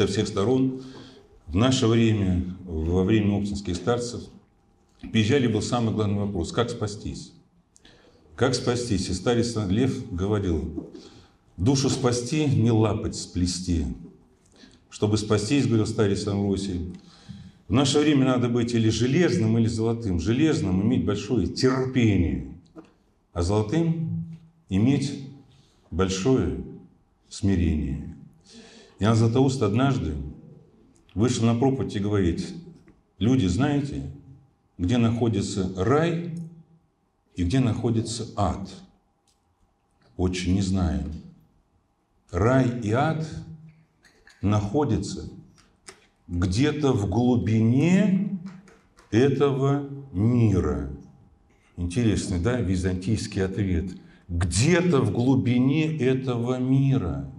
со всех сторон. В наше время, во время оптинских старцев, Пизжали был самый главный вопрос – как спастись? Как спастись? И старец Лев говорил, душу спасти, не лапать сплести. Чтобы спастись, говорил старец Амвросий, в наше время надо быть или железным, или золотым. Железным иметь большое терпение, а золотым иметь большое смирение. Иоанн Златоуст однажды вышел на проповедь и говорит, люди, знаете, где находится рай и где находится ад? Очень не знаем. Рай и ад находятся где-то в глубине этого мира. Интересный, да, византийский ответ. Где-то в глубине этого мира.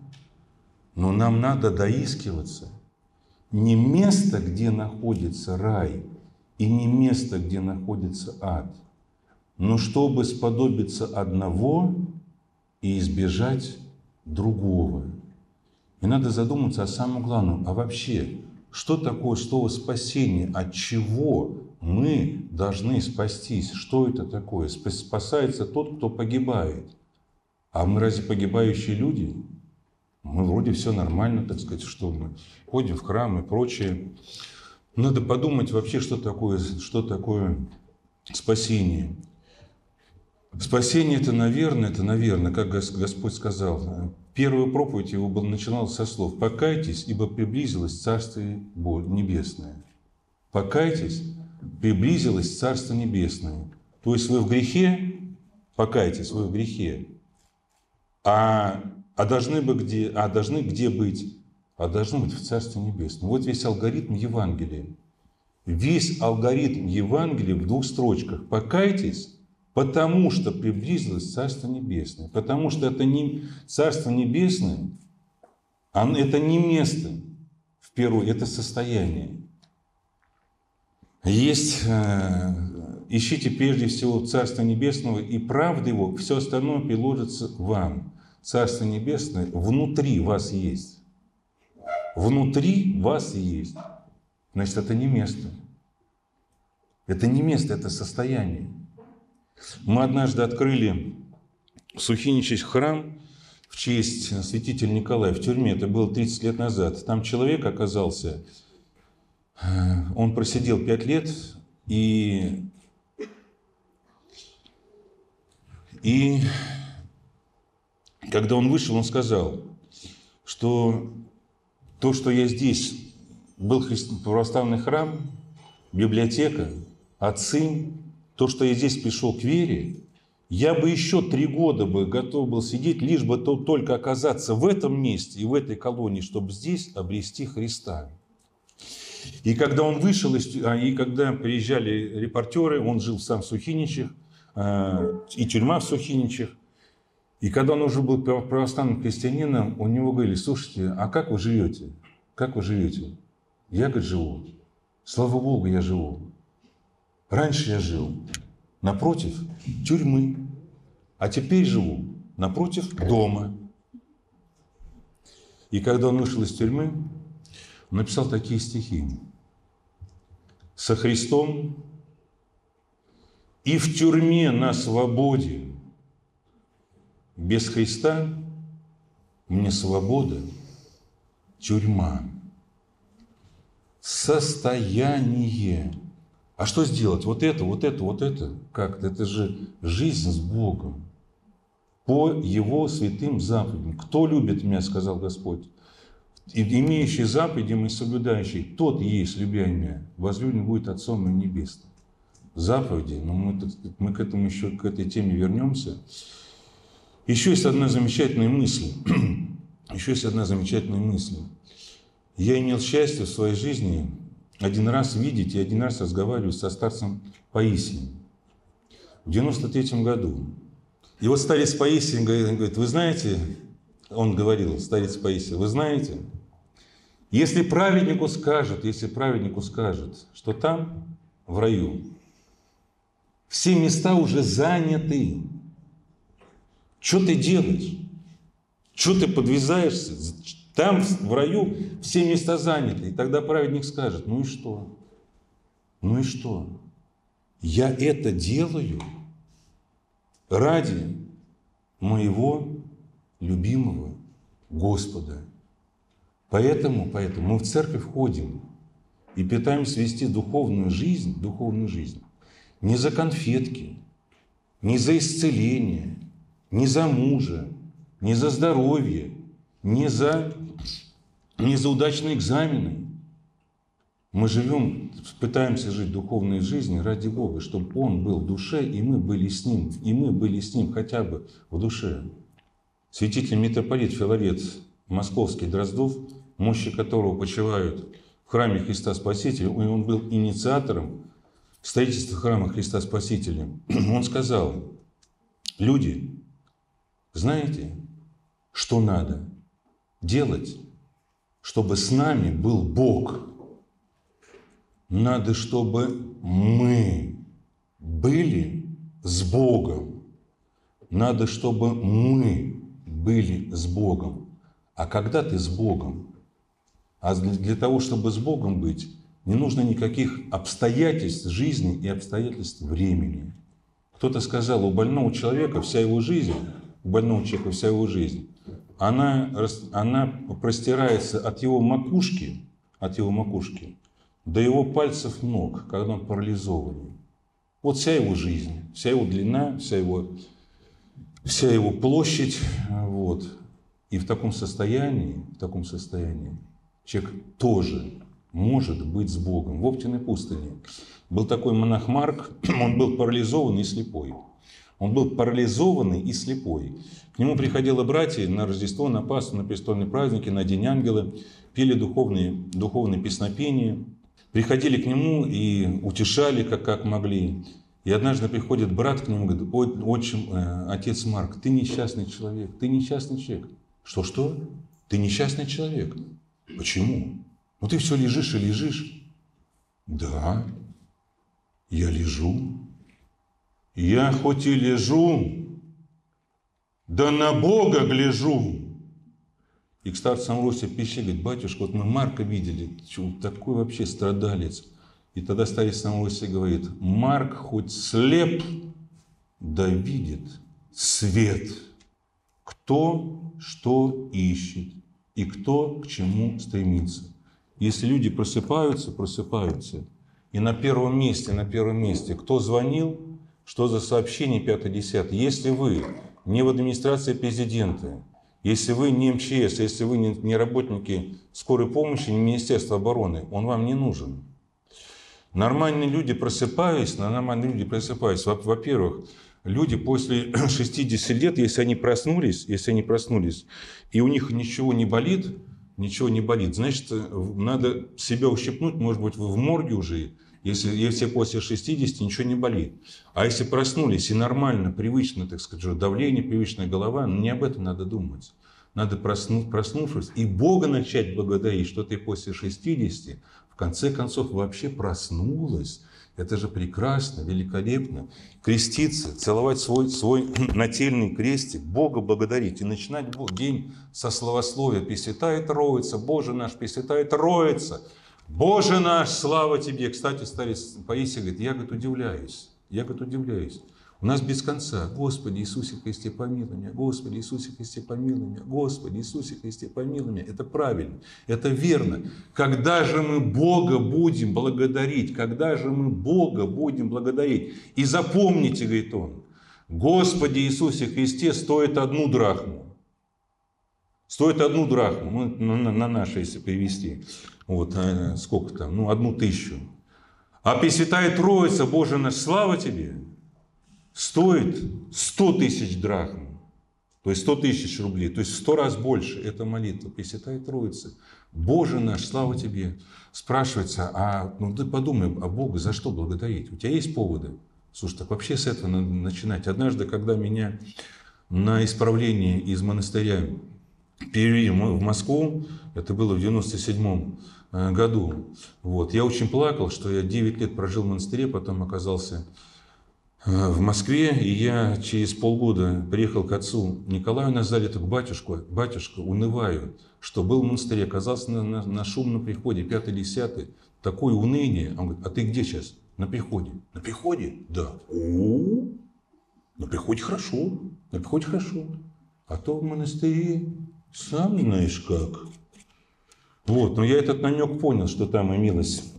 Но нам надо доискиваться. Не место, где находится рай, и не место, где находится ад, но чтобы сподобиться одного и избежать другого. И надо задуматься о самом главном, а вообще, что такое слово спасение, от чего мы должны спастись, что это такое? Спасается тот, кто погибает. А мы разве погибающие люди? Мы вроде все нормально, так сказать, что мы ходим в храм и прочее. Надо подумать вообще, что такое, что такое спасение. Спасение это, наверное, это, наверное, как Господь сказал, первую проповедь его был, начинал со слов «Покайтесь, ибо приблизилось Царствие Небесное». Покайтесь, приблизилось Царство Небесное. То есть вы в грехе, покайтесь, вы в грехе. А, а, должны, бы где, а должны где быть? а должно быть в Царстве Небесном. Вот весь алгоритм Евангелия. Весь алгоритм Евангелия в двух строчках. Покайтесь, потому что приблизилось Царство Небесное. Потому что это не Царство Небесное, это не место, в первую, это состояние. Есть, э, ищите прежде всего Царство Небесного и правды Его, все остальное приложится вам. Царство Небесное внутри вас есть внутри вас есть. Значит, это не место. Это не место, это состояние. Мы однажды открыли Сухиничий храм в честь святителя Николая в тюрьме. Это было 30 лет назад. Там человек оказался, он просидел 5 лет, и, и когда он вышел, он сказал, что то, что я здесь, был православный храм, библиотека, отцы, то, что я здесь пришел к вере, я бы еще три года бы готов был сидеть, лишь бы то, только оказаться в этом месте и в этой колонии, чтобы здесь обрести Христа. И когда он вышел, а, и когда приезжали репортеры, он жил сам в Сухиничах, а, и тюрьма в Сухиничах, и когда он уже был православным христианином, у него говорили, слушайте, а как вы живете? Как вы живете? Я, говорит, живу. Слава Богу, я живу. Раньше я жил напротив тюрьмы, а теперь живу напротив дома. И когда он вышел из тюрьмы, он написал такие стихи. «Со Христом и в тюрьме на свободе без Христа мне свобода – тюрьма. Состояние. А что сделать? Вот это, вот это, вот это. Как? Это же жизнь с Богом. По Его святым заповедям. Кто любит меня, сказал Господь. И имеющий заповеди и соблюдающий, тот есть, любя меня, возлюблен будет Отцом моим Небесным. Заповеди, но мы, мы к этому еще, к этой теме вернемся. Еще есть одна замечательная мысль. Еще есть одна замечательная мысль. Я имел счастье в своей жизни один раз видеть и один раз разговаривать со старцем Паисием в 93 году. И вот старец Паисий говорит, вы знаете, он говорил, старец Паисий, вы знаете, если праведнику скажут, если праведнику скажут, что там, в раю, все места уже заняты, что ты делаешь? Что ты подвязаешься? Там, в раю, все места заняты. И тогда праведник скажет, ну и что? Ну и что? Я это делаю ради моего любимого Господа. Поэтому, поэтому мы в церковь ходим и пытаемся вести духовную жизнь, духовную жизнь не за конфетки, не за исцеление, не за мужа, не за здоровье, не за, не за удачные экзамены. Мы живем, пытаемся жить духовной жизнью ради Бога, чтобы Он был в душе, и мы были с Ним, и мы были с Ним хотя бы в душе. Святитель митрополит Филарет Московский Дроздов, мощи которого почивают в храме Христа Спасителя, и он был инициатором строительства храма Христа Спасителя. Он сказал, люди, знаете, что надо делать, чтобы с нами был Бог? Надо, чтобы мы были с Богом. Надо, чтобы мы были с Богом. А когда ты с Богом? А для того, чтобы с Богом быть, не нужно никаких обстоятельств жизни и обстоятельств времени. Кто-то сказал, у больного человека вся его жизнь, у больного человека вся его жизнь, она, она простирается от его макушки, от его макушки до его пальцев ног, когда он парализован. Вот вся его жизнь, вся его длина, вся его, вся его площадь. Вот. И в таком состоянии, в таком состоянии человек тоже может быть с Богом. В Оптиной пустыне был такой монах Марк, он был парализованный и слепой. Он был парализованный и слепой. К нему приходили братья на Рождество, на Пасху, на престольные праздники, на День Ангела, пели духовные, духовные песнопения, приходили к нему и утешали, как, как могли. И однажды приходит брат к нему и говорит, отчим, э, отец Марк, ты несчастный человек, ты несчастный человек. Что-что? Ты несчастный человек. Почему? Ну ты все лежишь и лежишь. Да, я лежу. Я хоть и лежу, да на Бога гляжу. И к старцам Амвросия пищи говорит, батюшка, вот мы Марка видели, такой вообще страдалец. И тогда старец Амвросия говорит, Марк хоть слеп, да видит свет. Кто что ищет и кто к чему стремится. Если люди просыпаются, просыпаются, и на первом месте, на первом месте, кто звонил, что за сообщение 5-10, если вы не в администрации президента, если вы не МЧС, если вы не работники скорой помощи, не Министерства обороны, он вам не нужен. Нормальные люди просыпаясь, нормальные люди просыпаясь, во-первых, люди после 60 лет, если они проснулись, если они проснулись, и у них ничего не болит, ничего не болит. Значит, надо себя ущипнуть, может быть, вы в морге уже, если, если после 60 ничего не болит. А если проснулись и нормально, привычно, так сказать, давление, привычная голова, не об этом надо думать. Надо, проснув, проснувшись, и Бога начать благодарить, что ты после 60 в конце концов вообще проснулась, это же прекрасно, великолепно. Креститься, целовать свой, свой нательный крестик, Бога благодарить и начинать день со словословия. Пресвятая Троица, Боже наш, Пресвятая Троица, Боже наш, слава Тебе. Кстати, старец Паисий говорит, я, говорит, удивляюсь, я, говорит, удивляюсь. У нас без конца. Господи Иисусе Христе, помилуй меня. Господи Иисусе Христе, помилуй меня. Господи Иисусе Христе, помилуй меня. Это правильно, это верно. Когда же мы Бога будем благодарить? Когда же мы Бога будем благодарить? И запомните, говорит он, Господи Иисусе Христе стоит одну драхму. Стоит одну драхму, ну, на, на наше, если перевести. Вот, а, сколько там? Ну, одну тысячу. А Пресвятая Троица, Боже наш, слава Тебе, стоит 100 тысяч драхм, то есть 100 тысяч рублей, то есть в 100 раз больше. Это молитва Пресвятая Троица. Боже наш, слава Тебе. Спрашивается, а ну ты подумай, а Бога за что благодарить? У тебя есть поводы? Слушай, так вообще с этого надо начинать. Однажды, когда меня на исправление из монастыря перевели в Москву, это было в 97 э, году, вот, я очень плакал, что я 9 лет прожил в монастыре, потом оказался э, в Москве, и я через полгода приехал к отцу Николаю на зале, к батюшку, батюшка, унываю, что был в монастыре, оказался на, на, на шумном приходе, пятый, десятый, такое уныние. Он говорит, а ты где сейчас? На приходе. На приходе? Да. О, на приходе хорошо, на приходе хорошо. А то в монастыре сам знаешь как. Вот, но я этот намек понял, что там имелось,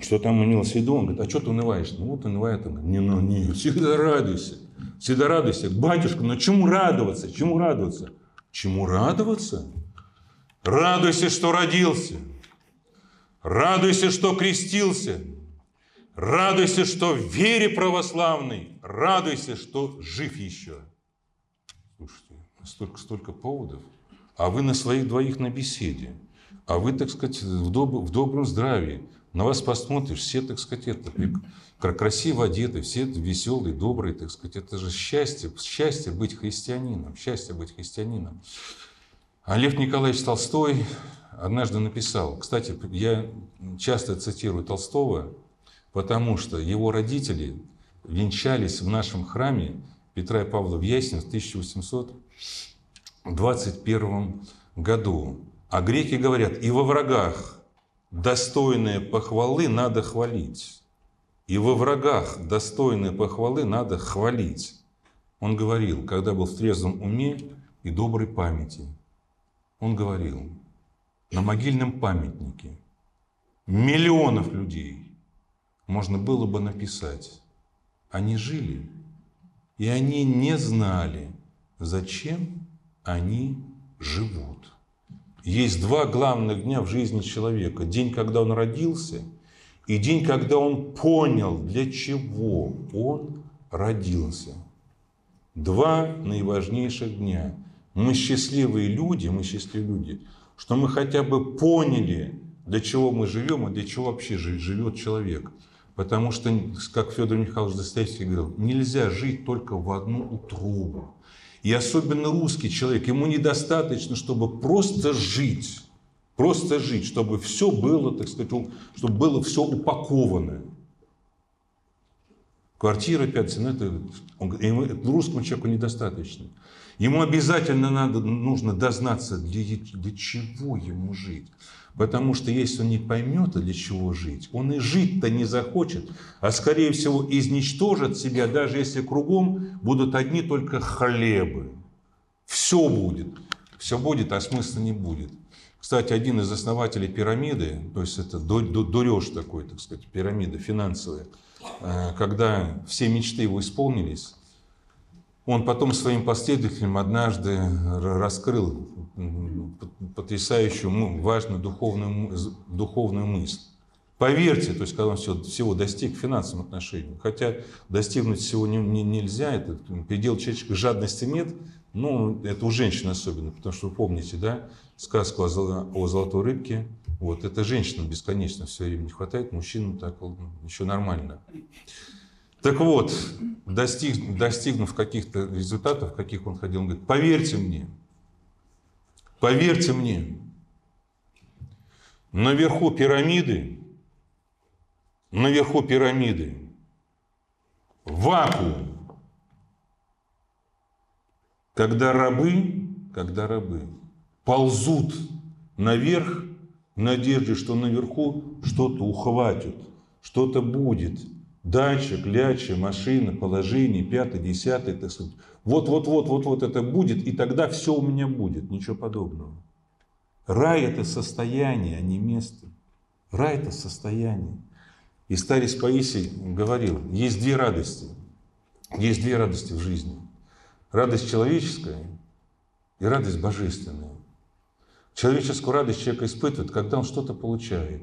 что там имелось в виду. Он говорит, а что ты унываешь? Ну вот унывает. Он говорит, не, ну не, всегда радуйся. Всегда радуйся. Батюшка, ну чему радоваться? Чему радоваться? Чему радоваться? Радуйся, что родился. Радуйся, что крестился. Радуйся, что в вере православной. Радуйся, что жив еще. Слушайте, столько, столько поводов. А вы на своих двоих на беседе а вы, так сказать, в, доб в добром здравии. На вас посмотришь, все, так сказать, это, красиво одеты, все веселые, добрые, так сказать. Это же счастье, счастье быть христианином, счастье быть христианином. А Лев Николаевич Толстой однажды написал, кстати, я часто цитирую Толстого, потому что его родители венчались в нашем храме Петра и Павла в Ясне в 1821 году. А греки говорят, и во врагах достойные похвалы надо хвалить. И во врагах достойные похвалы надо хвалить. Он говорил, когда был в трезвом уме и доброй памяти. Он говорил, на могильном памятнике миллионов людей можно было бы написать. Они жили, и они не знали, зачем они живут. Есть два главных дня в жизни человека. День, когда он родился, и день, когда он понял, для чего он родился. Два наиважнейших дня. Мы счастливые люди, мы счастливые люди, что мы хотя бы поняли, для чего мы живем и для чего вообще живет человек. Потому что, как Федор Михайлович Достоевский говорил, нельзя жить только в одну утробу. И особенно русский человек, ему недостаточно, чтобы просто жить. Просто жить, чтобы все было, так сказать, чтобы было все упаковано. Квартира, опять ну это, он, ему, русскому человеку недостаточно. Ему обязательно надо, нужно дознаться, для, для чего ему жить. Потому что если он не поймет, для чего жить, он и жить-то не захочет, а скорее всего изничтожит себя, даже если кругом будут одни только хлебы. Все будет. Все будет, а смысла не будет. Кстати, один из основателей пирамиды, то есть это дуреж такой, так сказать, пирамида финансовая, э, когда все мечты его исполнились, он потом своим последователям однажды раскрыл потрясающую, ну, важную духовную, духовную мысль. Поверьте, то есть, когда он всего, всего достиг в финансовом отношении, хотя достигнуть всего не, не, нельзя, это предел человеческой жадности нет, ну, это у женщин особенно, потому что вы помните, да, сказку о, о золотой рыбке, вот, это женщинам бесконечно все время не хватает, мужчинам так еще нормально. Так вот, достиг, достигнув каких-то результатов, каких он ходил, он говорит, поверьте мне, поверьте мне, наверху пирамиды, наверху пирамиды вакуум. Когда рабы, когда рабы ползут наверх в надежде, что наверху что-то ухватят, что-то будет – дача, кляча, машина, положение, пятый, десятый, так сказать. Вот-вот-вот-вот-вот это будет, и тогда все у меня будет, ничего подобного. Рай – это состояние, а не место. Рай – это состояние. И старец Паисий говорил, есть две радости. Есть две радости в жизни. Радость человеческая и радость божественная. Человеческую радость человек испытывает, когда он что-то получает.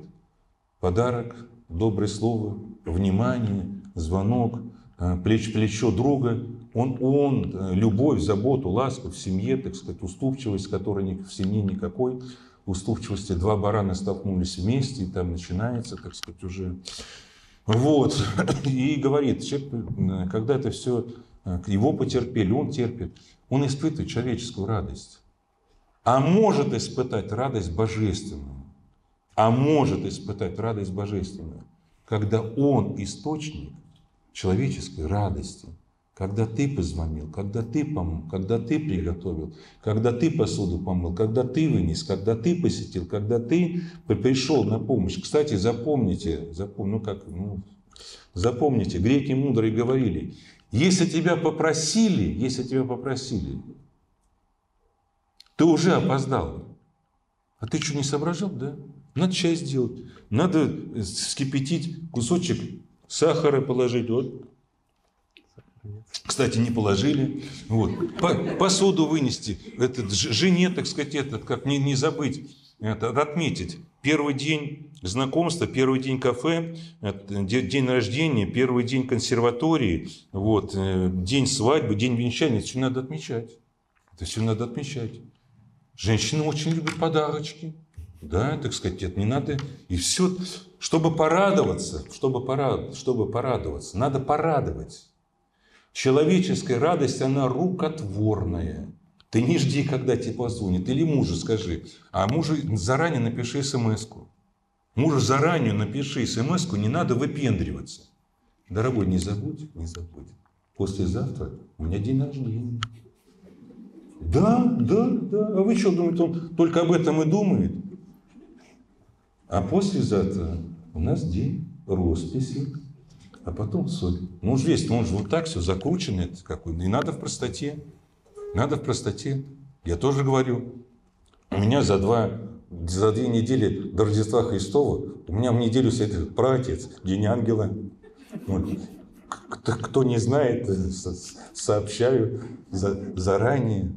Подарок, доброе слово, внимание, звонок, э, плечо плечо друга. Он, он, э, любовь, заботу, ласку в семье, так сказать, уступчивость, которой в семье никакой уступчивости. Два барана столкнулись вместе, и там начинается, так сказать, уже... Вот. И говорит, человек, э, когда это все, его потерпели, он терпит, он испытывает человеческую радость. А может испытать радость божественную а может испытать радость божественную, когда он источник человеческой радости. Когда ты позвонил, когда ты помог, когда ты приготовил, когда ты посуду помыл, когда ты вынес, когда ты посетил, когда ты пришел на помощь. Кстати, запомните, запом... ну как, ну, запомните, греки мудрые говорили, если тебя попросили, если тебя попросили, ты уже опоздал. А ты что, не соображал, да? Надо чай сделать. Надо вскипятить кусочек сахара положить. Вот. Кстати, не положили. Вот. Посуду вынести. Это, жене, так сказать, это, как не, не забыть, это, отметить. Первый день знакомства, первый день кафе, день рождения, первый день консерватории, вот, э, день свадьбы, день венчания. Это все надо отмечать. Это все надо отмечать. Женщины очень любят подарочки. Да, так сказать, это не надо. И все, чтобы порадоваться, чтобы, порад, чтобы порадоваться, надо порадовать. Человеческая радость, она рукотворная. Ты не жди, когда тебе позвонит. Или мужу скажи. А мужу заранее напиши смс -ку. Мужу заранее напиши смс не надо выпендриваться. Дорогой, не забудь, не забудь. Послезавтра у меня день рождения. Да, да, да. А вы что думаете, он только об этом и думает? А послезавтра у нас день росписи, а потом соль. Ну, весь, он же вот так все закручено, какой. И надо в простоте. Надо в простоте. Я тоже говорю. У меня за два, за две недели до Рождества Христова, у меня в неделю сидит праотец, День ангела. Вот. Кто не знает, сообщаю заранее.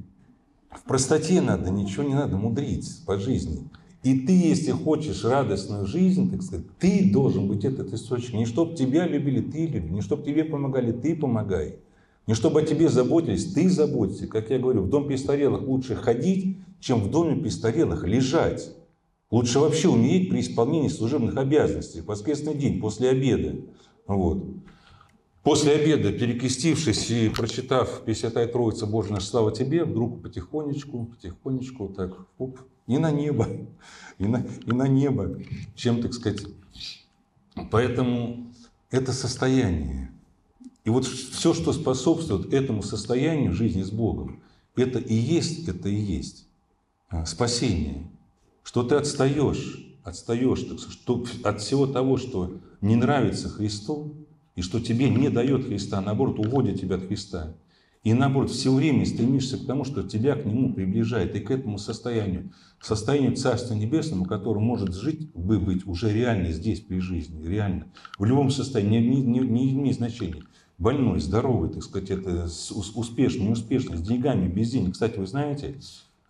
В простоте надо, ничего не надо мудрить по жизни. И ты, если хочешь радостную жизнь, так сказать, ты должен быть этот источник. Не чтобы тебя любили, ты люби. Не чтобы тебе помогали, ты помогай. Не чтобы о тебе заботились, ты заботься. Как я говорю, в дом престарелых лучше ходить, чем в доме престарелых лежать. Лучше вообще умереть при исполнении служебных обязанностей. В воскресный день, после обеда. Вот. После обеда, перекрестившись и прочитав «Пресвятая Троица, Божья наша слава Тебе», вдруг потихонечку, потихонечку так, оп, и на небо, и на, и на небо, чем, так сказать. Поэтому это состояние. И вот все, что способствует этому состоянию жизни с Богом, это и есть, это и есть а, спасение. Что ты отстаешь, отстаешь так, что от всего того, что не нравится Христу, и что тебе не дает Христа, а наоборот, уводит тебя от Христа. И наоборот, все время стремишься к тому, что тебя к Нему приближает, и к этому состоянию, состоянию Царства Небесного, которое может жить, бы быть уже реально здесь, при жизни, реально. В любом состоянии, не, не, не имеет значения. Больной, здоровый, так сказать, это успешный, неуспешный, с деньгами, без денег. Кстати, вы знаете,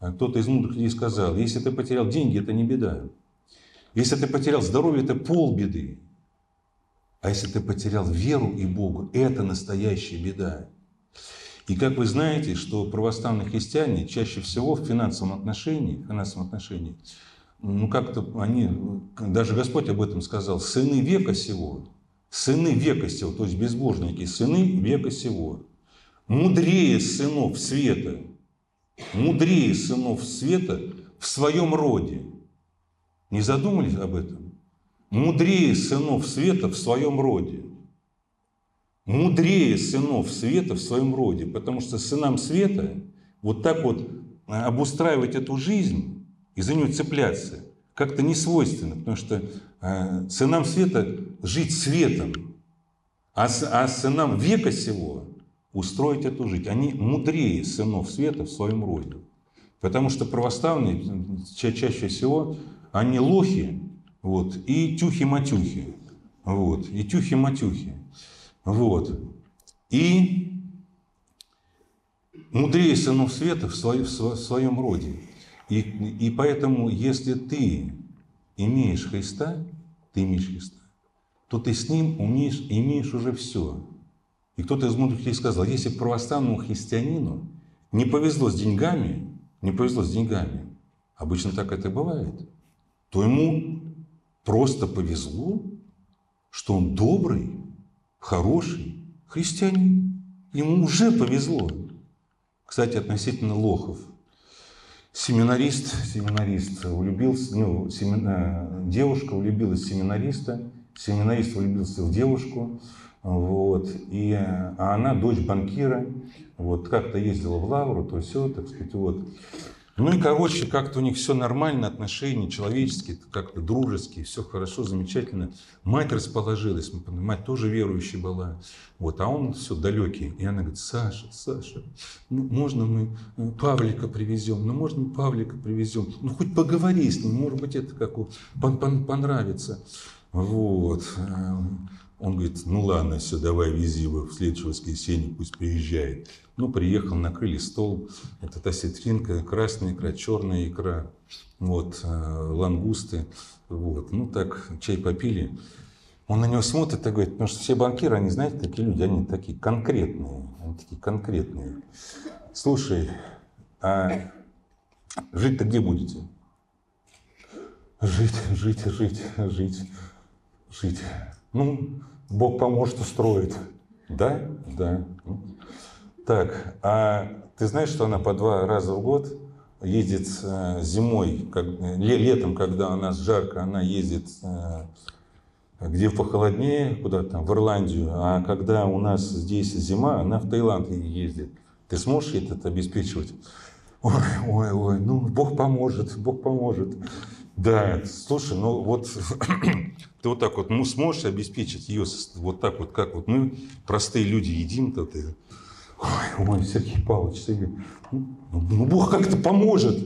кто-то из мудрых людей сказал, если ты потерял деньги, это не беда. Если ты потерял здоровье, это полбеды. А если ты потерял веру и Богу, это настоящая беда. И как вы знаете, что православные христиане чаще всего в финансовом отношении, в финансовом отношении, ну как-то они, даже Господь об этом сказал, сыны века сего, сыны века сего, то есть безбожники, сыны века сего, мудрее сынов света, мудрее сынов света в своем роде. Не задумались об этом? Мудрее сынов света в своем роде. Мудрее сынов света в своем роде, потому что сынам света вот так вот э, обустраивать эту жизнь и за нее цепляться как-то не свойственно, потому что э, сынам света жить светом, а, а сынам века сего устроить эту жизнь. Они мудрее сынов света в своем роде. Потому что православные чаще всего, они лохи, вот, и тюхи-матюхи. Вот, и тюхи-матюхи. Вот. И мудрее сынов света в, свой, в своем роде. И, и поэтому, если ты имеешь Христа, ты имеешь Христа, то ты с Ним умеешь, имеешь уже все. И кто-то из мудрых людей сказал, если православному христианину не повезло с деньгами, не повезло с деньгами, обычно так это бывает, то ему просто повезло, что он добрый, хороший христианин. Ему уже повезло. Кстати, относительно лохов. Семинарист, семинарист влюбился, ну, семина, девушка влюбилась в семинариста, семинарист влюбился в девушку, вот, и, а она дочь банкира, вот, как-то ездила в Лавру, то все, так сказать, вот. Ну и, короче, как-то у них все нормально, отношения человеческие, как-то дружеские, все хорошо, замечательно. Мать расположилась, мать тоже верующая была, вот, а он все далекий. И она говорит, Саша, Саша, ну, можно мы э, Павлика привезем, ну можно мы Павлика привезем, ну хоть поговори с ним, может быть это как пон пон понравится. Вот. Он говорит, ну ладно, все, давай вези его в следующее воскресенье, пусть приезжает. Ну, приехал, накрыли стол. Это осетринка, красная икра, черная икра, вот, э, лангусты. Вот. Ну, так, чай попили. Он на него смотрит и говорит, потому что все банкиры, они, знаете, такие люди, они такие конкретные. Они такие конкретные. Слушай, а жить-то где будете? Жить, жить, жить, жить, жить. Ну, Бог поможет устроить. Да? Да. Так, а ты знаешь, что она по два раза в год ездит э, зимой, как, летом, когда у нас жарко, она ездит э, где похолоднее, куда там, в Ирландию, а когда у нас здесь зима, она в Таиланд ездит. Ты сможешь это обеспечивать? Ой, ой, ой, ну Бог поможет, Бог поможет. Да, слушай, ну вот ты вот так вот, ну сможешь обеспечить ее вот так вот, как вот мы, простые люди, едим-то ты. Ой, ой, Сергей Павлович, Сергей, ну, ну Бог как-то поможет.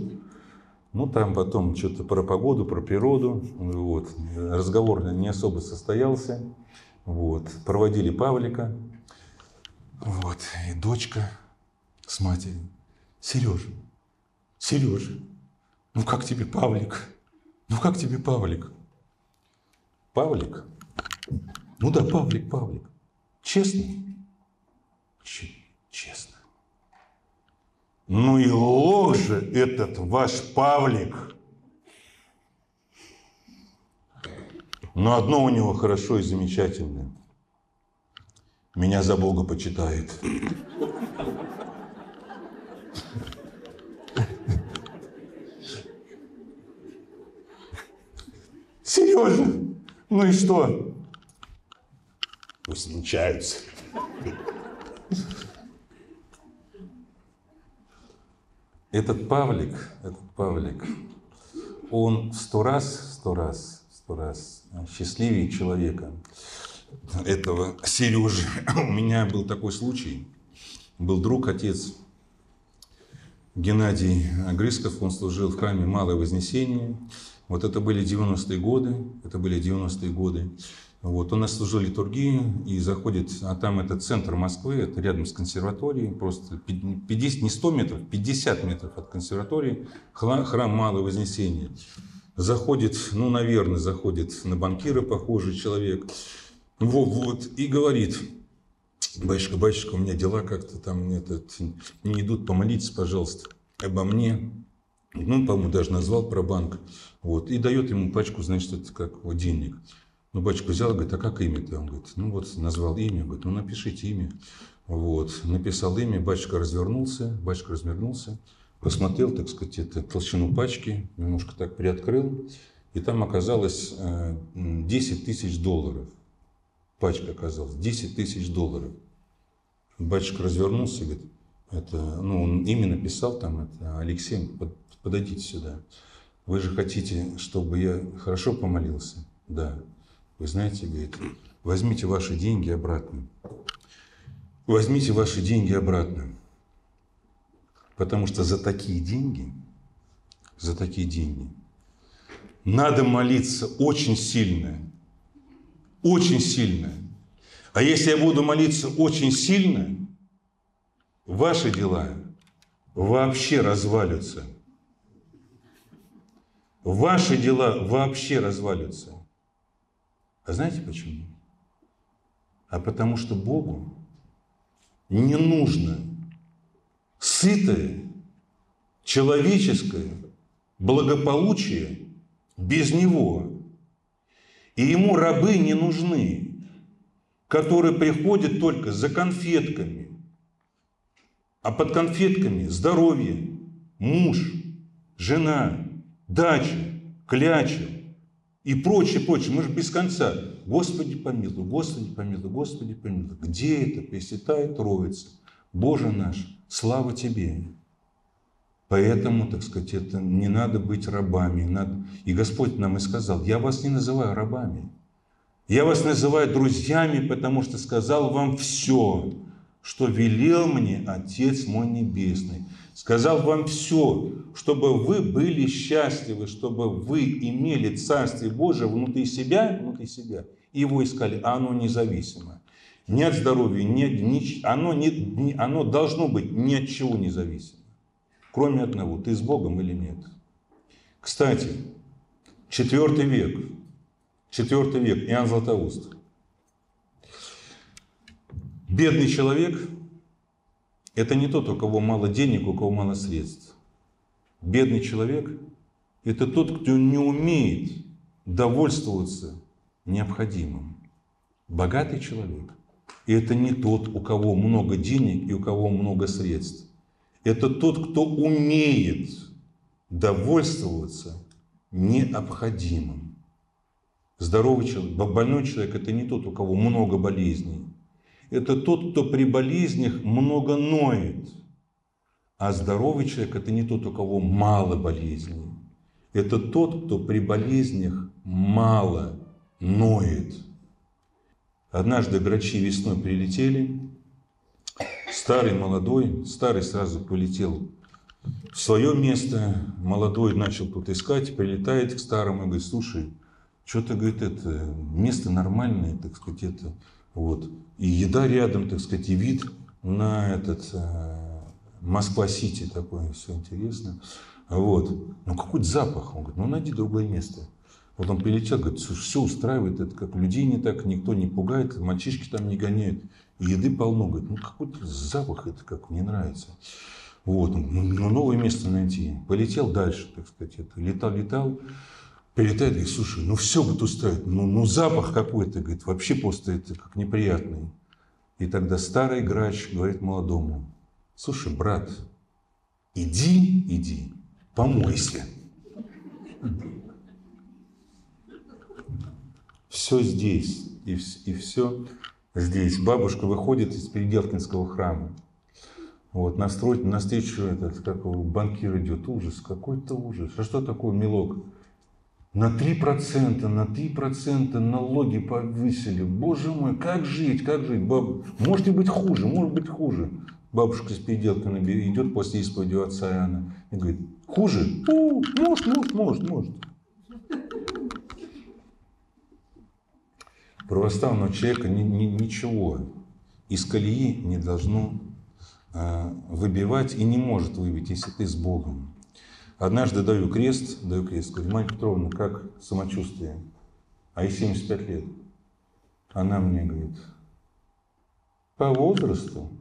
Ну, там потом что-то про погоду, про природу. Вот. Разговор не особо состоялся. Вот. Проводили Павлика. Вот. И дочка с матерью. Сережа, Сережа, ну как тебе Павлик? Ну как тебе Павлик? Павлик? Ну да, Павлик, Павлик. Честно? Ч честно. Ну и лох же этот ваш Павлик. Но одно у него хорошо и замечательное. Меня за Бога почитает. Сережа, ну и что? Пусть мучаются. Этот Павлик, этот Павлик, он сто раз, сто раз, сто раз счастливее человека, этого Сережи. У меня был такой случай. Был друг, отец Геннадий Грисков, он служил в храме Малое Вознесение. Вот это были 90-е годы, это были 90-е годы. Вот, он нас служил литургию и заходит, а там это центр Москвы, это рядом с консерваторией, просто 50, не 100 метров, 50 метров от консерватории, храм, храм Малое Вознесение. Заходит, ну, наверное, заходит на банкира похожий человек, вот, вот, и говорит, батюшка, батюшка, у меня дела как-то там этот, не идут, помолитесь, пожалуйста, обо мне. Ну, по-моему, даже назвал про банк. Вот, и дает ему пачку, значит, это как вот, денег. Ну, батюшка взял, говорит, а как имя-то? Он говорит, ну вот назвал имя, говорит, ну напишите имя. Вот, написал имя, батюшка развернулся, батюшка развернулся, посмотрел, так сказать, это, толщину пачки, немножко так приоткрыл, и там оказалось 10 тысяч долларов. Пачка оказалась, 10 тысяч долларов. Батюшка развернулся, говорит, это, ну, он имя написал там, это Алексей, подойдите сюда. Вы же хотите, чтобы я хорошо помолился? Да. Вы знаете, говорит, возьмите ваши деньги обратно. Возьмите ваши деньги обратно. Потому что за такие деньги, за такие деньги, надо молиться очень сильно. Очень сильно. А если я буду молиться очень сильно, ваши дела вообще развалятся ваши дела вообще развалятся. А знаете почему? А потому что Богу не нужно сытое, человеческое благополучие без Него. И Ему рабы не нужны, которые приходят только за конфетками. А под конфетками здоровье, муж, жена, дача, кляча, и прочее, прочее. Мы же без конца. Господи помилуй, Господи помилуй, Господи помилуй. Где это Пресвятая Троица? Боже наш, слава Тебе. Поэтому, так сказать, это не надо быть рабами. Надо... И Господь нам и сказал, я вас не называю рабами. Я вас называю друзьями, потому что сказал вам все, что велел мне Отец мой Небесный. Сказал вам все, чтобы вы были счастливы, чтобы вы имели Царствие Божие внутри себя, внутри себя, и его искали, а оно независимо. Ни от здоровья, ни, ни, оно, не, оно должно быть ни от чего независимо. Кроме одного, ты с Богом или нет. Кстати, четвертый век, четвертый век, Иоанн Златоуст. Бедный человек – это не тот, у кого мало денег, у кого мало средств. Бедный человек – это тот, кто не умеет довольствоваться необходимым. Богатый человек – это не тот, у кого много денег и у кого много средств. Это тот, кто умеет довольствоваться необходимым. Здоровый человек, больной человек – это не тот, у кого много болезней. Это тот, кто при болезнях много ноет. А здоровый человек – это не тот, у кого мало болезней. Это тот, кто при болезнях мало ноет. Однажды грачи весной прилетели, старый, молодой, старый сразу полетел в свое место, молодой начал тут искать, прилетает к старому и говорит, слушай, что-то, говорит, это место нормальное, так сказать, это вот, и еда рядом, так сказать, и вид на этот э, Москва-Сити такое, все интересно. Вот. Ну, какой-то запах. Он говорит, ну, найди другое место. Вот он прилетел, говорит, все устраивает, это как людей не так, никто не пугает, мальчишки там не гоняют, еды полно. Говорит, ну какой-то запах это как мне нравится. Вот, ну, ну, новое место найти. Полетел дальше, так сказать, это, летал, летал, прилетает, говорит, слушай, ну все вот устраивает, ну, ну запах какой-то, говорит, вообще просто это как неприятный. И тогда старый грач говорит молодому, слушай, брат, иди, иди, помойся. Все здесь и, и все здесь. Бабушка выходит из Переделкинского храма. Вот, настроить, навстречу этот, как банкир идет. Ужас, какой-то ужас. А что такое мелок? На 3%, на 3% налоги повысили. Боже мой, как жить, как жить? Баб... Можете быть хуже, может быть хуже. Бабушка с переделками идет после исповеди отца Иоанна и говорит, хуже? О, может, может, может, может. православного человека ни, ни, ничего из колеи не должно э, выбивать и не может выбить, если ты с Богом. Однажды даю крест, даю крест, говорю, Марья Петровна, как самочувствие? А ей 75 лет. Она мне говорит, по возрасту,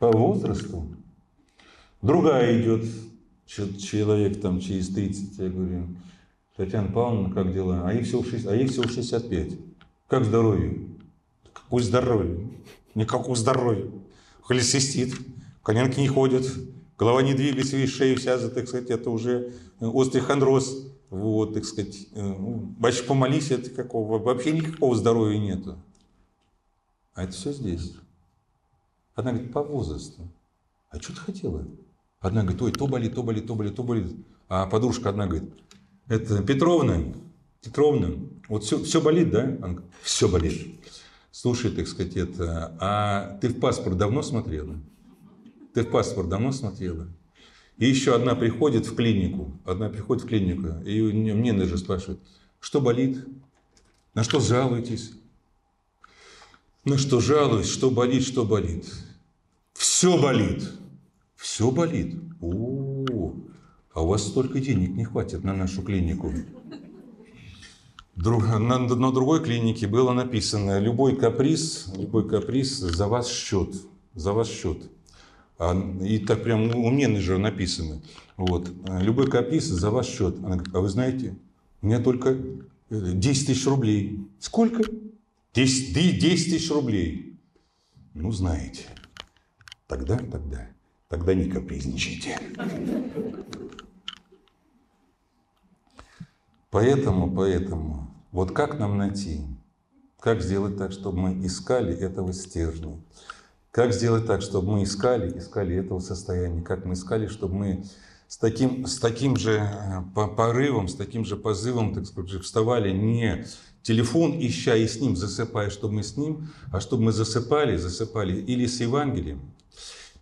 по возрасту. Другая идет, человек там через 30, я говорю, Татьяна Павловна, как дела? А ей всего, 6, а ей всего 65. Как здоровье? Какое здоровье? Никакого здоровья. Холецистит, коленки не ходят, голова не двигается, и шея вся, так сказать, это уже острый хондроз. Вот, так сказать, э, ну, батюшка, помолись, это какого, вообще никакого здоровья нету. А это все здесь. Одна говорит, по возрасту. А что ты хотела? Одна говорит, ой, то болит, то болит, то болит, то болит. А подружка одна говорит, это Петровна, Петровна, вот все, все болит, да? Он, все болит. Слушай, так сказать, это, а ты в паспорт давно смотрела? Ты в паспорт давно смотрела? И еще одна приходит в клинику, одна приходит в клинику, и мне даже спрашивает, что болит? На что жалуетесь? На что жалуюсь, что болит, что болит? Все болит. Все болит. О, а у вас столько денег не хватит на нашу клинику. Друг, на, на другой клинике было написано, любой каприз, любой каприз за вас счет, за вас счет. А, и так прям у менеджера написано, вот, любой каприз за ваш счет. Она говорит, а вы знаете, у меня только 10 тысяч рублей. Сколько? 10, 10 тысяч рублей. Ну, знаете, тогда, тогда, тогда не капризничайте. Поэтому, поэтому, вот как нам найти, как сделать так, чтобы мы искали этого стержня? Как сделать так, чтобы мы искали, искали этого состояния? Как мы искали, чтобы мы с таким, с таким же э, порывом, с таким же позывом, так сказать, вставали не телефон ища и с ним засыпая, чтобы мы с ним, а чтобы мы засыпали, засыпали или с Евангелием,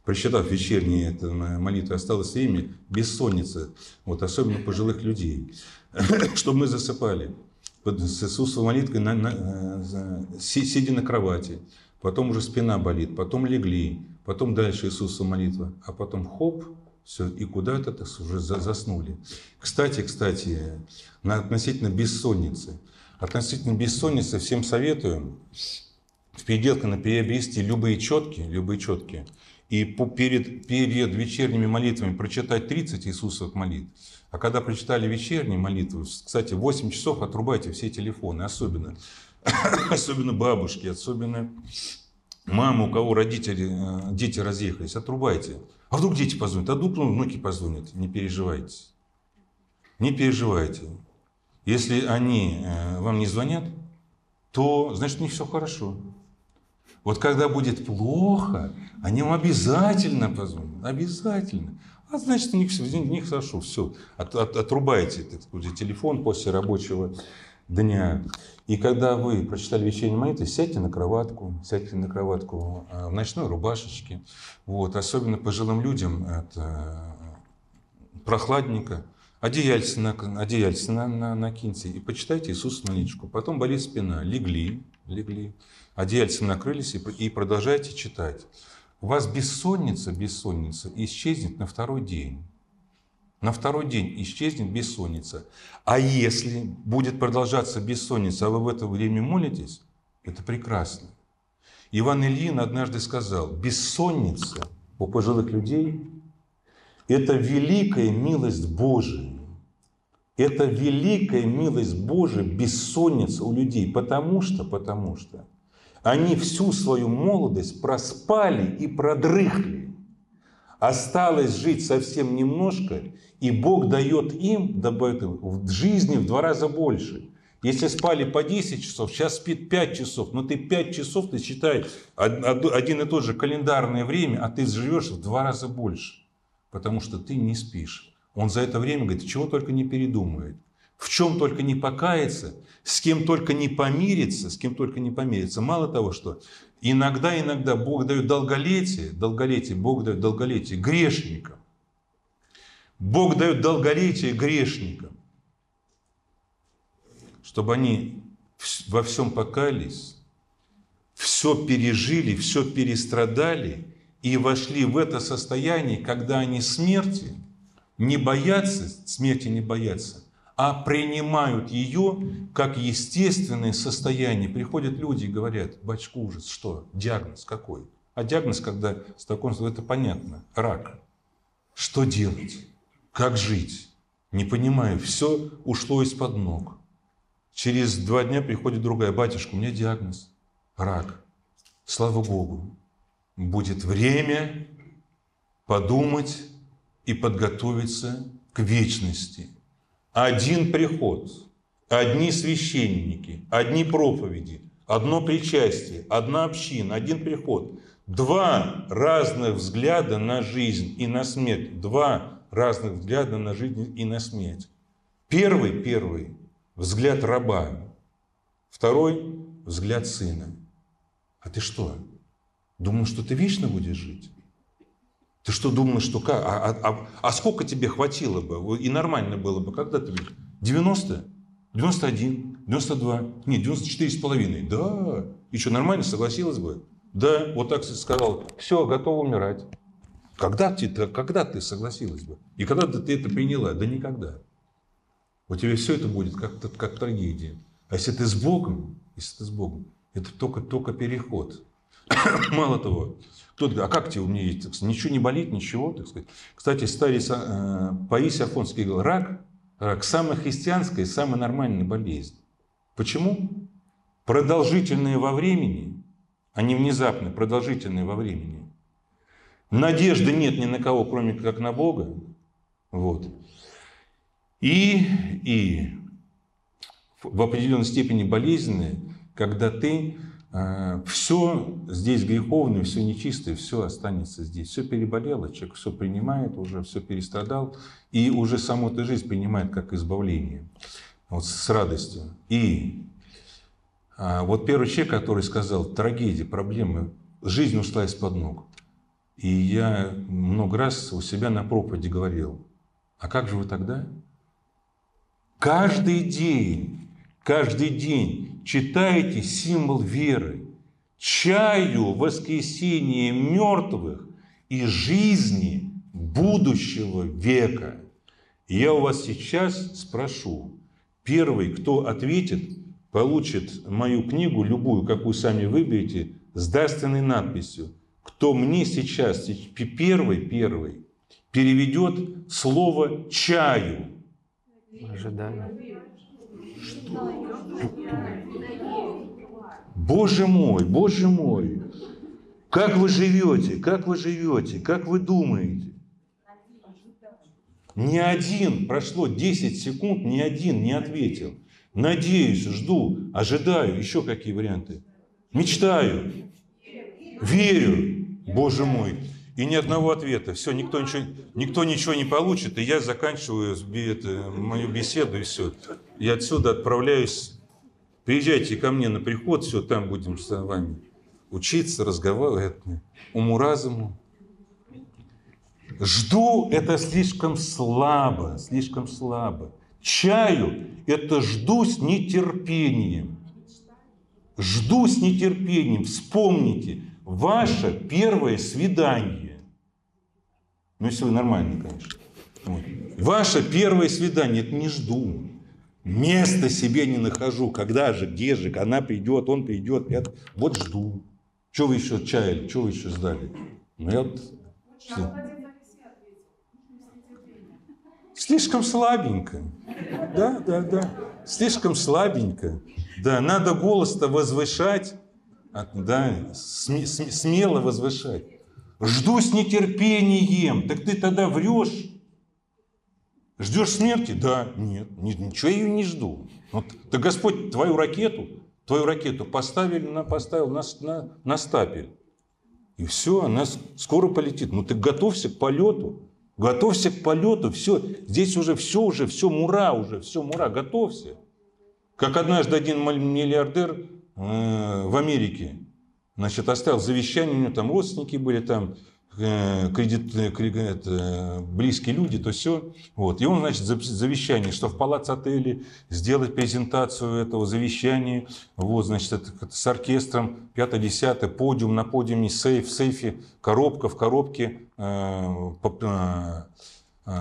прочитав вечерние это, молитвы, осталось время, бессонница, вот, особенно пожилых людей, чтобы мы засыпали с Иисусовой молитвой, э, сидя на кровати, потом уже спина болит, потом легли, потом дальше Иисусова молитва, а потом хоп, все, и куда-то уже заснули. Кстати, кстати, относительно бессонницы. Относительно бессонницы всем советую в переделке на приобрести любые четки, любые четки, и перед, перед вечерними молитвами прочитать 30 Иисусовых молитв. А когда прочитали вечерние молитвы, кстати, 8 часов отрубайте все телефоны, особенно, особенно бабушки, особенно мамы, у кого родители, э, дети разъехались, отрубайте. А вдруг дети позвонят, а вдруг внуки позвонят. Не переживайте. Не переживайте. Если они э, вам не звонят, то значит у них все хорошо. Вот когда будет плохо, они вам обязательно позвонят. Обязательно. А значит, у них, у них хорошо, все. От, от, отрубайте так телефон после рабочего дня. И когда вы прочитали вечерние молитвы, сядьте на кроватку, сядьте на кроватку э, в ночной рубашечке. Вот. Особенно пожилым людям это прохладненько. Одеяльце, на, одеяльце на, на, накиньте и почитайте Иисус молитву. Потом болит спина. Легли, легли. Одеяльцем накрылись и, и продолжайте читать. У вас бессонница, бессонница исчезнет на второй день на второй день исчезнет бессонница. А если будет продолжаться бессонница, а вы в это время молитесь, это прекрасно. Иван Ильин однажды сказал, бессонница у пожилых людей – это великая милость Божия. Это великая милость Божия, бессонница у людей, потому что, потому что они всю свою молодость проспали и продрыхли. Осталось жить совсем немножко, и Бог дает им в жизни в два раза больше. Если спали по 10 часов, сейчас спит 5 часов, но ты 5 часов, ты считай, один и тот же календарное время, а ты живешь в два раза больше, потому что ты не спишь. Он за это время, говорит, чего только не передумает, в чем только не покается, с кем только не помирится, с кем только не помирится. Мало того, что иногда, иногда Бог дает долголетие, долголетие, Бог дает долголетие грешникам. Бог дает долголетие грешникам, чтобы они во всем покаялись, все пережили, все перестрадали и вошли в это состояние, когда они смерти не боятся, смерти не боятся, а принимают ее как естественное состояние. Приходят люди и говорят, батюшка, ужас, что? Диагноз какой? А диагноз, когда с таком, это понятно, рак. Что делать? Как жить? Не понимаю, все ушло из-под ног. Через два дня приходит другая, батюшка, у меня диагноз, рак. Слава Богу, будет время подумать и подготовиться к вечности. Один приход, одни священники, одни проповеди, одно причастие, одна община, один приход. Два разных взгляда на жизнь и на смерть. Два разных взглядов на жизнь и на смерть. Первый, первый взгляд раба, второй взгляд сына. А ты что, думал, что ты вечно будешь жить? Ты что думал, что как? А, а, а, а сколько тебе хватило бы? И нормально было бы. Когда ты 90? 91? 92? Нет, 94 с половиной. Да. И что, нормально согласилась бы? Да, вот так сказал. Все, готов умирать. Когда ты, когда ты согласилась бы? И когда ты это приняла? Да никогда. У тебя все это будет как, как трагедия. А если ты с Богом, если ты с Богом, это только, только переход. Мало того, кто-то говорит, а как тебе у меня есть? Сказать, ничего не болит, ничего. Так сказать. Кстати, старец э, Паисий Афонский говорил, рак, рак самая христианская и самая нормальная болезнь. Почему? Продолжительные во времени, а не внезапные, продолжительные во времени. Надежды нет ни на кого, кроме как на Бога. Вот. И, и в определенной степени болезненные, когда ты все здесь греховное, все нечистое, все останется здесь. Все переболело, человек все принимает уже, все перестрадал, и уже саму эту жизнь принимает как избавление, вот с радостью. И а, вот первый человек, который сказал, трагедия, проблемы, жизнь ушла из-под ног. И я много раз у себя на проповеди говорил, а как же вы тогда? Каждый день, каждый день читаете символ веры, чаю воскресения мертвых и жизни будущего века. И я у вас сейчас спрошу, первый, кто ответит, получит мою книгу, любую, какую сами выберете, с дарственной надписью. Кто мне сейчас, первый, первый, переведет слово «чаю». Ожидаю. Боже мой, Боже мой, как вы живете, как вы живете, как вы думаете? Ни один, прошло 10 секунд, ни один не ответил. Надеюсь, жду, ожидаю, еще какие варианты. Мечтаю, верю, Боже мой. И ни одного ответа. Все, никто ничего, никто ничего не получит, и я заканчиваю мою беседу, и все. Я отсюда отправляюсь. Приезжайте ко мне на приход, все, там будем с вами учиться, разговаривать, уму-разуму. Жду это слишком слабо, слишком слабо. Чаю это жду с нетерпением. Жду с нетерпением. Вспомните, ваше первое свидание. Ну, если вы нормальный, конечно. Вот. Ваше первое свидание, это не жду. Места себе не нахожу. Когда же, где же, она придет, он придет. Я вот жду. Что вы еще чаяли, что вы еще ждали? Ну, я вот... Слишком слабенько. Да, да, да. Слишком слабенько. Да, надо голос-то возвышать. Да, смело возвышать. Жду с нетерпением. Так ты тогда врешь. Ждешь смерти? Да, нет, ничего я ее не жду. Вот, да Господь твою ракету, твою ракету поставили на, поставил на, на, на стапель. И все, она скоро полетит. Ну ты готовься к полету. Готовься к полету, все, здесь уже все, уже все, мура уже, все, мура, готовься. Как однажды один миллиардер э, в Америке, значит, оставил завещание, у него там родственники были, там кредит, э, кредит, близкие люди, то все. Вот. И он, значит, завещание, что в палац отеле сделать презентацию этого завещания, вот, значит, это, с оркестром, 5-10, подиум, на подиуме сейф, в сейфе, коробка, в коробке, э, э,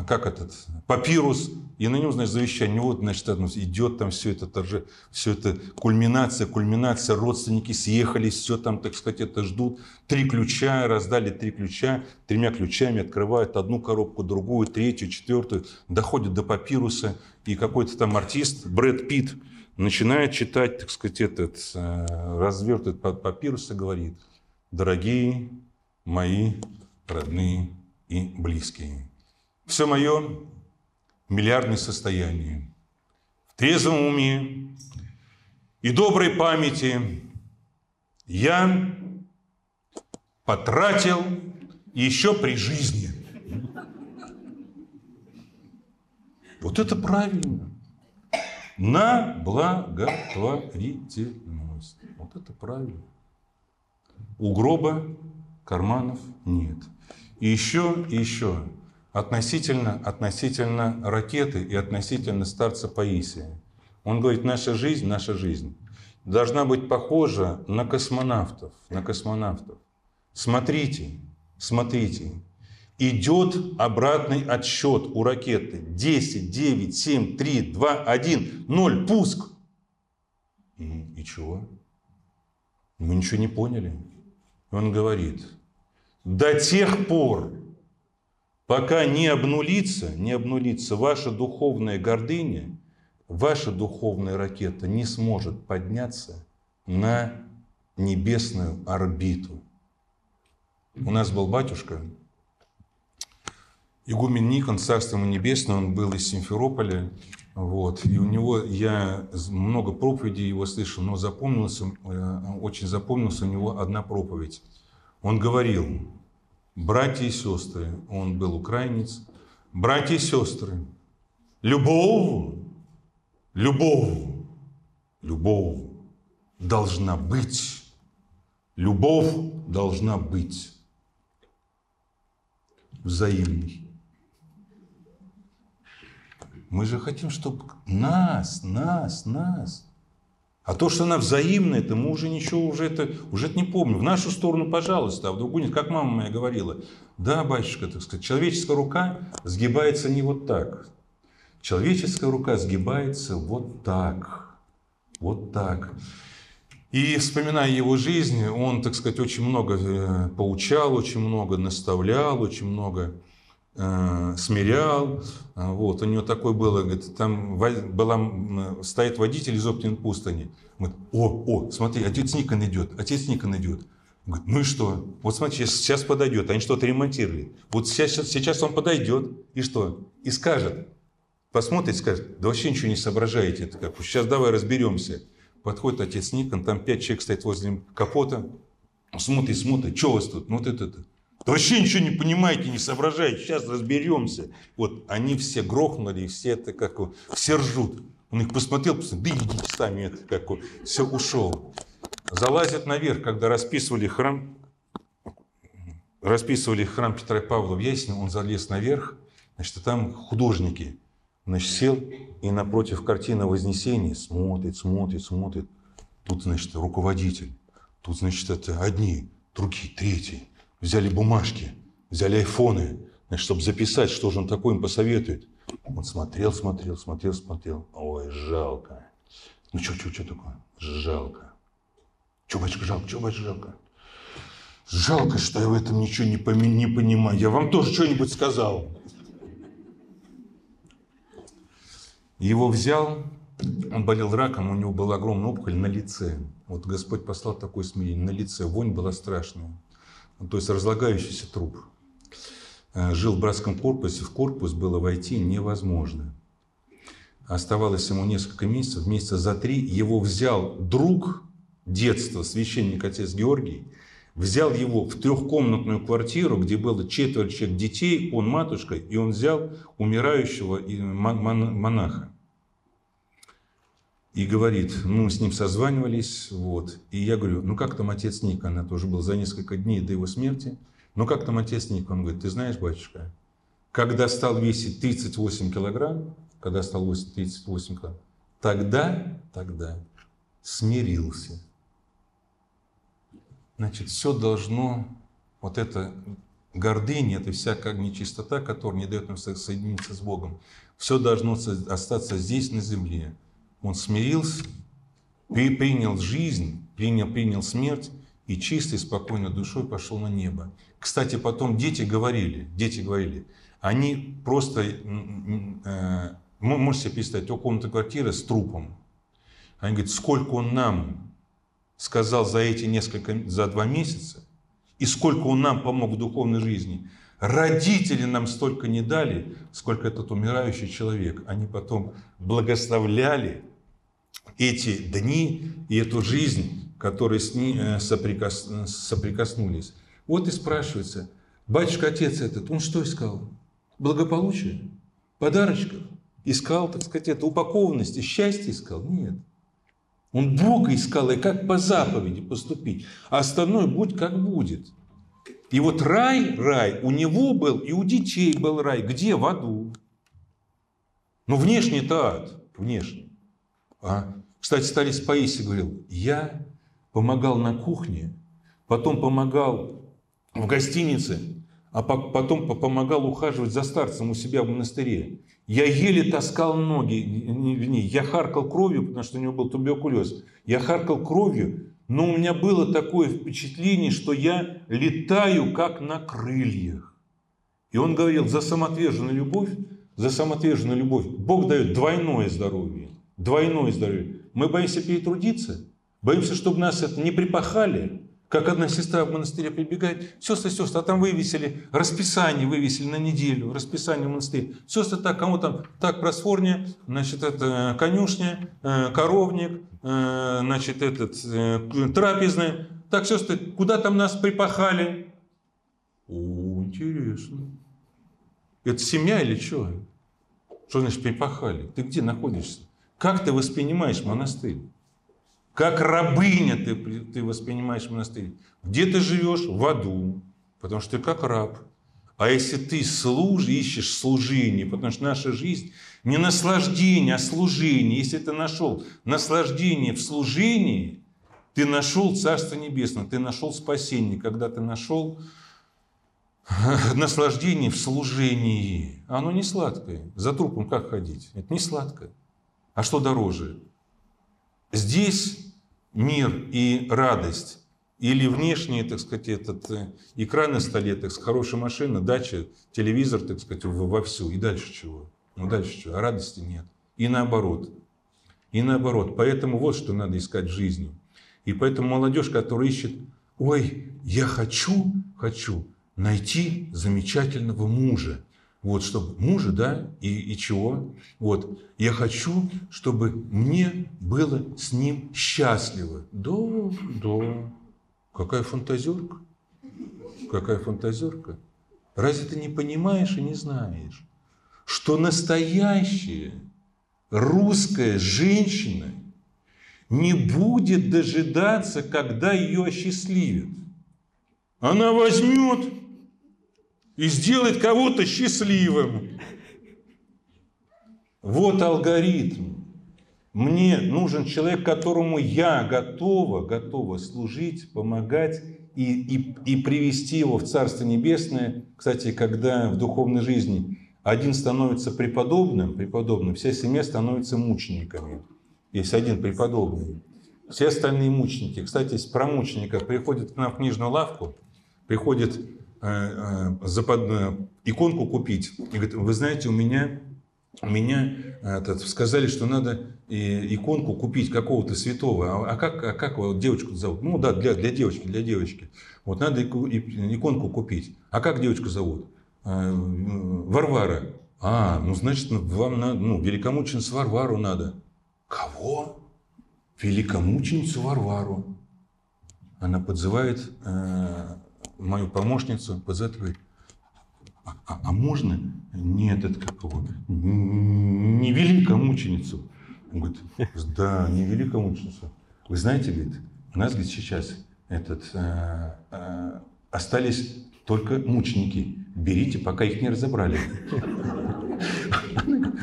как этот, папирус, и на нем, значит, завещание. Вот, значит, идет там все это, торже, все это кульминация, кульминация, родственники съехались, все там, так сказать, это ждут. Три ключа, раздали три ключа, тремя ключами открывают одну коробку, другую, третью, четвертую, доходят до папируса, и какой-то там артист, Брэд Питт, начинает читать, так сказать, этот, э, развертывает папирус и говорит, дорогие мои родные и близкие, все мое миллиардное состояние. В трезвом уме и доброй памяти я потратил еще при жизни. Вот это правильно. На благотворительность. Вот это правильно. У гроба карманов нет. И еще, и еще относительно, относительно ракеты и относительно старца Паисия. Он говорит, наша жизнь, наша жизнь должна быть похожа на космонавтов, на космонавтов. Смотрите, смотрите, идет обратный отсчет у ракеты. 10, 9, 7, 3, 2, 1, 0, пуск. И, и чего? Мы ничего не поняли. Он говорит, до тех пор, Пока не обнулится, не обнулится ваша духовная гордыня, ваша духовная ракета не сможет подняться на небесную орбиту. У нас был батюшка, игумен Никон, Царство ему небесное, он был из Симферополя, вот, и у него, я много проповедей его слышал, но запомнился, э, очень запомнился у него одна проповедь. Он говорил, братья и сестры, он был украинец, братья и сестры, любовь, любовь, любовь должна быть, любовь должна быть взаимной. Мы же хотим, чтобы нас, нас, нас. А то, что она взаимная, это мы уже ничего, уже это, уже это не помню. В нашу сторону, пожалуйста, а в другую нет. Как мама моя говорила, да, батюшка, так сказать, человеческая рука сгибается не вот так. Человеческая рука сгибается вот так. Вот так. И вспоминая его жизнь, он, так сказать, очень много э, поучал, очень много наставлял, очень много смирял. А, вот, у него такой было, говорит, там была, стоит водитель из Оптин пустыни. Говорит, о, о, смотри, отец Никон идет, отец Никон идет. Говорит, ну и что? Вот смотри, сейчас подойдет, они что-то ремонтировали. Вот сейчас, сейчас он подойдет, и что? И скажет, посмотрит, скажет, да вообще ничего не соображаете. Это как, сейчас давай разберемся. Подходит отец Никон, там пять человек стоит возле капота, смотрит, смотрит, что у вас тут? Ну вот это, это. Вообще ничего не понимаете, не соображаете, сейчас разберемся. Вот они все грохнули, все это как все ржут. Он их посмотрел, посмотрел, да идите сами, это как все ушел. Залазят наверх, когда расписывали храм, расписывали храм Петра и Павла в Ясне, он залез наверх, значит, там художники. Значит, сел и напротив картины Вознесения смотрит, смотрит, смотрит. Тут, значит, руководитель. Тут, значит, это одни, другие, третьи взяли бумажки, взяли айфоны, значит, чтобы записать, что же он такое им посоветует. Он смотрел, смотрел, смотрел, смотрел. Ой, жалко. Ну что, что, что такое? Жалко. Че, батюшка, жалко, че, батюшка, жалко? Жалко, что я в этом ничего не, поми- не понимаю. Я вам тоже что-нибудь сказал. Его взял, он болел раком, у него была огромная опухоль на лице. Вот Господь послал такое смирение. На лице вонь была страшная то есть разлагающийся труп. Э, жил в братском корпусе, в корпус было войти невозможно. Оставалось ему несколько месяцев, месяца за три его взял друг детства, священник отец Георгий, взял его в трехкомнатную квартиру, где было четверо человек детей, он матушка, и он взял умирающего монаха и говорит, ну, мы с ним созванивались, вот, и я говорю, ну, как там отец Ник, она тоже был за несколько дней до его смерти, ну, как там отец Ник, он говорит, ты знаешь, батюшка, когда стал весить 38 килограмм, когда стал весить 38 килограмм, тогда, тогда смирился. Значит, все должно, вот это гордыня, это всякая нечистота, которая не дает нам соединиться с Богом, все должно остаться здесь, на земле. Он смирился, принял жизнь, принял, принял смерть и чистой, спокойной душой пошел на небо. Кстати, потом дети говорили, дети говорили, они просто, э, можете себе представить, у комнаты квартиры с трупом. Они говорят, сколько он нам сказал за эти несколько, за два месяца, и сколько он нам помог в духовной жизни. Родители нам столько не дали, сколько этот умирающий человек. Они потом благословляли эти дни и эту жизнь, которые с ней э, соприкос... соприкоснулись. Вот и спрашивается, батюшка отец этот, он что искал? Благополучие? Подарочков? Искал, так сказать, это упакованности, счастье искал? Нет. Он Бога искал, и как по заповеди поступить. А остальное будь как будет. И вот рай, рай у него был, и у детей был рай. Где? В аду. Ну, внешний-то ад. Внешний. А? Кстати, старец Паисий говорил, я помогал на кухне, потом помогал в гостинице, а потом помогал ухаживать за старцем у себя в монастыре. Я еле таскал ноги, не, я харкал кровью, потому что у него был туберкулез. Я харкал кровью, но у меня было такое впечатление, что я летаю как на крыльях. И он говорил, за самоотверженную любовь, за самоотверженную любовь Бог дает двойное здоровье. Двойное здоровье. Мы боимся перетрудиться, боимся, чтобы нас это не припахали, как одна сестра в монастыре прибегает, сестры, сестры, а там вывесили, расписание вывесили на неделю, расписание в монастыре. Сестры так, кому там, так, просфорня, значит, это конюшня, э, коровник, э, значит, этот, э, трапезная. Так, сестры, куда там нас припахали? О, интересно. Это семья или что? Что значит припахали? Ты где находишься? Как ты воспринимаешь монастырь? Как рабыня ты, ты воспринимаешь монастырь. Где ты живешь? В аду. Потому что ты как раб. А если ты служ, ищешь служение, потому что наша жизнь не наслаждение, а служение. Если ты нашел наслаждение в служении, ты нашел Царство Небесное, ты нашел спасение. Когда ты нашел наслаждение в служении, оно не сладкое. За трупом как ходить? Это не сладкое. А что дороже? Здесь мир и радость, или внешний, так сказать, этот э, экран на столе, так сказать, хорошая машина, дача, телевизор, так сказать, вовсю, и дальше чего? Ну дальше чего? А радости нет. И наоборот. И наоборот. Поэтому вот что надо искать в жизни. И поэтому молодежь, которая ищет, ой, я хочу, хочу найти замечательного мужа. Вот, чтобы мужа, да, и, и чего? Вот, я хочу, чтобы мне было с ним счастливо. Да, да. Какая фантазерка? Какая фантазерка? Разве ты не понимаешь и не знаешь, что настоящая русская женщина не будет дожидаться, когда ее осчастливят. Она возьмет и сделать кого-то счастливым. Вот алгоритм. Мне нужен человек, которому я готова, готова служить, помогать и, и, и привести его в Царство Небесное. Кстати, когда в духовной жизни один становится преподобным, преподобным, вся семья становится мучениками. Есть один преподобный. Все остальные мученики. Кстати, про мучеников приходит к нам в книжную лавку, приходит запад... иконку купить. И говорит, вы знаете, у меня, у меня этот, сказали, что надо иконку купить какого-то святого. А, а как, а как вот девочку зовут? Ну да, для, для девочки, для девочки. Вот надо иконку купить. А как девочку зовут? Э, Варвара. А, ну значит, вам надо, ну, великомученицу Варвару надо. Кого? Великомученицу Варвару. Она подзывает мою помощницу, говорит, а, а, а можно не этот, как его, не великомученицу? Он говорит, да, не великомученицу. Вы знаете, говорит, у нас, говорит, сейчас этот, э, э, остались только мученики. Берите, пока их не разобрали.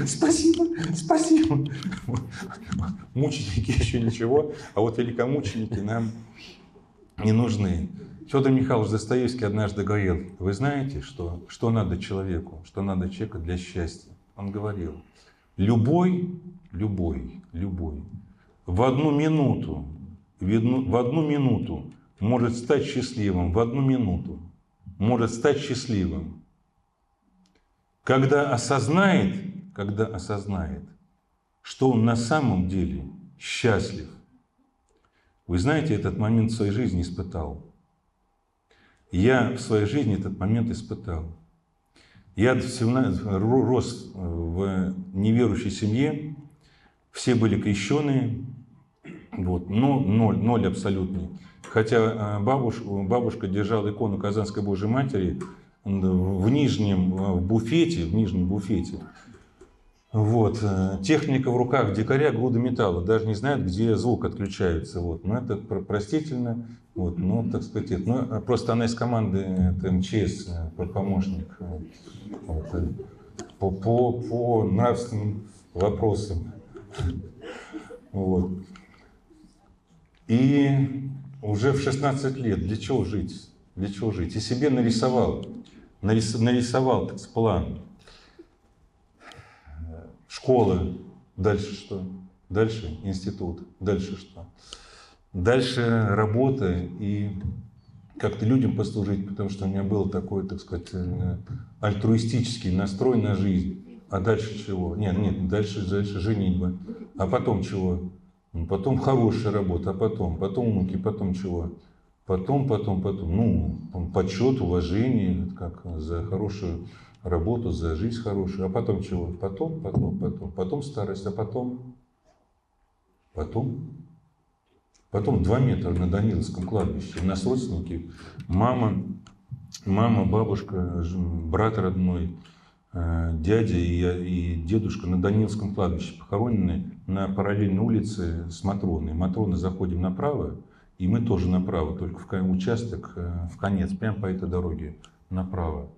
Спасибо, спасибо. Мученики еще ничего, а вот великомученики нам не нужны. Федор Михайлович Достоевский однажды говорил, вы знаете, что, что надо человеку, что надо человеку для счастья? Он говорил, любой, любой, любой в одну минуту, в одну, минуту может стать счастливым, в одну минуту может стать счастливым, когда осознает, когда осознает, что он на самом деле счастлив. Вы знаете, этот момент в своей жизни испытал. Я в своей жизни этот момент испытал. Я рос в неверующей семье, все были крещенные, вот, но ноль, ноль абсолютный. Хотя э, бабушка, бабушка держала икону Казанской Божьей Матери в нижнем в буфете, в нижнем буфете. Вот. Э, техника в руках дикаря груда металла. Даже не знает, где звук отключается. Вот. Но это простительно. Вот. Ну, так сказать, это, ну, а просто она из команды это МЧС, э, помощник. Вот. Э, по, по, по нравственным вопросам. Вот. И уже в 16 лет для чего жить? Для чего жить? И себе нарисовал. Нарис, нарисовал так, план школа, дальше что? Дальше институт, дальше что? Дальше работа и как-то людям послужить, потому что у меня был такой, так сказать, э, альтруистический настрой на жизнь. А дальше чего? Нет, нет, дальше, дальше женитьба. А потом чего? Ну, потом хорошая работа, а потом, потом внуки, потом чего? Потом, потом, потом, ну, почет, уважение, как за хорошую работу, за жизнь хорошую. А потом чего? Потом, потом, потом. Потом старость, а потом? Потом? Потом два метра на Даниловском кладбище. У родственники, мама, мама, бабушка, брат родной, э, дядя и, и дедушка на Даниловском кладбище похоронены на параллельной улице с Матроной. Матроны заходим направо, и мы тоже направо, только в участок э, в конец, прямо по этой дороге направо.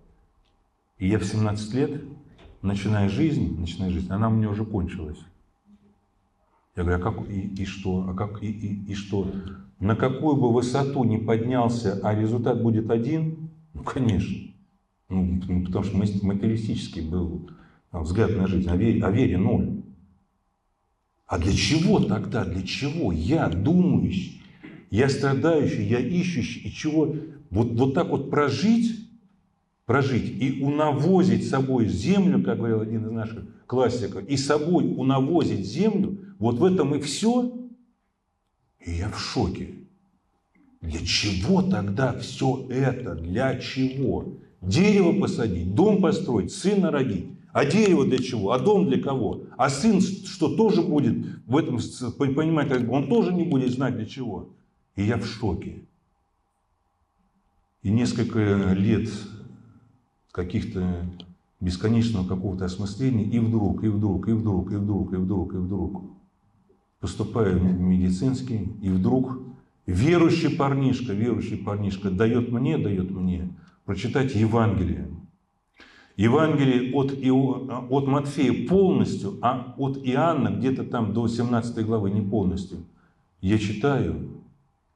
И я в 17 лет, начиная жизнь, начиная жизнь, она у меня уже кончилась. Я говорю, а как и, и что? А как и, и, и что? На какую бы высоту не поднялся, а результат будет один? Ну, конечно. Ну, ну потому что материалистический был взгляд на жизнь, о вере, о вере ноль. А для чего тогда? Для чего? Я думающий, я страдающий, я ищущий, и чего? Вот, вот так вот прожить, прожить и унавозить с собой землю, как говорил один из наших классиков, и собой унавозить землю, вот в этом и все. И я в шоке. Для чего тогда все это? Для чего? Дерево посадить, дом построить, сына родить. А дерево для чего? А дом для кого? А сын что тоже будет в этом понимать, он тоже не будет знать для чего. И я в шоке. И несколько лет каких-то бесконечного какого-то осмысления, и вдруг, и вдруг, и вдруг, и вдруг, и вдруг, и вдруг поступаю в медицинский, и вдруг верующий парнишка, верующий парнишка дает мне, дает мне прочитать Евангелие. Евангелие от, Ио, от Матфея полностью, а от Иоанна где-то там до 17 главы не полностью. Я читаю,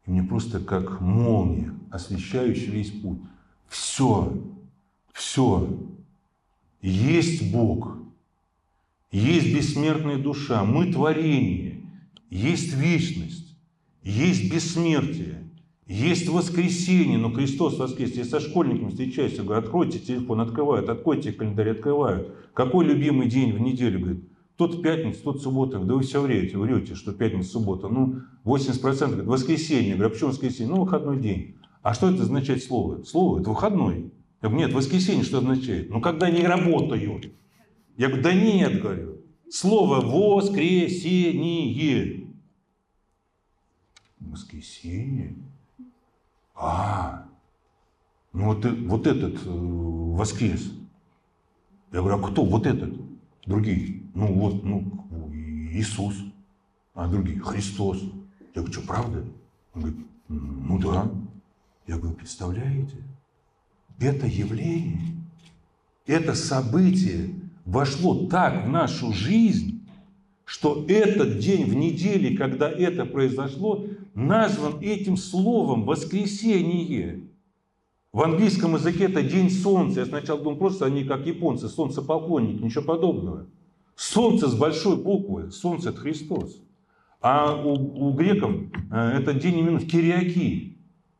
и мне просто как молния, освещающая весь путь. Все, все. Есть Бог, есть бессмертная душа, мы творение, есть вечность, есть бессмертие, есть воскресенье, но Христос воскрес. Я со школьниками встречаюсь, я говорю, откройте телефон, открывают, откройте календарь, открывают. Какой любимый день в неделю, говорит, тот пятница, тот суббота. Да вы все врете, врете, что пятница, суббота. Ну, 80% говорит, воскресенье. Я говорю, а почему воскресенье? Ну, выходной день. А что это означает слово? Слово – это выходной. Я говорю, нет, воскресенье что означает? Ну, когда не работаю. Я говорю, да нет, говорю. Слово воскресенье. Воскресенье? А, ну вот, вот этот э, воскрес. Я говорю, а кто? Вот этот. Другие. Ну вот, ну, Иисус. А другие, Христос. Я говорю, что, правда? Он говорит, ну да. Я говорю, представляете? Это явление, это событие вошло так в нашу жизнь, что этот день в неделе, когда это произошло, назван этим словом «воскресенье». В английском языке это день солнца. Я сначала думал, просто они как японцы, солнцепоклонники, ничего подобного. Солнце с большой буквы, солнце это Христос. А у, у греков э, это день именно Кириаки.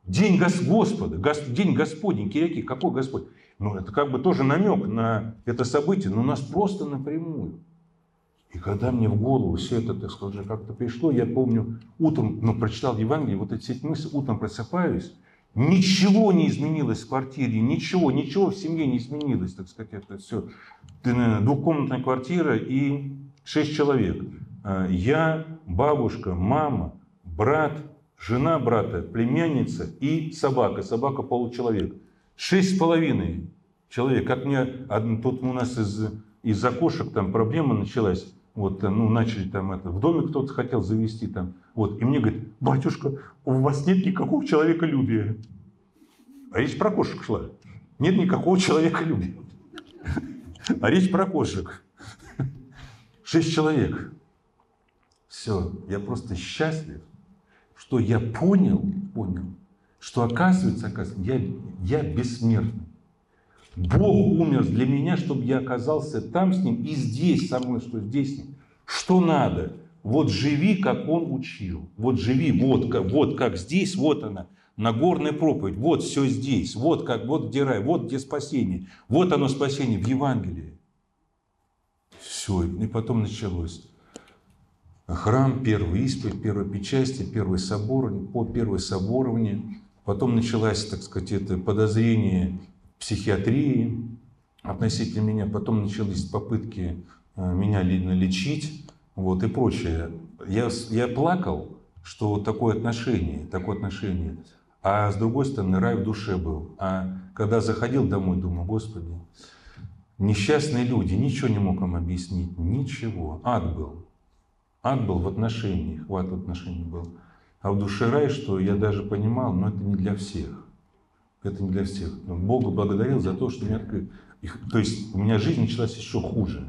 День Господа, Гос, день Господень, Кириаки. Какой Господь? Ну, это как бы тоже намек на это событие, но нас просто напрямую. И когда мне в голову все это, так сказать, как-то пришло, я помню, утром, ну, прочитал Евангелие, вот эти мысли, утром просыпаюсь, ничего не изменилось в квартире, ничего, ничего в семье не изменилось, так сказать, это все. Двухкомнатная квартира и шесть человек. А, я, бабушка, мама, брат, жена брата, племянница и собака. Собака получеловек. Шесть с половиной человек. Как мне, тут у нас из, из окошек там проблема началась вот, ну, начали там это, в доме кто-то хотел завести там, вот, и мне говорит, батюшка, у вас нет никакого человеколюбия. А речь про кошек шла. Нет никакого человеколюбия. А речь про кошек. Шесть человек. Все, я просто счастлив, что я понял, понял, что оказывается, оказывается я, я бессмертный. Бог умер для меня, чтобы я оказался там с Ним и здесь со мной, что здесь Ним. Что надо? Вот живи, как Он учил. Вот живи, вот как, вот как здесь, вот она. Нагорная проповедь, вот все здесь, вот как, вот где рай, вот где спасение. Вот оно спасение в Евангелии. Все, и потом началось. Храм, первый исповедь, первое причастие, первый собор, по первое соборование, Потом началось, так сказать, это подозрение психиатрии относительно меня. Потом начались попытки э, меня лечить вот, и прочее. Я, я плакал, что такое отношение, такое отношение. А с другой стороны, рай в душе был. А когда заходил домой, думаю, Господи, несчастные люди, ничего не мог им объяснить, ничего. Ад был. Ад был в отношении, хват в отношении был. А в душе рай, что я даже понимал, но это не для всех. Это не для всех. Но Богу благодарил за то, что меня открыл. То есть у меня жизнь началась еще хуже.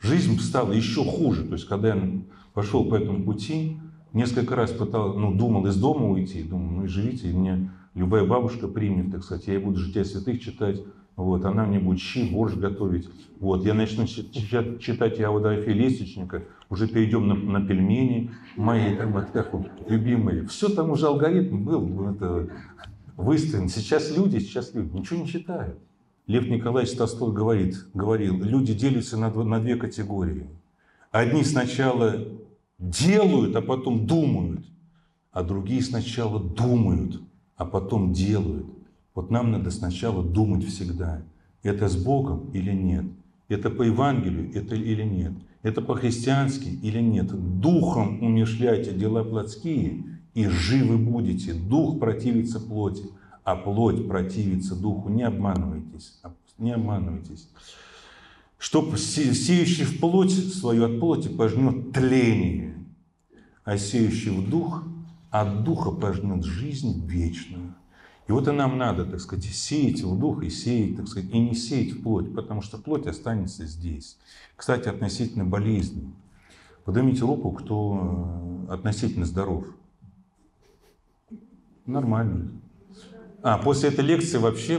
Жизнь стала еще хуже. То есть когда я пошел по этому пути, несколько раз пытался, ну, думал из дома уйти, думал, ну и живите, и мне любая бабушка примет, так сказать, я ей буду жития святых читать, вот, она мне будет щи, борщ готовить. Вот, я начну читать, Иовдофия Лестничника, уже перейдем на, на пельмени мои, там, вот, как, любимые. Все там уже алгоритм был это, выстроен. Сейчас люди, сейчас люди ничего не читают. Лев Николаевич Толстой говорит, говорил, люди делятся на, на две категории. Одни сначала делают, а потом думают, а другие сначала думают, а потом делают. Вот нам надо сначала думать всегда, это с Богом или нет, это по Евангелию это или нет, это по-христиански или нет. Духом умешляйте дела плотские, и живы будете. Дух противится плоти, а плоть противится духу. Не обманывайтесь, не обманывайтесь. Чтоб сеющий в плоть свою от плоти пожнет тление, а сеющий в дух от духа пожнет жизнь вечную. И вот и нам надо, так сказать, сеять в дух и сеять, так сказать, и не сеять в плоть, потому что плоть останется здесь. Кстати, относительно болезни. Поднимите руку, кто э, относительно здоров. Нормально. А, после этой лекции вообще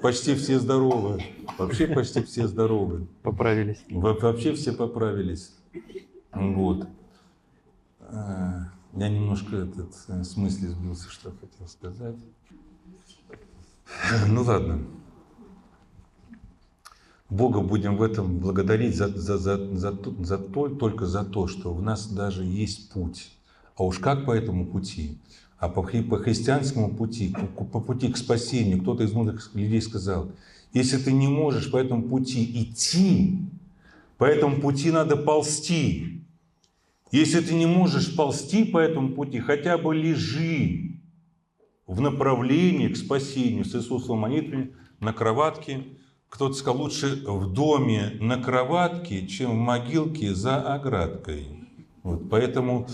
почти все здоровы. Вообще почти все здоровы. Поправились. Вообще все поправились. Вот. А, я немножко этот э, смысле сбился, что хотел сказать. Ну ладно. Бога будем в этом благодарить за, за, за, за, за то, только за то, что в нас даже есть путь. А уж как по этому пути? А по, по христианскому пути, по, по пути к спасению, кто-то из мудрых людей сказал, если ты не можешь по этому пути идти, по этому пути надо ползти. Если ты не можешь ползти по этому пути, хотя бы лежи в направлении к спасению с Иисусом молитвами на кроватке. Кто-то сказал, лучше в доме на кроватке, чем в могилке за оградкой. Вот, поэтому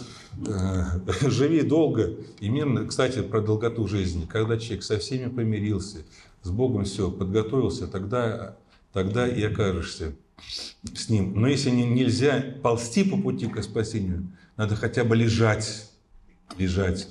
э, живи долго. Именно, кстати, про долготу жизни. Когда человек со всеми помирился, с Богом все, подготовился, тогда, тогда и окажешься с Ним. Но если не, нельзя ползти по пути к спасению, надо хотя бы лежать, лежать.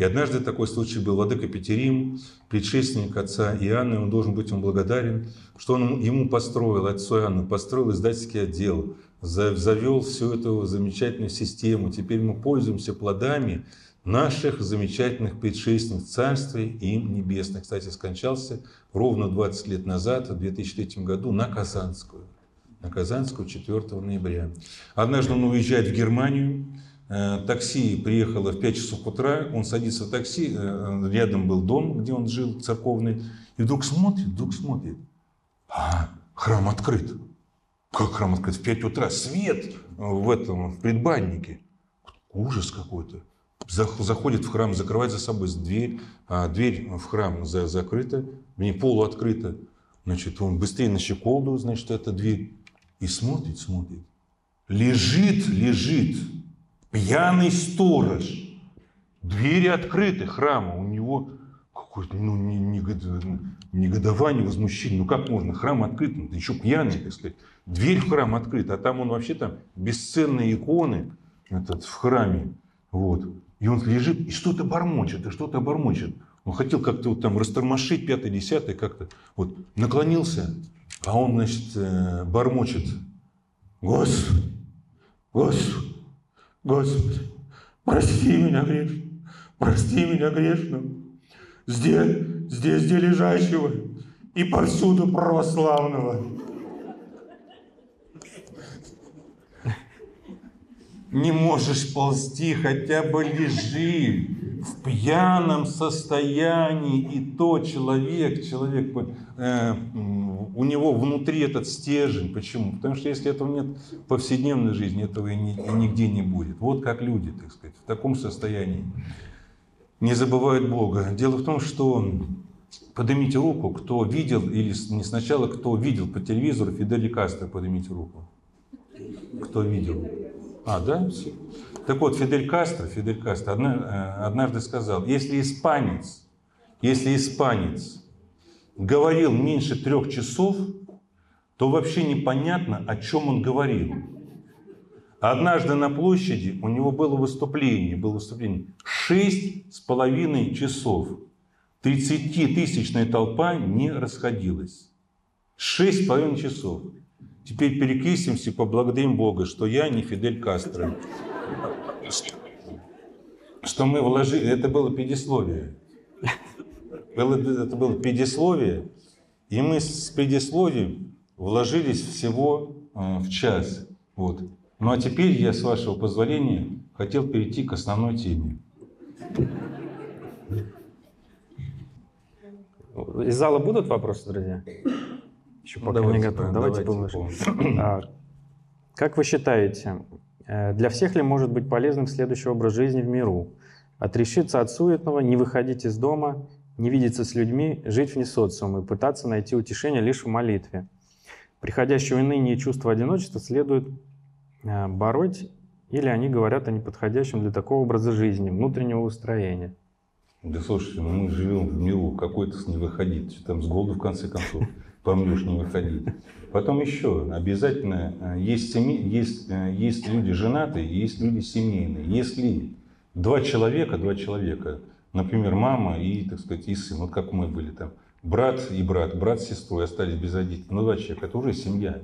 И однажды такой случай был. Владыка Петерим, предшественник отца Иоанна, он должен быть ему благодарен, что он ему построил, отцу Иоанну, построил издательский отдел, завел всю эту замечательную систему. Теперь мы пользуемся плодами наших замечательных предшественных царствий им небесных. Кстати, скончался ровно 20 лет назад, в 2003 году, на Казанскую. На Казанскую 4 ноября. Однажды он уезжает в Германию, такси приехало в 5 часов утра, он садится в такси, э, рядом был дом, где он жил, церковный, и вдруг смотрит, вдруг смотрит, а, храм открыт. Как храм открыт? В 5 утра. Свет в этом, в предбаннике. Ужас какой-то. Заходит в храм, закрывает за собой дверь. А дверь в храм за, закрыта, в ней полуоткрыта. Значит, он быстрее на щеколду, значит, эта дверь. И смотрит, смотрит. Лежит, лежит пьяный сторож. Двери открыты храма. У него какое-то ну, негодование, возмущение. Ну как можно? Храм открыт, ну, ты еще пьяный, так сказать. Дверь в храм открыта, а там он вообще там бесценные иконы этот, в храме. Вот. И он лежит и что-то бормочет, и что-то бормочет. Он хотел как-то вот там растормошить, пятое, десятое, как-то. Вот наклонился, а он, значит, э, бормочет. Господи, Господи, Господи, прости меня грешно, прости меня грешно здесь, здесь, где лежащего и повсюду православного. Не можешь ползти, хотя бы лежи. В пьяном состоянии, и то человек, человек, э, у него внутри этот стержень. Почему? Потому что если этого нет в повседневной жизни, этого и, ни, и нигде не будет. Вот как люди, так сказать, в таком состоянии не забывают Бога. Дело в том, что поднимите руку, кто видел, или не сначала, кто видел по телевизору Фидели Кастро, поднимите руку. Кто видел? А, да? Так вот, Фидель Кастро, Фидель Кастро э, однажды сказал, если испанец, если испанец говорил меньше трех часов, то вообще непонятно, о чем он говорил. Однажды на площади у него было выступление, было выступление шесть с половиной часов. 30-тысячная толпа не расходилась. Шесть с половиной часов. Теперь перекрестимся и поблагодарим Бога, что я не Фидель Кастро. Что мы вложили... Это было предисловие. Это было предисловие. И мы с предисловием вложились всего э, в час. Вот. Ну а теперь я, с вашего позволения, хотел перейти к основной теме. Из зала будут вопросы, друзья? Еще пока давайте, не готов. Давайте, давайте а, Как вы считаете, для всех ли может быть полезным следующий образ жизни в миру? Отрешиться от суетного, не выходить из дома, не видеться с людьми, жить вне социума и пытаться найти утешение лишь в молитве. Приходящее ныне чувство одиночества следует э, бороть, или они говорят о неподходящем для такого образа жизни, внутреннего устроения. Да слушайте, ну мы живем в миру, какой-то не выходить, там с голоду в конце концов помрешь не выходить. Потом еще, обязательно, э, есть, семьи, есть, э, есть люди женатые, есть люди семейные. Если два человека, два человека, например, мама и, так сказать, и сын, вот как мы были там, брат и брат, брат с сестрой остались без родителей, ну два человека, это уже семья.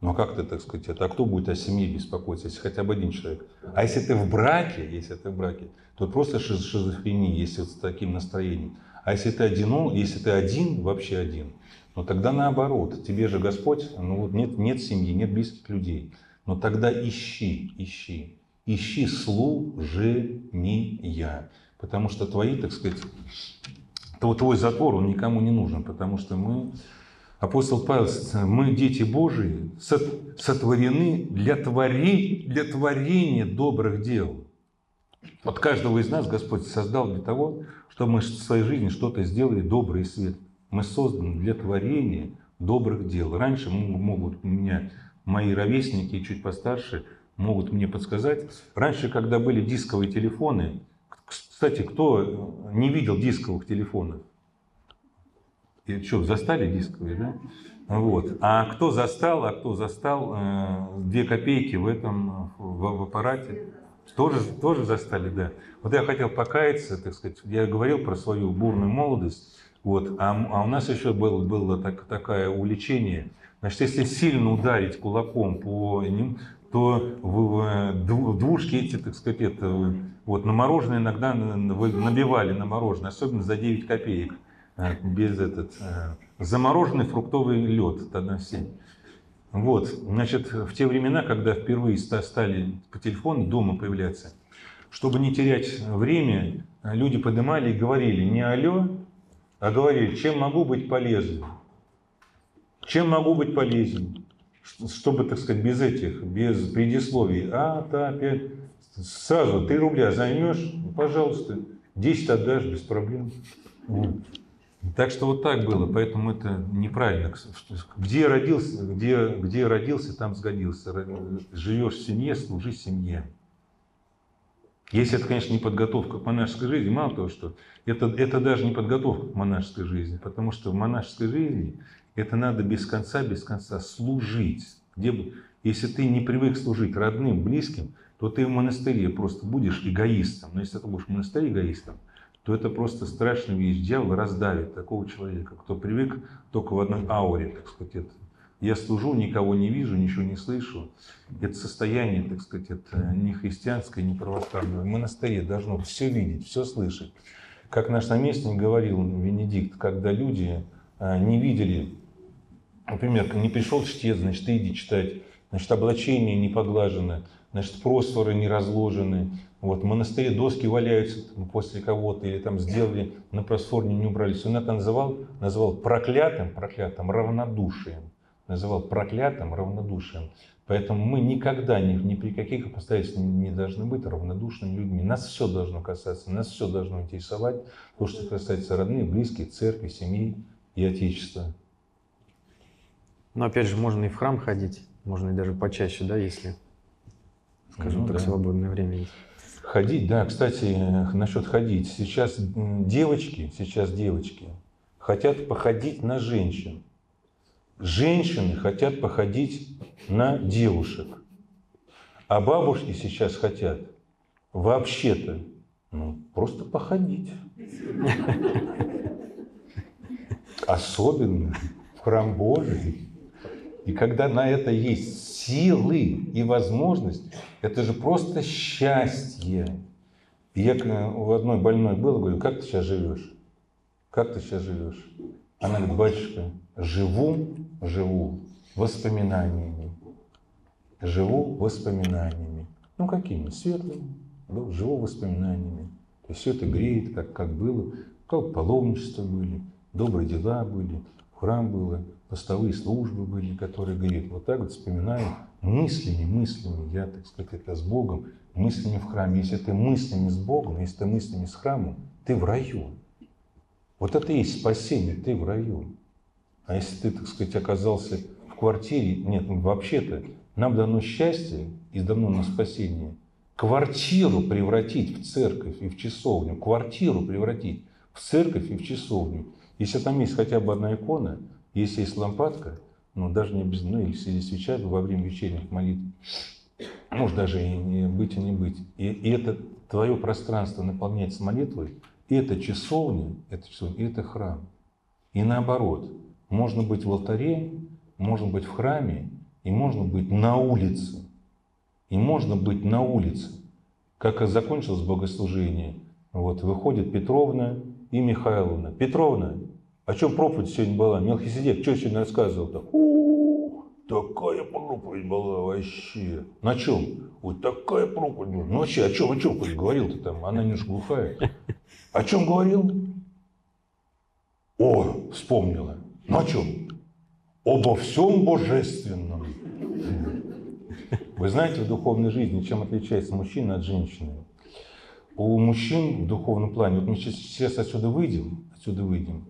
Ну а как ты, так сказать, это, а кто будет о семье беспокоиться, если хотя бы один человек? А если ты в браке, если ты в браке, то просто шизофрения, если вот с таким настроением. А если ты один, если ты один, вообще один, ну тогда наоборот, тебе же Господь, ну вот нет, нет семьи, нет близких людей. Но тогда ищи, ищи, ищи служения. Потому что твои, так сказать, твой затвор, он никому не нужен, потому что мы Апостол Павел, мы дети Божии, сотворены для, твори, для творения добрых дел. Вот каждого из нас Господь создал для того, чтобы мы в своей жизни что-то сделали доброе и свет. Мы созданы для творения добрых дел. Раньше могут меня мои ровесники, чуть постарше, могут мне подсказать. Раньше, когда были дисковые телефоны, кстати, кто не видел дисковых телефонов? И что, застали дисковые, да? Вот. А кто застал, а кто застал э, две копейки в этом в, в аппарате? Тоже, тоже застали, да. Вот я хотел покаяться, так сказать, я говорил про свою бурную молодость, вот, а, а у нас еще было, было так, такое увлечение. Значит, если сильно ударить кулаком по ним, то в, в двушке эти, так сказать, это, вот, на мороженое иногда набивали на мороженое, особенно за 9 копеек. Э, без этот э, замороженный фруктовый лед тогда все. Вот, значит, в те времена, когда впервые стали по телефону дома появляться, чтобы не терять время, люди поднимали и говорили не алло, а говорили, чем могу быть полезен. Чем могу быть полезен? Чтобы, так сказать, без этих, без предисловий. А, да, опять. Сразу 3 рубля займешь, пожалуйста, 10 отдашь без проблем. Так что вот так было, поэтому это неправильно. Где родился, где, где родился, там сгодился. Живешь в семье, служи семье. Если это, конечно, не подготовка к монашеской жизни, мало того, что это, это даже не подготовка к монашеской жизни, потому что в монашеской жизни это надо без конца, без конца служить. Где бы, если ты не привык служить родным, близким, то ты в монастыре просто будешь эгоистом. Но если ты будешь в монастыре эгоистом, то это просто страшная вещь. Дьявол раздавит такого человека, кто привык только в одной ауре, так сказать. Это. Я служу, никого не вижу, ничего не слышу. Это состояние, так сказать, это не христианское, не православное. В монастыре должно все видеть, все слышать. Как наш наместник говорил, Венедикт, когда люди а, не видели, например, не пришел чтец, значит, иди читать, значит, облачение не поглажено, значит, просфоры не разложены, Вот, в монастыре доски валяются после кого-то, или там сделали на просформе, не убрались. Он это называл, называл проклятым, проклятым равнодушием. Называл проклятым равнодушием. Поэтому мы никогда ни, ни при каких обстоятельствах не должны быть равнодушными людьми. Нас все должно касаться, нас все должно интересовать. То, что касается родных, близких, церкви, семьи и Отечества. Но опять же, можно и в храм ходить, можно и даже почаще, да, если, скажем ну, так, да. свободное время есть. Ходить, да, кстати, насчет ходить. Сейчас девочки, сейчас девочки хотят походить на женщин. Женщины хотят походить на девушек. А бабушки сейчас хотят вообще-то ну, просто походить. Особенно в храм Божий. И когда на это есть силы и возможность, это же просто счастье. Я у одной больной был, говорю, как ты сейчас живешь? Как ты сейчас живешь? Она говорит, батюшка, живу, живу воспоминаниями. Живу воспоминаниями. Ну, какими? Светлыми. Да, живу воспоминаниями. То есть все это греет, как, как было, как паломничества были, добрые дела были, храм было, постовые службы были, которые греют. Вот так вот вспоминаю мыслями, мыслями, я, так сказать, это с Богом, мыслями в храме. Если ты мыслями с Богом, если ты мыслями с храмом, ты в раю. Вот это и есть спасение, ты в раю. А если ты, так сказать, оказался в квартире, нет, ну, вообще-то нам дано счастье и дано на спасение. Квартиру превратить в церковь и в часовню, квартиру превратить в церковь и в часовню. Если там есть хотя бы одна икона, если есть лампадка, ну даже не без, ну или сидя свеча во время вечерних молитв, может даже и не быть, и не быть. И, и это твое пространство наполняется молитвой, и это часовня, это часовня, и это храм. И наоборот, можно быть в алтаре, можно быть в храме, и можно быть на улице. И можно быть на улице. Как закончилось богослужение, вот выходит Петровна и Михайловна. Петровна, о чем проповедь сегодня была? Мелхиседек, что сегодня рассказывал-то? Такая проповедь была вообще. На чем? Вот такая проповедь была. Ну вообще, о чем, о чем говорил-то там? Она немножко глухая. О чем говорил? О, вспомнила. О чем? Обо всем божественном. Вы знаете, в духовной жизни чем отличается мужчина от женщины? У мужчин в духовном плане, вот мы сейчас отсюда выйдем, отсюда выйдем,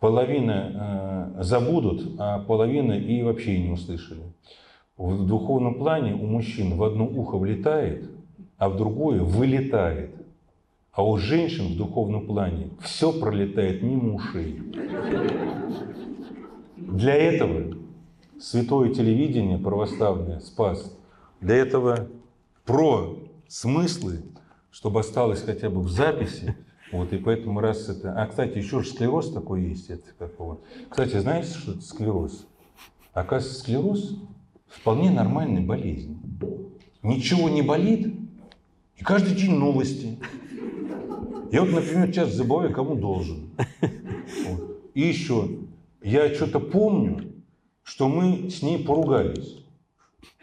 половина э, забудут, а половина и вообще не услышали. В духовном плане у мужчин в одно ухо влетает, а в другое вылетает. А у женщин в духовном плане все пролетает мимо ушей. Для этого святое телевидение православное спас. Для этого про смыслы, чтобы осталось хотя бы в записи, вот, и поэтому раз это... А, кстати, еще же склероз такой есть. Это какого? Кстати, знаете, что это склероз? Оказывается, склероз вполне нормальная болезнь. Ничего не болит, и каждый день новости. Я вот, например, часто забываю, кому должен. Вот. И еще, я что-то помню, что мы с ней поругались.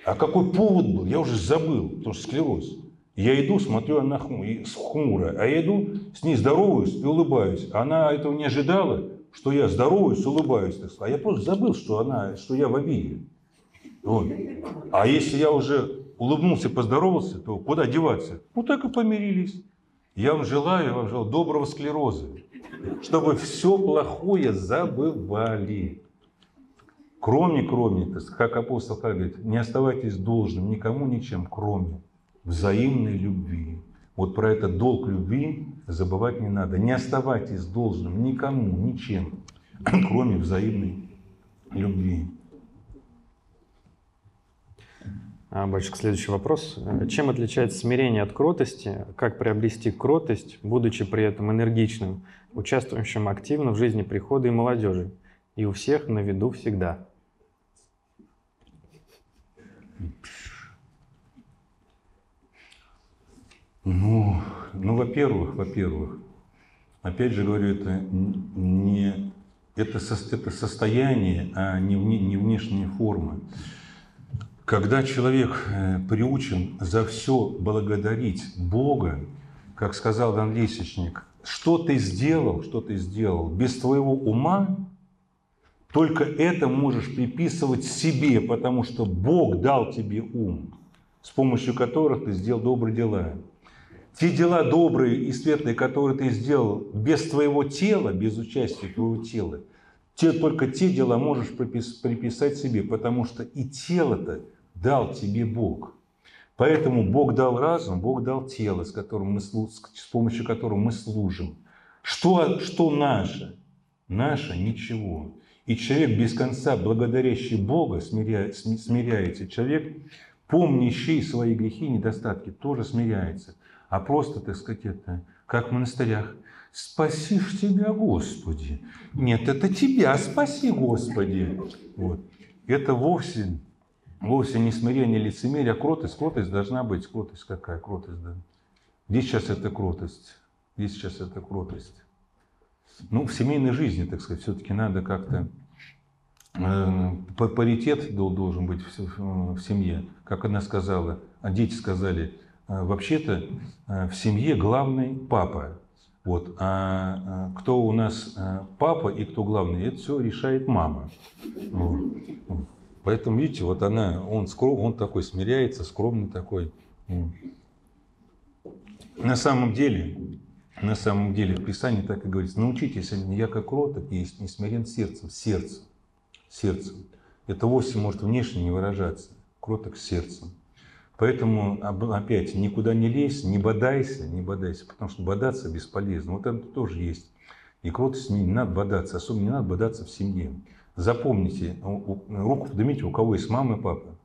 А какой повод был, я уже забыл, потому что склероз. Я иду, смотрю, она хмурая, а я иду, с ней здороваюсь и улыбаюсь. Она этого не ожидала, что я здороваюсь, улыбаюсь. А я просто забыл, что, она, что я в обиде. Вот. А если я уже улыбнулся, поздоровался, то куда деваться? Вот так и помирились. Я вам желаю, я вам желаю доброго склероза, чтобы все плохое забывали. Кроме, кроме, как апостол говорит, не оставайтесь должным никому ничем, кроме взаимной любви. Вот про этот долг любви забывать не надо. Не оставайтесь должным никому, ничем, кроме взаимной любви. А, Батюшка, следующий вопрос. Чем отличается смирение от кротости? Как приобрести кротость, будучи при этом энергичным, участвующим активно в жизни прихода и молодежи? И у всех на виду всегда. Ну, ну во-первых, во-первых, опять же говорю, это не это, со, это состояние, а не, вне, не внешняя форма. Когда человек э, приучен за все благодарить Бога, как сказал Дан Лесечник, что ты сделал, что ты сделал без твоего ума, только это можешь приписывать себе, потому что Бог дал тебе ум, с помощью которых ты сделал добрые дела. Те дела добрые и светлые, которые ты сделал без твоего тела, без участия твоего тела, те, только те дела можешь приписать себе, потому что и тело-то дал тебе Бог. Поэтому Бог дал разум, Бог дал тело, с, которым мы, с помощью которого мы служим. Что, что наше? Наше ничего. И человек без конца, благодарящий Бога, смиря, смиряется. Человек, помнящий свои грехи и недостатки, тоже смиряется. А просто, так сказать, это как в монастырях. Спаси ж тебя, Господи. Нет, это тебя спаси, Господи. Вот. Это вовсе Вовсе не смирение, лицемерие, а кротость. Кротость должна быть. Кротость какая? Кротость, да. Где сейчас эта кротость? Где сейчас эта кротость? Ну, в семейной жизни, так сказать, все-таки надо как-то э, паритет должен быть в семье. Как она сказала, а дети сказали, «Э, вообще-то э, в семье главный папа. Вот. А кто у нас папа и кто главный, это все решает мама. Вот. Поэтому, видите, вот она, он, скром, он такой смиряется, скромный такой. На самом деле, на самом деле, в Писании так и говорится, научитесь, я как кроток и не смирен сердцем, сердцем, сердцем. Это вовсе может внешне не выражаться, кроток сердцем. Поэтому опять никуда не лезь, не бодайся, не бодайся, потому что бодаться бесполезно. Вот это тоже есть. И кротость не надо бодаться, особенно не надо бодаться в семье. Запомните, руку поднимите, у кого есть мама и папа.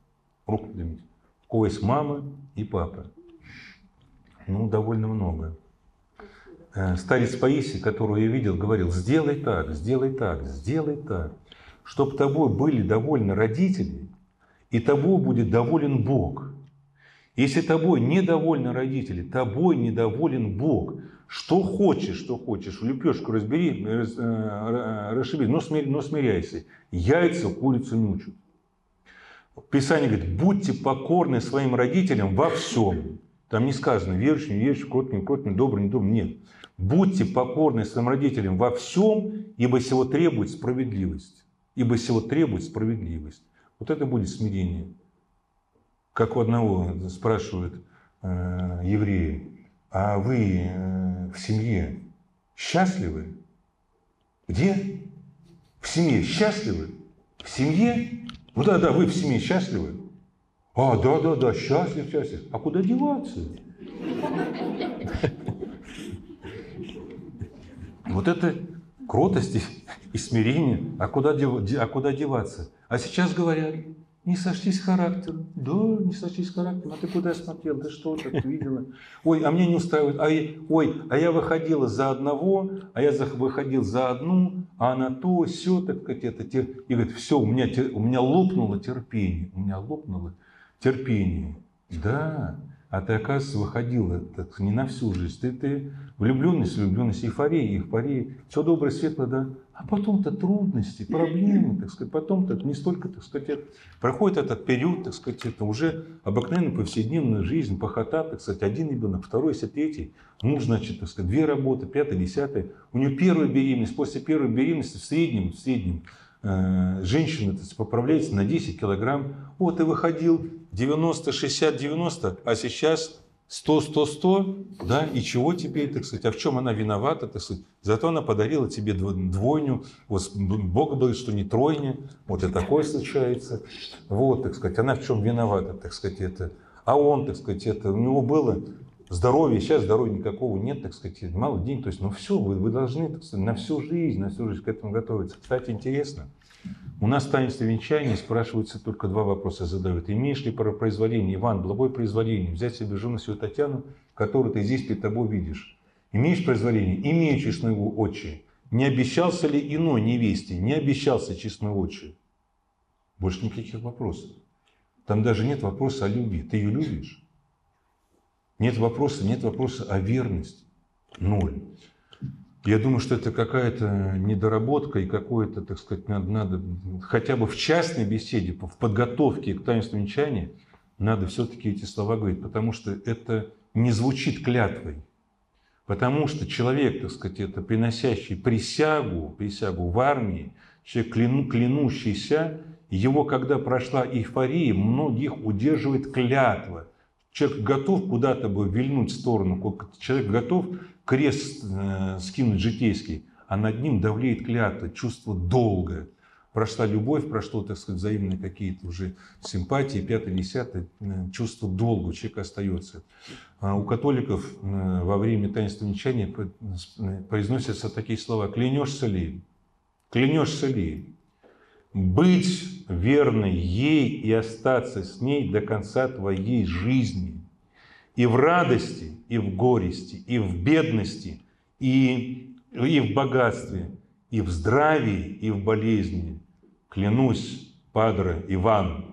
Руку поднимите. У кого есть мама и папа. Ну, довольно много. Э, старец Паисий, которого я видел, говорил, сделай так, сделай так, сделай так, чтобы тобой были довольны родители, и тобой будет доволен Бог. Если тобой недовольны родители, тобой недоволен Бог. Что хочешь, что хочешь, лепешку разбери, э, расшиби, но, смирь, но смиряйся. Яйца курицу не учат. Писание говорит, будьте покорны своим родителям во всем. Там не сказано, кротный, не кротный, добрый, не добрый. Нет. Будьте покорны своим родителям во всем, ибо сего требует справедливость. Ибо сего требует справедливость. Вот это будет смирение. Как у одного спрашивают э, евреи, а вы э, в семье счастливы? Где? В семье счастливы? В семье? Ну да, да, вы в семье счастливы? А, да, да, да, счастлив, счастлив. А куда деваться? Вот это кротость и смирение. А куда, а куда деваться? А сейчас говорят, не сошлись характером. Да, не сошлись характером. А ты куда смотрел? Да что так видела? Ой, а мне не устраивает. А, ой, а я выходила за одного, а я выходил за одну, а она то, все, так сказать, это. И говорит, все, у меня, у меня лопнуло терпение. У меня лопнуло терпение. Да, а ты, оказывается, выходила так, не на всю жизнь. Ты, ты влюбленность, влюбленность, эйфория, эйфория. Все доброе, светлое, да. А потом-то трудности, проблемы, так сказать. Потом-то не столько, так сказать, проходит этот период, так сказать, это уже обыкновенная повседневная жизнь, похота, так сказать, один ребенок, второй, если третий. Муж, значит, так сказать, две работы, пятая, десятая. У нее первая беременность, после первой беременности в среднем, в среднем Э, женщина поправляется на 10 килограмм. Вот ты выходил 90, 60, 90, а сейчас 100, 100, 100, да, и чего теперь, так сказать, а в чем она виновата, так сказать, зато она подарила тебе двойню, вот Бог говорит, что не тройня, вот и такое случается, вот, так сказать, она в чем виновата, так сказать, это, а он, так сказать, это, у него было здоровье, сейчас здоровья никакого нет, так сказать, мало денег. То есть, ну все, вы, вы должны так сказать, на всю жизнь, на всю жизнь к этому готовиться. Кстати, интересно, у нас в таинстве спрашиваются только два вопроса задают. Имеешь ли произволение, Иван, благое произволение, взять себе жену свою Татьяну, которую ты здесь перед тобой видишь? Имеешь произволение? Имею честную отче. Не обещался ли иной невесте? Не обещался честной отче. Больше никаких вопросов. Там даже нет вопроса о любви. Ты ее любишь? Нет вопроса, нет вопроса о верности. Ноль. Я думаю, что это какая-то недоработка и какое-то, так сказать, надо, надо хотя бы в частной беседе, в подготовке к таинству венчания, надо все-таки эти слова говорить, потому что это не звучит клятвой. Потому что человек, так сказать, это приносящий присягу, присягу в армии, человек кляну, клянущийся, его, когда прошла эйфория, многих удерживает клятва. Человек готов куда-то бы вильнуть в сторону, человек готов крест э, скинуть житейский, а над ним давлеет клятва, чувство долга. Прошла любовь, прошло, так сказать, взаимные какие-то уже симпатии, пятое, десятое, э, чувство долга у человека остается. А у католиков э, во время таинства венчания произносятся такие слова «клянешься ли?», «клянешься ли?», быть верной ей и остаться с ней до конца твоей жизни. И в радости, и в горести, и в бедности, и, и в богатстве, и в здравии, и в болезни. Клянусь, Падре Иван.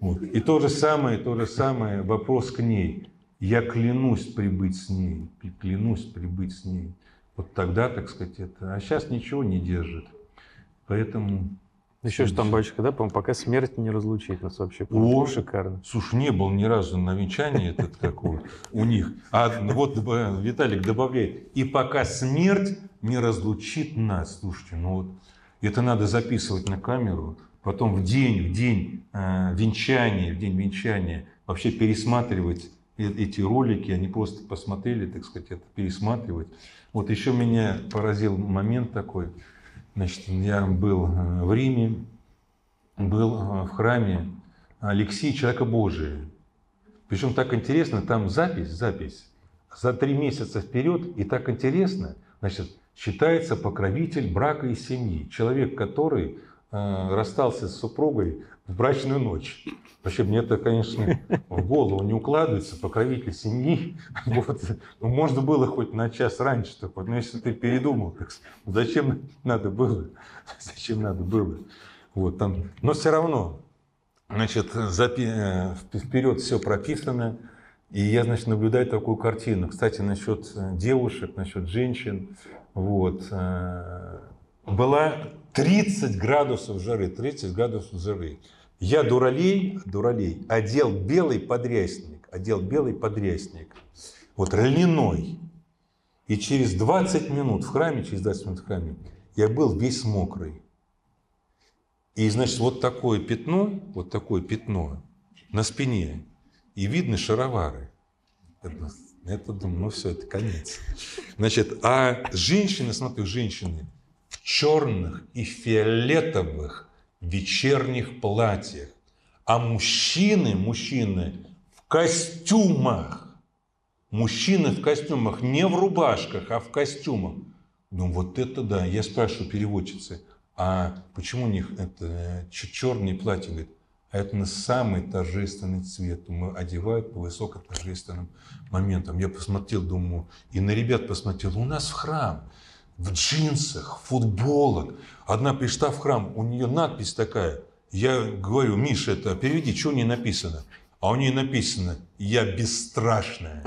Вот. И то же самое, то же самое вопрос к ней. Я клянусь прибыть с ней, клянусь прибыть с ней. Вот тогда, так сказать, это. А сейчас ничего не держит. Поэтому... Еще же там батюшка, да, по-моему, пока смерть не разлучит нас вообще. О, шикарно. Слушай, не был ни разу на венчании этот какой у них. А вот Виталик добавляет, и пока смерть не разлучит нас. Слушайте, ну вот это надо записывать на камеру, потом в день, в день э, венчания, в день венчания вообще пересматривать э, эти ролики, они просто посмотрели, так сказать, это пересматривать. Вот еще меня поразил момент такой – Значит, я был э, в Риме, был э, в храме Алексея Человека Божия. Причем так интересно, там запись, запись за три месяца вперед, и так интересно, значит, считается покровитель брака и семьи. Человек, который э, расстался с супругой в брачную ночь. Вообще, мне это, конечно, в голову не укладывается, покровитель семьи. Вот. Ну, можно было хоть на час раньше, так вот. но если ты передумал, так, зачем надо было? Зачем надо было? Вот, там. Но все равно, значит, запи... Э, вперед все прописано, и я, значит, наблюдаю такую картину. Кстати, насчет э, девушек, насчет женщин. Вот. Э, была 30 градусов жары, 30 градусов жары. Я дуралей, дуралей, одел белый подрясник, одел белый подрясник, вот льняной. И через 20 минут в храме, через 20 минут в храме, я был весь мокрый. И, значит, вот такое пятно, вот такое пятно на спине, и видны шаровары. Это, это думаю, ну все, это конец. Значит, а женщины, смотрю, женщины черных и фиолетовых вечерних платьях, а мужчины, мужчины в костюмах. Мужчины в костюмах, не в рубашках, а в костюмах. Ну вот это да. Я спрашиваю переводчицы, а почему у них это черные платья? Говорит, а это на самый торжественный цвет. Мы одевают по высокоторжественным моментам. Я посмотрел, думаю, и на ребят посмотрел, у нас в храм в джинсах, футболок. Одна пришла в храм, у нее надпись такая. Я говорю, Миша, это переведи, что у нее написано? А у нее написано «Я бесстрашная».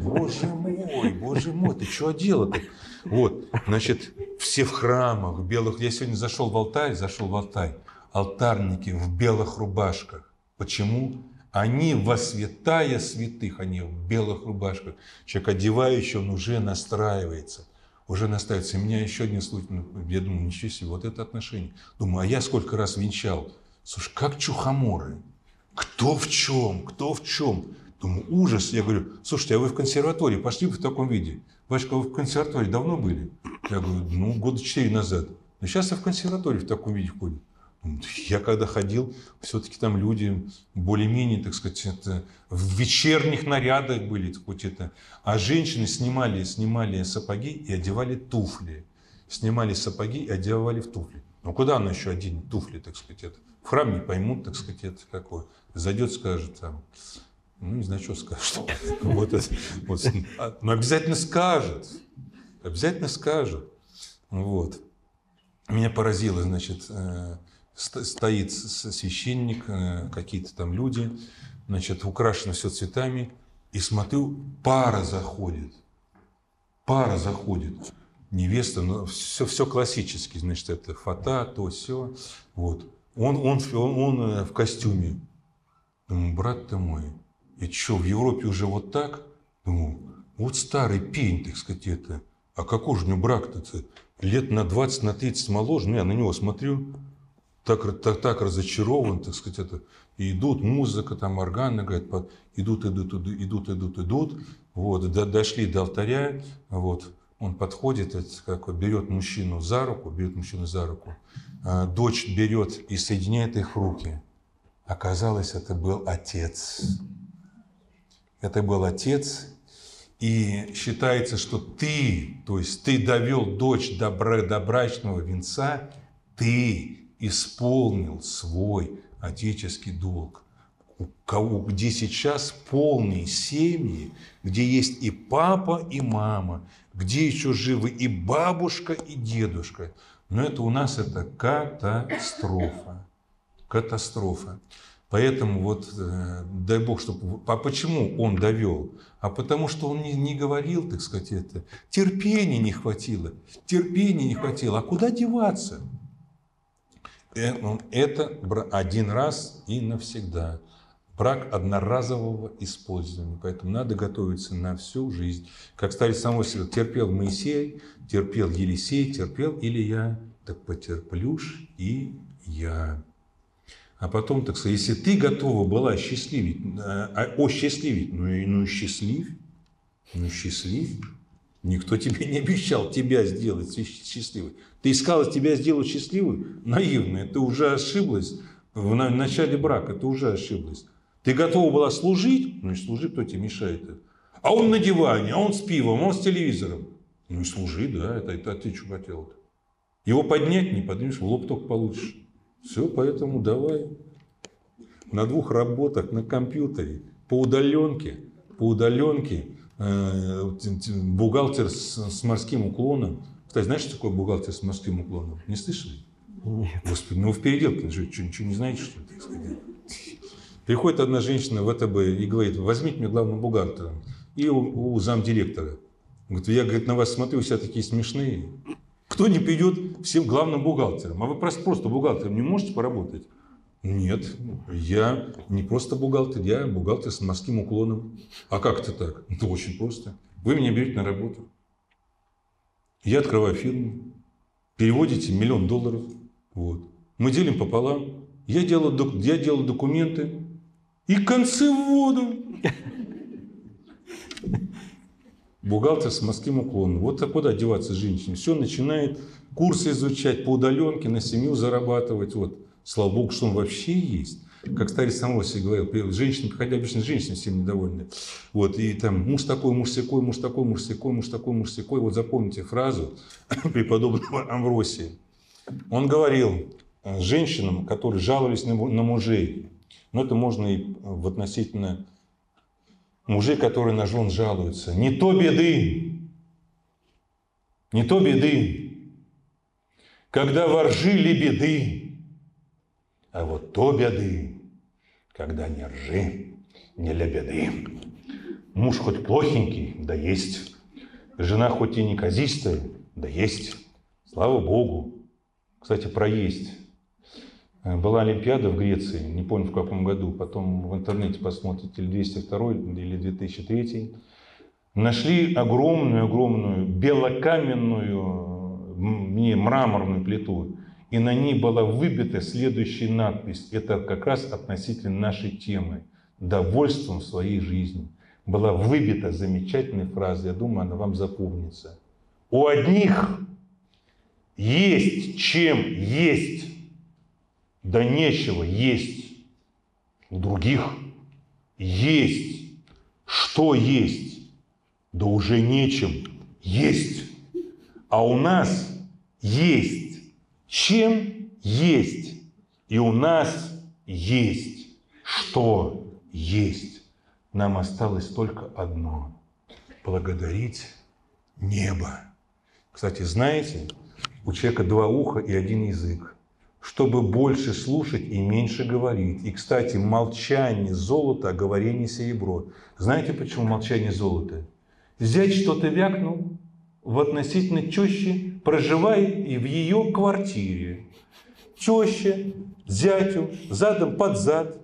Боже мой, боже мой, ты что одела-то? Вот, значит, все в храмах, в белых. Я сегодня зашел в алтарь, зашел в алтарь. Алтарники в белых рубашках. Почему? Они во святая святых, они в белых рубашках. Человек одевающий, он уже настраивается уже настаивается. И меня еще один случай, ну, я думаю, ничего себе, вот это отношение. Думаю, а я сколько раз венчал. Слушай, как чухоморы. Кто в чем, кто в чем. Думаю, ужас. Я говорю, слушайте, а вы в консерватории пошли в таком виде? Батюшка, вы в консерватории давно были? Я говорю, ну, года четыре назад. Но сейчас я в консерватории в таком виде ходит. Я когда ходил, все-таки там люди более-менее, так сказать, это, в вечерних нарядах были, хоть это. А женщины снимали, снимали сапоги и одевали туфли. Снимали сапоги и одевали в туфли. Ну куда она еще оденет туфли, так сказать, это? В храм не поймут, так сказать, это какое. Зайдет, скажет там, ну не знаю, что скажет. Вот, вот. А, но обязательно скажет. Обязательно скажет. Вот. Меня поразило, значит, э, стоит священник, э, какие-то там люди, значит, украшено все цветами, и смотрю, пара заходит. Пара заходит, невеста, ну, все, все классически, значит, это фата, то, все. Вот. Он, он, он, он э, в костюме. Думаю, брат ты мой, и что, в Европе уже вот так? Думаю, вот старый пень, так сказать, это. А какой же у него брак-то? Лет на 20, на 30 моложе. Ну, я на него смотрю, так, так, так разочарован, так сказать, это. И идут, музыка, там, органы, говорят, идут, идут, идут, идут, идут, идут. Вот, до, дошли до алтаря, вот, он подходит, как берет мужчину за руку, берет мужчину за руку, а дочь берет и соединяет их руки. Оказалось, это был отец. Это был отец, и считается, что ты, то есть ты довел дочь до, до брачного венца, ты исполнил свой отеческий долг где сейчас полные семьи, где есть и папа, и мама, где еще живы и бабушка, и дедушка. Но это у нас это катастрофа. Катастрофа. Поэтому вот, э, дай бог, чтобы... А почему он довел? А потому что он не, не говорил, так сказать, это. Терпения не хватило. Терпения не хватило. А куда деваться? Э, ну, это один раз и навсегда брак одноразового использования. Поэтому надо готовиться на всю жизнь. Как старец Самосев терпел Моисей, терпел Елисей, терпел Илья, так потерплюшь и я. А потом, так сказать, если ты готова была счастливить, э, а, осчастливить, ну и ну счастлив, ну счастлив. Никто тебе не обещал тебя сделать счастливой. Ты искала тебя сделать счастливой? Наивная. Ты уже ошиблась в начале брака, ты уже ошиблась. Ты готова была служить? Ну и служи, кто тебе мешает. А он на диване, а он с пивом, а он с телевизором. Ну и служи, да, это, это ты что хотел-то? Его поднять не поднимешь, лоб только получишь. Все, поэтому давай. На двух работах, на компьютере, по удаленке, по удаленке, э, бухгалтер с, с морским уклоном. Кстати, знаешь, что такое бухгалтер с морским уклоном? Не слышали? Нет. Господи, ну в переделке, что, ничего не знаете, что ли? Приходит одна женщина в ВТБ и говорит, возьмите мне главным бухгалтером и у, у замдиректора. Говорит, я говорит, на вас смотрю, все такие смешные. Кто не придет всем главным бухгалтером? А вы просто, просто бухгалтером не можете поработать? Нет, я не просто бухгалтер, я бухгалтер с морским уклоном. А как это так? Это очень просто. Вы меня берете на работу. Я открываю фирму, переводите миллион долларов. Вот. Мы делим пополам. Я делаю, я делаю документы, и концы в воду. Бухгалтер с морским уклоном. Вот куда деваться женщине? Все начинает курсы изучать по удаленке, на семью зарабатывать. Вот. Слава Богу, что он вообще есть. Как старец Самоси говорил, женщины, приходя обычно женщины всем недовольны. Вот, и там муж такой, муж секой, муж такой, муж секой, муж такой, муж секой. Вот запомните фразу преподобного Амвросия. Он говорил э, женщинам, которые жаловались на мужей, но это можно и в относительно мужей, которые на жен жалуются. Не то беды, не то беды, когда воржи беды, а вот то беды, когда не ржи, не беды. Муж хоть плохенький, да есть. Жена хоть и неказистая, да есть. Слава Богу. Кстати, про есть. Э, была Олимпиада в Греции, не помню в каком году, потом в интернете посмотрите, или 202 или 2003. Нашли огромную-огромную белокаменную, не мраморную плиту, и на ней была выбита следующая надпись. Это как раз относительно нашей темы. Довольством своей жизни. Была выбита замечательная фраза, я думаю, она вам запомнится. У одних есть чем есть да нечего есть. У других есть. Что есть? Да уже нечем есть. А у нас есть. Чем есть? И у нас есть. Что есть? Нам осталось только одно. Благодарить небо. Кстати, знаете, у человека два уха и один язык чтобы больше слушать и меньше говорить. И, кстати, молчание золото, а говорение серебро. Знаете, почему молчание золото? Взять что-то вякнул, в относительно тещи, проживая и в ее квартире. Теща зятю задом под зад,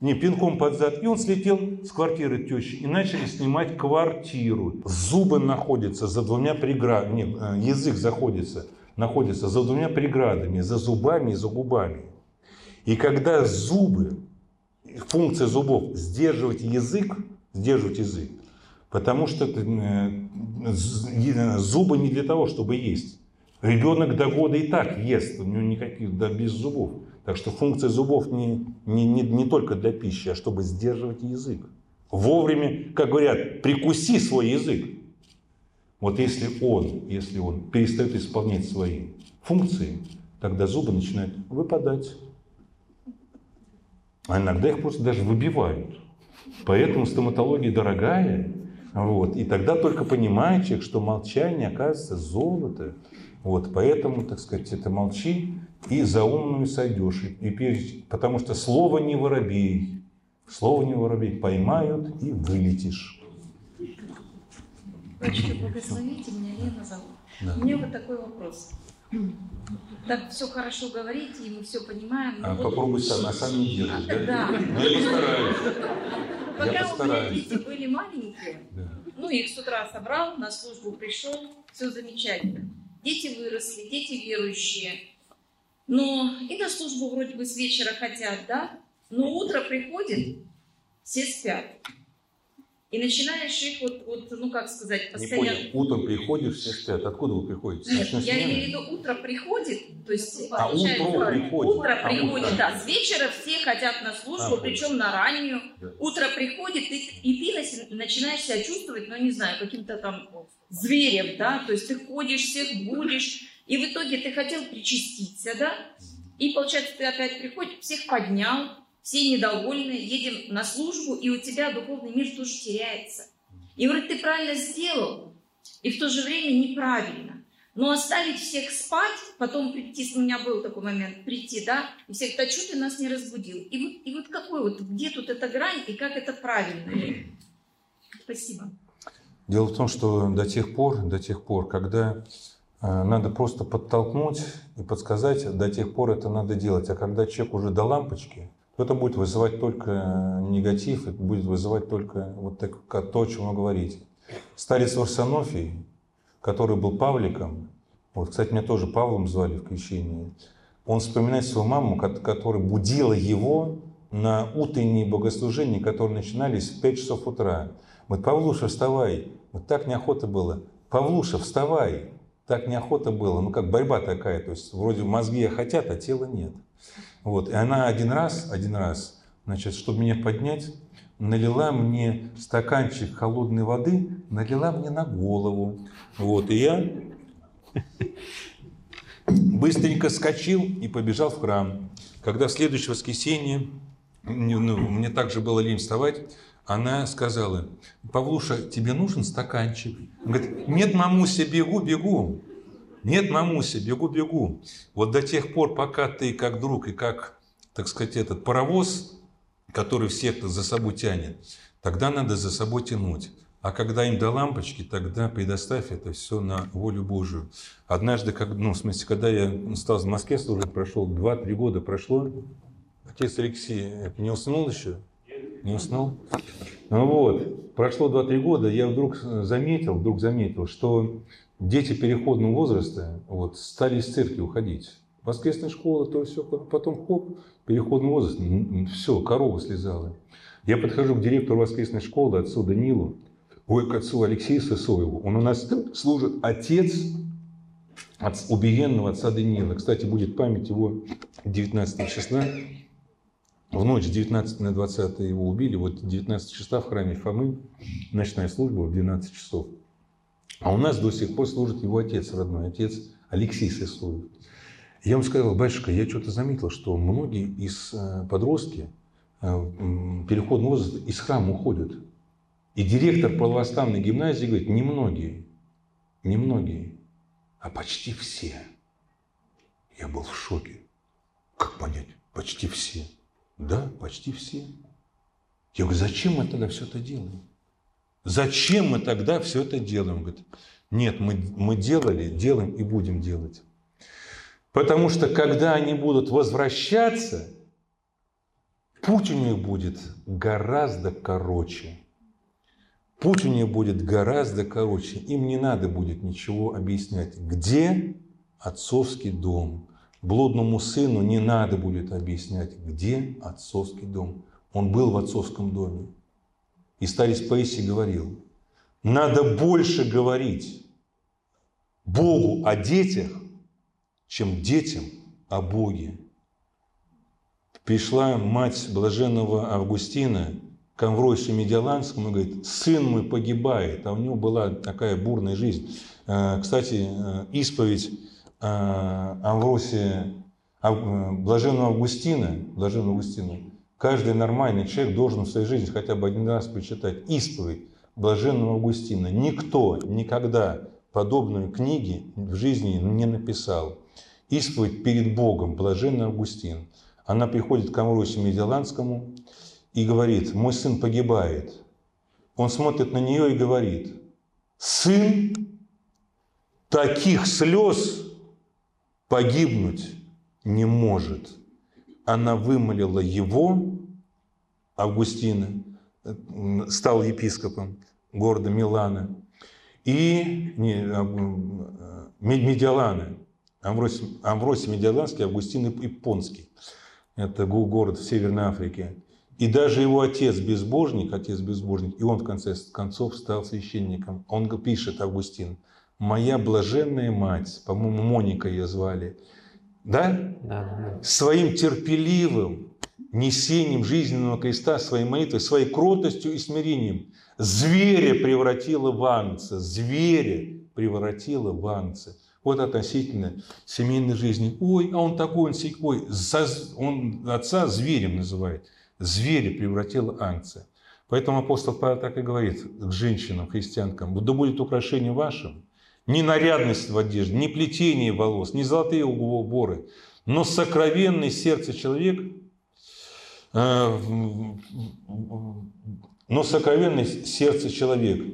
не пинком под зад, и он слетел с квартиры тещи и начали снимать квартиру. Зубы находятся за двумя преградами, нет, э, язык заходится, находится за двумя преградами, за зубами и за губами. И когда зубы, функция зубов сдерживать язык, сдерживать язык, потому что э, зубы не для того, чтобы есть. Ребенок до года и так ест, у него никаких, да, без зубов. Так что функция зубов не, не, не, не только для пищи, а чтобы сдерживать язык. Вовремя, как говорят, прикуси свой язык. Вот если он, если он перестает исполнять свои функции, тогда зубы начинают выпадать. А иногда их просто даже выбивают. Поэтому стоматология дорогая. Вот. И тогда только понимает человек, что молчание оказывается золото. Вот. Поэтому, так сказать, это молчи и за умную сойдешь. И, и, потому что слово не воробей. Слово не воробей. Поймают и вылетишь. Батюшка, благословите, меня Лена зовут. Да. У меня вот такой вопрос. Так все хорошо говорите, и мы все понимаем. А. Попробуй сам, а сам не держишь, да? Да. Ну, я постараюсь. Пока я постараюсь. у меня дети были маленькие, да. ну, их с утра собрал, на службу пришел, все замечательно. Дети выросли, дети верующие. Но и на службу вроде бы с вечера хотят, да? Но утро приходит, все спят. И начинаешь их вот, вот ну как сказать, постоянно... Не понял, утром приходишь, все спят. Откуда вы приходите? Нет, я имею в виду, утро приходит, то есть... А утро приходит. Утро а приходит, утро. да. С вечера все хотят на службу, а, причем на раннюю. Да. Утро приходит, и, и ты начинаешь себя чувствовать, ну не знаю, каким-то там зверем, да, то есть ты ходишь, всех будешь, и в итоге ты хотел причаститься, да, и получается, ты опять приходишь, всех поднял, все недовольны, едем на службу, и у тебя духовный мир тоже теряется. И вроде ты правильно сделал, и в то же время неправильно. Но оставить всех спать, потом прийти, у меня был такой момент, прийти, да, и всех, да что ты нас не разбудил? И вот, и вот какой вот, где тут эта грань, и как это правильно? Спасибо. Дело в том, что до тех пор, до тех пор, когда э, надо просто подтолкнуть и подсказать, до тех пор это надо делать. А когда человек уже до лампочки, то это будет вызывать только негатив, это будет вызывать только вот так, то, о чем вы говорите. Старец Варсонофий, который был Павликом, вот, кстати, меня тоже Павлом звали в крещении, он вспоминает свою маму, которая будила его на утренние богослужения, которые начинались в 5 часов утра. Вот, Павлуша, вставай. Вот так неохота было. Павлуша, вставай. Так неохота было. Ну, как борьба такая. То есть, вроде мозги хотят, а тела нет. Вот. И она один раз, один раз, значит, чтобы меня поднять, налила мне стаканчик холодной воды, налила мне на голову. Вот. И я быстренько скочил и побежал в храм. Когда в следующее воскресенье, ну, мне также было лень вставать, она сказала, Павлуша, тебе нужен стаканчик? Он говорит, нет, мамуся, бегу, бегу. Нет, мамуся, бегу, бегу. Вот до тех пор, пока ты как друг и как, так сказать, этот паровоз, который всех за собой тянет, тогда надо за собой тянуть. А когда им до лампочки, тогда предоставь это все на волю Божию. Однажды, как, ну, в смысле, когда я стал в Москве служить, прошел 2-3 года прошло, отец Алексей не уснул еще? Не уснул? Ну вот, прошло 2-3 года, я вдруг заметил, вдруг заметил, что дети переходного возраста вот, стали из церкви уходить. Воскресная школа, то все, потом хоп, переходный возраст, все, корова слезала. Я подхожу к директору воскресной школы, отцу Данилу, ой, к отцу Алексею Сысоеву. Он у нас служит отец от убиенного отца Даниила. Кстати, будет память его 19 числа. В ночь 19 на 20 его убили. Вот 19 числа в храме Фомы, ночная служба в 12 часов. А у нас до сих пор служит его отец родной, отец Алексей Сысоев. Я ему сказал, батюшка, я что-то заметил, что многие из э, подростки э, переходного возраста из храма уходят. И директор православной гимназии говорит, немногие, немногие, а почти все. Я был в шоке. Как понять? Почти все. Да, почти все. Я говорю, зачем мы тогда все это делаем? Зачем мы тогда все это делаем? Он говорит, нет, мы, мы делали, делаем и будем делать. Потому что когда они будут возвращаться, путь у них будет гораздо короче. Путь у них будет гораздо короче. Им не надо будет ничего объяснять. Где отцовский дом? Блудному сыну не надо будет объяснять, где отцовский дом. Он был в отцовском доме. И старец Паисий говорил, надо больше говорить Богу о детях, чем детям о Боге. Пришла мать блаженного Августина к Амвросию Медиаланскому и говорит, сын мой погибает, а у него была такая бурная жизнь. Э, кстати, э, исповедь э, Амвросия, блаженного Августина, блаженного Августина, каждый нормальный человек должен в своей жизни хотя бы один раз прочитать исповедь блаженного Августина. Никто никогда подобную книги в жизни не написал. Исповедь перед Богом, блаженный Августин. Она приходит к Амвросию Медиаланскому и говорит, мой сын погибает. Он смотрит на нее и говорит, сын таких слез погибнуть не может. Она вымолила его, Августина, стал епископом города Милана, и не, а, Медиалана, Амвросий, Амвросий Медиаланский, Августин Ипонский. Это город в Северной Африке. И даже его отец безбожник, отец безбожник, и он в конце концов стал священником. Он пишет, Августин, «Моя блаженная мать, по-моему, Моника ее звали? Да, да. Своим терпеливым несением жизненного креста, своей молитвой, своей кротостью и смирением зверя превратила в ангца, зверя превратила в ангца. Вот относительно семейной жизни. Ой, а он такой, он секой. Он отца зверем называет. Зверя превратила ангца. Поэтому апостол Павел так и говорит к женщинам, христианкам. Да будет украшение вашим. Не нарядность в одежде, не плетение волос, не золотые уборы, но сокровенный сердце человек, но сокровенный сердце человек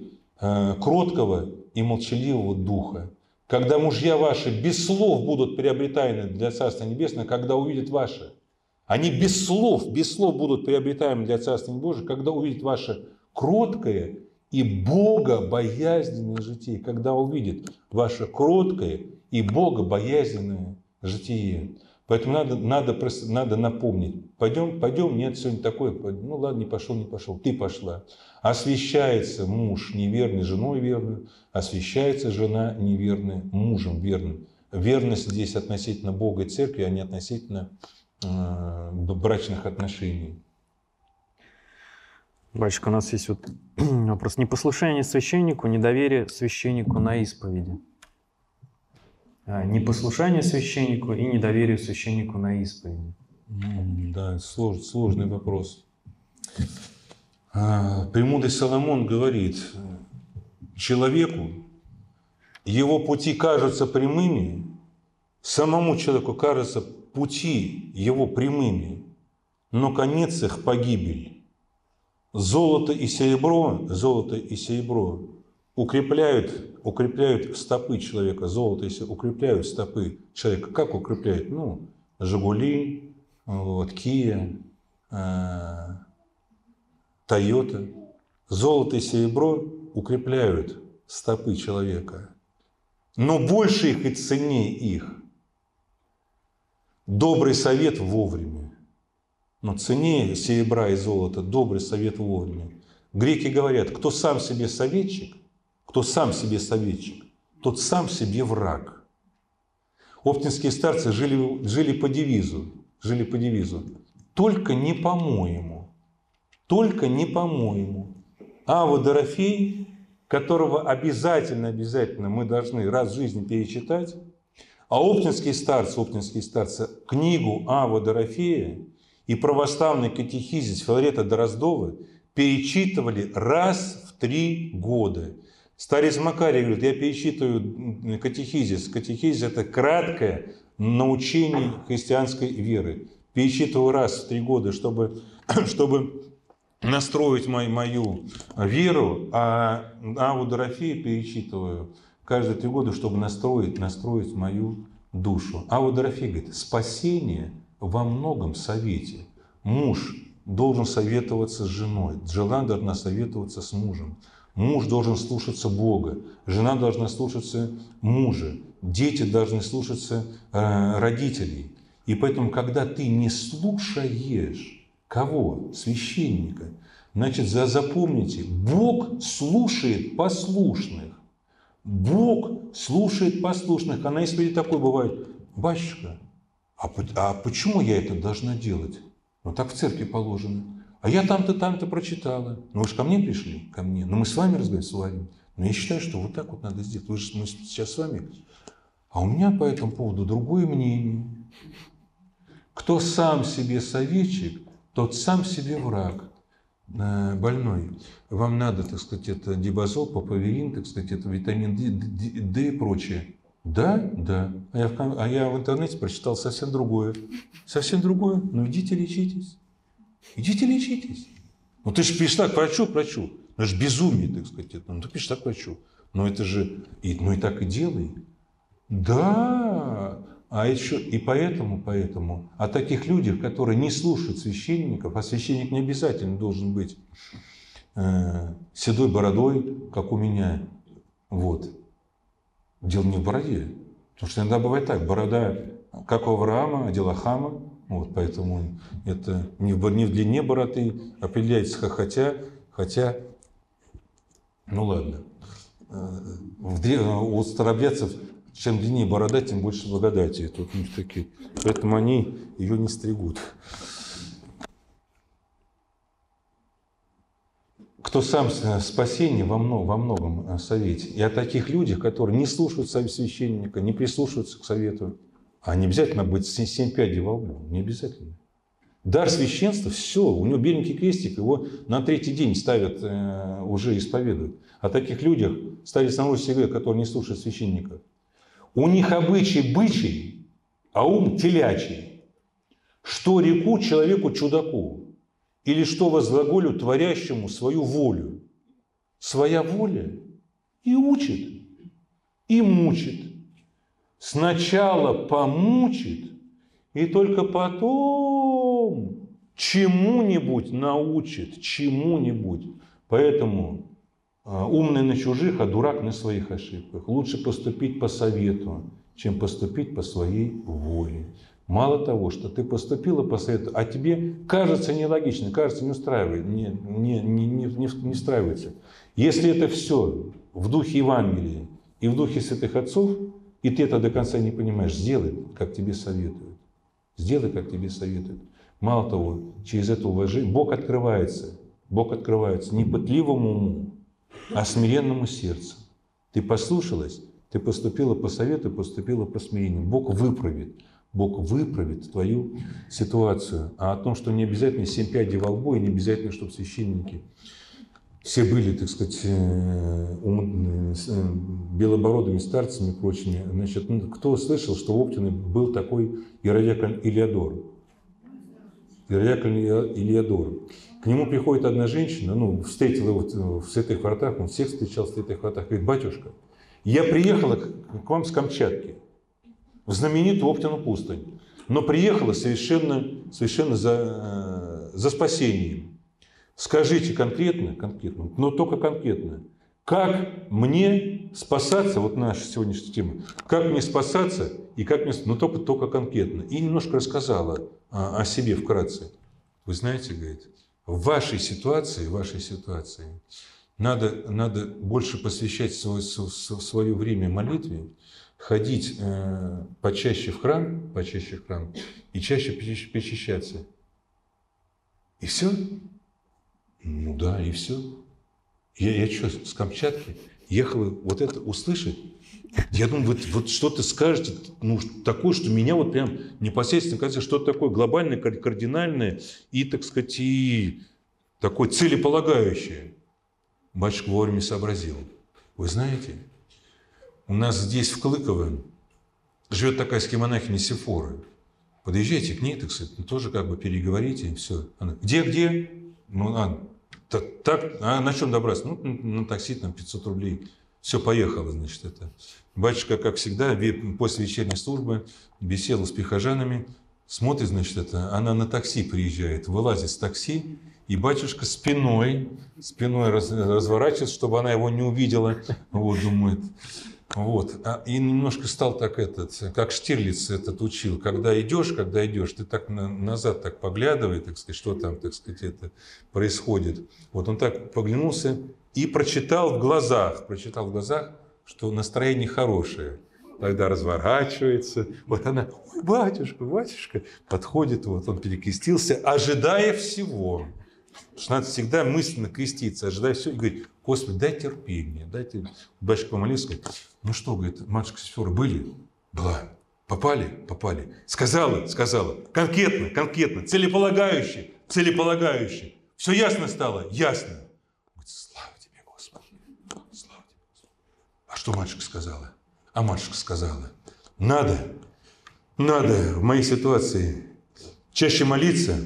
э, кроткого и молчаливого духа, когда мужья ваши без слов будут приобретаемы для Царства Небесного, когда увидят ваше. Они без слов, без слов будут приобретаемы для Царства Божьего, когда увидят ваше кроткое и богобоязненное житие, когда увидят ваше кроткое и богобоязненное житие. Поэтому надо, надо, надо напомнить. Пойдем, пойдем, нет, сегодня такое. Ну ладно, не пошел, не пошел, ты пошла. Освещается муж неверный женой верную, освещается жена неверная мужем верным. Верность здесь относительно Бога и Церкви, а не относительно э, брачных отношений. Батюшка, у нас есть вот вопрос. Непослушание священнику, недоверие священнику на исповеди. А, непослушание священнику и недоверие священнику на исповеди? Да, слож, сложный вопрос. А, премудрый Соломон говорит, человеку его пути кажутся прямыми, самому человеку кажутся пути его прямыми, но конец их погибель. Золото и серебро, золото и серебро укрепляют, укрепляют стопы человека, золото, если укрепляют стопы человека, как укрепляют? Ну, Жигули, вот, Kia, Тойота. Золото и серебро укрепляют стопы человека. Но больше их и ценнее их. Добрый совет вовремя. Но ценнее серебра и золота добрый совет вовремя. Греки говорят, кто сам себе советчик, кто сам себе советчик, тот сам себе враг. Оптинские старцы жили, жили по девизу, жили по девизу. Только не по-моему, только не по-моему. Ава Дорофей, которого обязательно, обязательно мы должны раз в жизни перечитать, а оптинские старцы, оптинские старцы, книгу Ава Дорофея и православный катехизис Филарета Дроздова перечитывали раз в три года. Старец Макарий говорит, я перечитываю катехизис. Катехизис – это краткое научение христианской веры. Перечитываю раз в три года, чтобы, чтобы настроить мою, мою веру, а Аву Дорофея перечитываю каждые три года, чтобы настроить, настроить мою душу. Аву Дорофей говорит, спасение во многом совете. Муж должен советоваться с женой, жена должна советоваться с мужем. Муж должен слушаться Бога, жена должна слушаться мужа, дети должны слушаться э, родителей. И поэтому, когда ты не слушаешь кого? Священника. Значит, запомните, Бог слушает послушных. Бог слушает послушных. А на такой бывает, батюшка, а, а почему я это должна делать? Ну так в церкви положено. А я там-то, там-то прочитала. Ну вы же ко мне пришли, ко мне. Ну мы с вами разговариваем, с вами. Но я считаю, что вот так вот надо сделать. Вы же мы сейчас с вами. А у меня по этому поводу другое мнение. Кто сам себе советчик, тот сам себе враг э, больной. Вам надо, так сказать, это дибазол, папаверин, так сказать, это витамин D, D, D и прочее. Да, да. А я, в, а я в интернете прочитал совсем другое. Совсем другое. Ну идите лечитесь. Идите лечитесь. Ну ты же пишешь так, врачу, врачу. Ну это же безумие, так сказать. Это. Ну ты пишешь так, врачу. Но это же, и, ну и так и делай. Да, а еще и поэтому, поэтому о таких людях, которые не слушают священников, а священник не обязательно должен быть э, седой бородой, как у меня. Вот. Дело не в бороде. Потому что иногда бывает так, борода, как у Авраама, а дела Хама. Вот, поэтому это не в, не в длине бороды определяется, хотя, хотя, ну ладно. Э, в, у старобрядцев чем длиннее борода, тем больше благодати. Тут у такие. Поэтому они ее не стригут. кто сам спасение во, много, во многом э, совете. И о таких людях, которые не слушают священника, не прислушиваются к совету. А не обязательно быть семь пядей во лбу. Не обязательно. Дар священства, все, у него беленький крестик, его на третий день ставят, э, уже исповедуют. О таких людях стали самого себе, которые не слушают священника. У них обычай бычий, а ум телячий. Что реку человеку-чудаку? Или что возглаголю творящему свою волю? Своя воля и учит, и мучит. Сначала помучит, и только потом чему-нибудь научит, чему-нибудь. Поэтому а, умный на чужих, а дурак на своих ошибках. Лучше поступить по совету, чем поступить по своей воле. Мало того, что ты поступила по совету, а тебе кажется нелогично, кажется не устраивает, не, не, не, не, не устраивается. Если это все в духе Евангелия и в духе святых отцов, и ты это до конца не понимаешь, сделай, как тебе советуют. Сделай, как тебе советуют. Мало того, через это уважение Бог открывается. Бог открывается не пытливому уму, а смиренному сердцу. Ты послушалась, ты поступила по совету, поступила по смирению. Бог выправит. Бог выправит твою ситуацию. А о том, что не обязательно семь пядей во лбу, и не обязательно, чтобы священники все были, так сказать, э, ум, э, белобородыми старцами и прочими. Значит, ну, кто слышал, что в Оптине был такой Иерояколь Илиадор? Иерояколь Илиадор. К нему приходит одна женщина, ну, встретила его в святых вратах, он всех встречал в святых вратах, говорит, батюшка, я приехала к вам с Камчатки, в знаменитую Оптину пустынь, но приехала совершенно, совершенно за, э, за спасением. Скажите конкретно, конкретно, но только конкретно, как мне спасаться, вот наша сегодняшняя тема, как мне спасаться и как мне, но только, только конкретно. И немножко рассказала о, о себе вкратце. Вы знаете, говорит, в вашей ситуации, в вашей ситуации надо, надо больше посвящать свое, свое время молитве, ходить э, почаще в храм, почаще в храм и чаще причащаться. И все? Ну да, и все. Я, я что, с Камчатки ехал вот это услышать? Я думаю, вот, вот что ты скажете, ну, такое, что меня вот прям непосредственно кажется, что-то такое глобальное, кардинальное и, так сказать, и такое целеполагающее. Батюшка вовремя сообразил. Вы знаете, у нас здесь, в Клыково, живет такая скимонахиня Сефора. Подъезжайте к ней, так сказать, ну, тоже как бы переговорите, и все. Она, где, где? Ну, а, так, так, а на чем добраться? Ну, на такси там 500 рублей. Все, поехало, значит, это. Батюшка, как всегда, после вечерней службы беседовал с прихожанами, смотрит, значит, это, она на такси приезжает, вылазит с такси, и батюшка спиной, спиной раз, разворачивается, чтобы она его не увидела. Вот, думает, вот. А, и немножко стал так этот, как Штирлиц этот учил. Когда идешь, когда идешь, ты так на, назад так поглядывай, так сказать, что там, так сказать, это происходит. Вот он так поглянулся и прочитал в глазах, прочитал в глазах, что настроение хорошее. Тогда разворачивается. Вот она, ой, батюшка, батюшка, подходит, вот он перекрестился, ожидая всего. Потому что надо всегда мысленно креститься, ожидая все, и говорить, Господи, дай терпение, дайте. Батюшка помолился, говорит, ну что, говорит, матушка сестра, были? Была. Попали? Попали. Сказала? Сказала. Конкретно, конкретно, целеполагающе, целеполагающе. Все ясно стало? Ясно. Говорит, слава тебе, Господи. Слава тебе, Господи. А что матушка сказала? А матушка сказала, надо, надо в моей ситуации чаще молиться,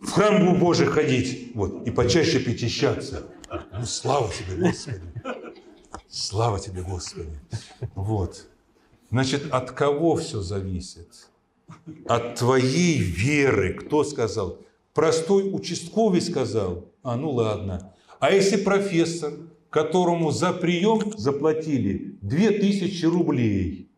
в храм Божий ходить, вот, и почаще причащаться. Ну, слава тебе, Господи. Слава тебе, Господи. Вот. Значит, от кого все зависит? От твоей веры. Кто сказал? Простой участковый сказал. А, ну ладно. А если профессор, которому за прием заплатили 2000 рублей,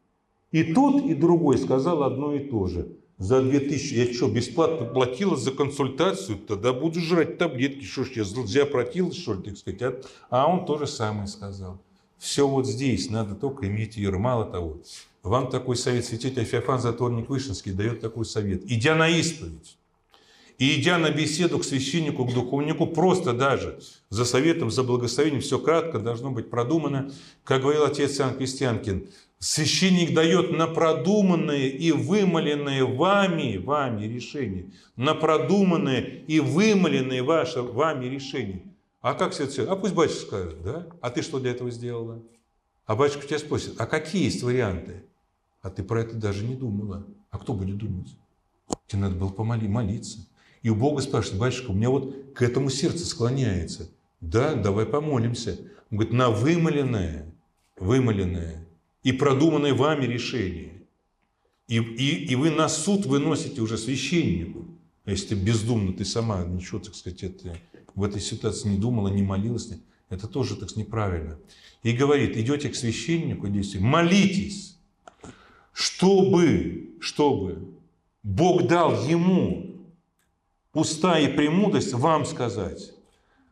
и тот, и другой сказал одно и то же. За 2000, я что, бесплатно платила за консультацию? Тогда буду жрать таблетки. Что ж, я зря платил, что ли, так сказать? А, а он то же самое сказал. Все вот здесь, надо только иметь веру. Мало того, вам такой совет, святитель Феофан Затворник Вышинский дает такой совет. Идя на исповедь, и идя на беседу к священнику, к духовнику, просто даже за советом, за благословением, все кратко должно быть продумано. Как говорил отец Иоанн Крестьянкин, священник дает на продуманное и вымоленное вами, вами решение. На продуманное и вымоленное ваше, вами решение. А как все это? А пусть батюшка скажет, да? А ты что для этого сделала? А батюшка тебя спросит, а какие есть варианты? А ты про это даже не думала. А кто будет думать? Тебе надо было помоли, молиться. И у Бога спрашивает, батюшка, у меня вот к этому сердце склоняется. Да, давай помолимся. Он говорит, на вымоленное, вымоленное и продуманное вами решение. И, и, и вы на суд выносите уже священнику. А если ты бездумно, ты сама ничего, так сказать, это в этой ситуации не думала, не молилась, это тоже так неправильно. И говорит, идете к священнику, идите, молитесь, чтобы, чтобы Бог дал ему уста и премудрость вам сказать,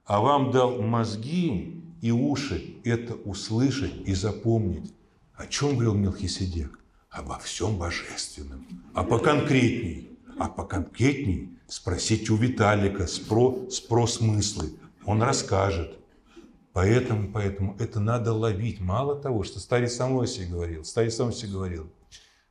а вам дал мозги и уши это услышать и запомнить. О чем говорил Мелхиседек? Обо всем божественном. А поконкретней, а поконкретней Спросите у Виталика спро, спро смыслы. Он расскажет. Поэтому, поэтому это надо ловить. Мало того, что старец Самойси говорил, старец Самойси говорил,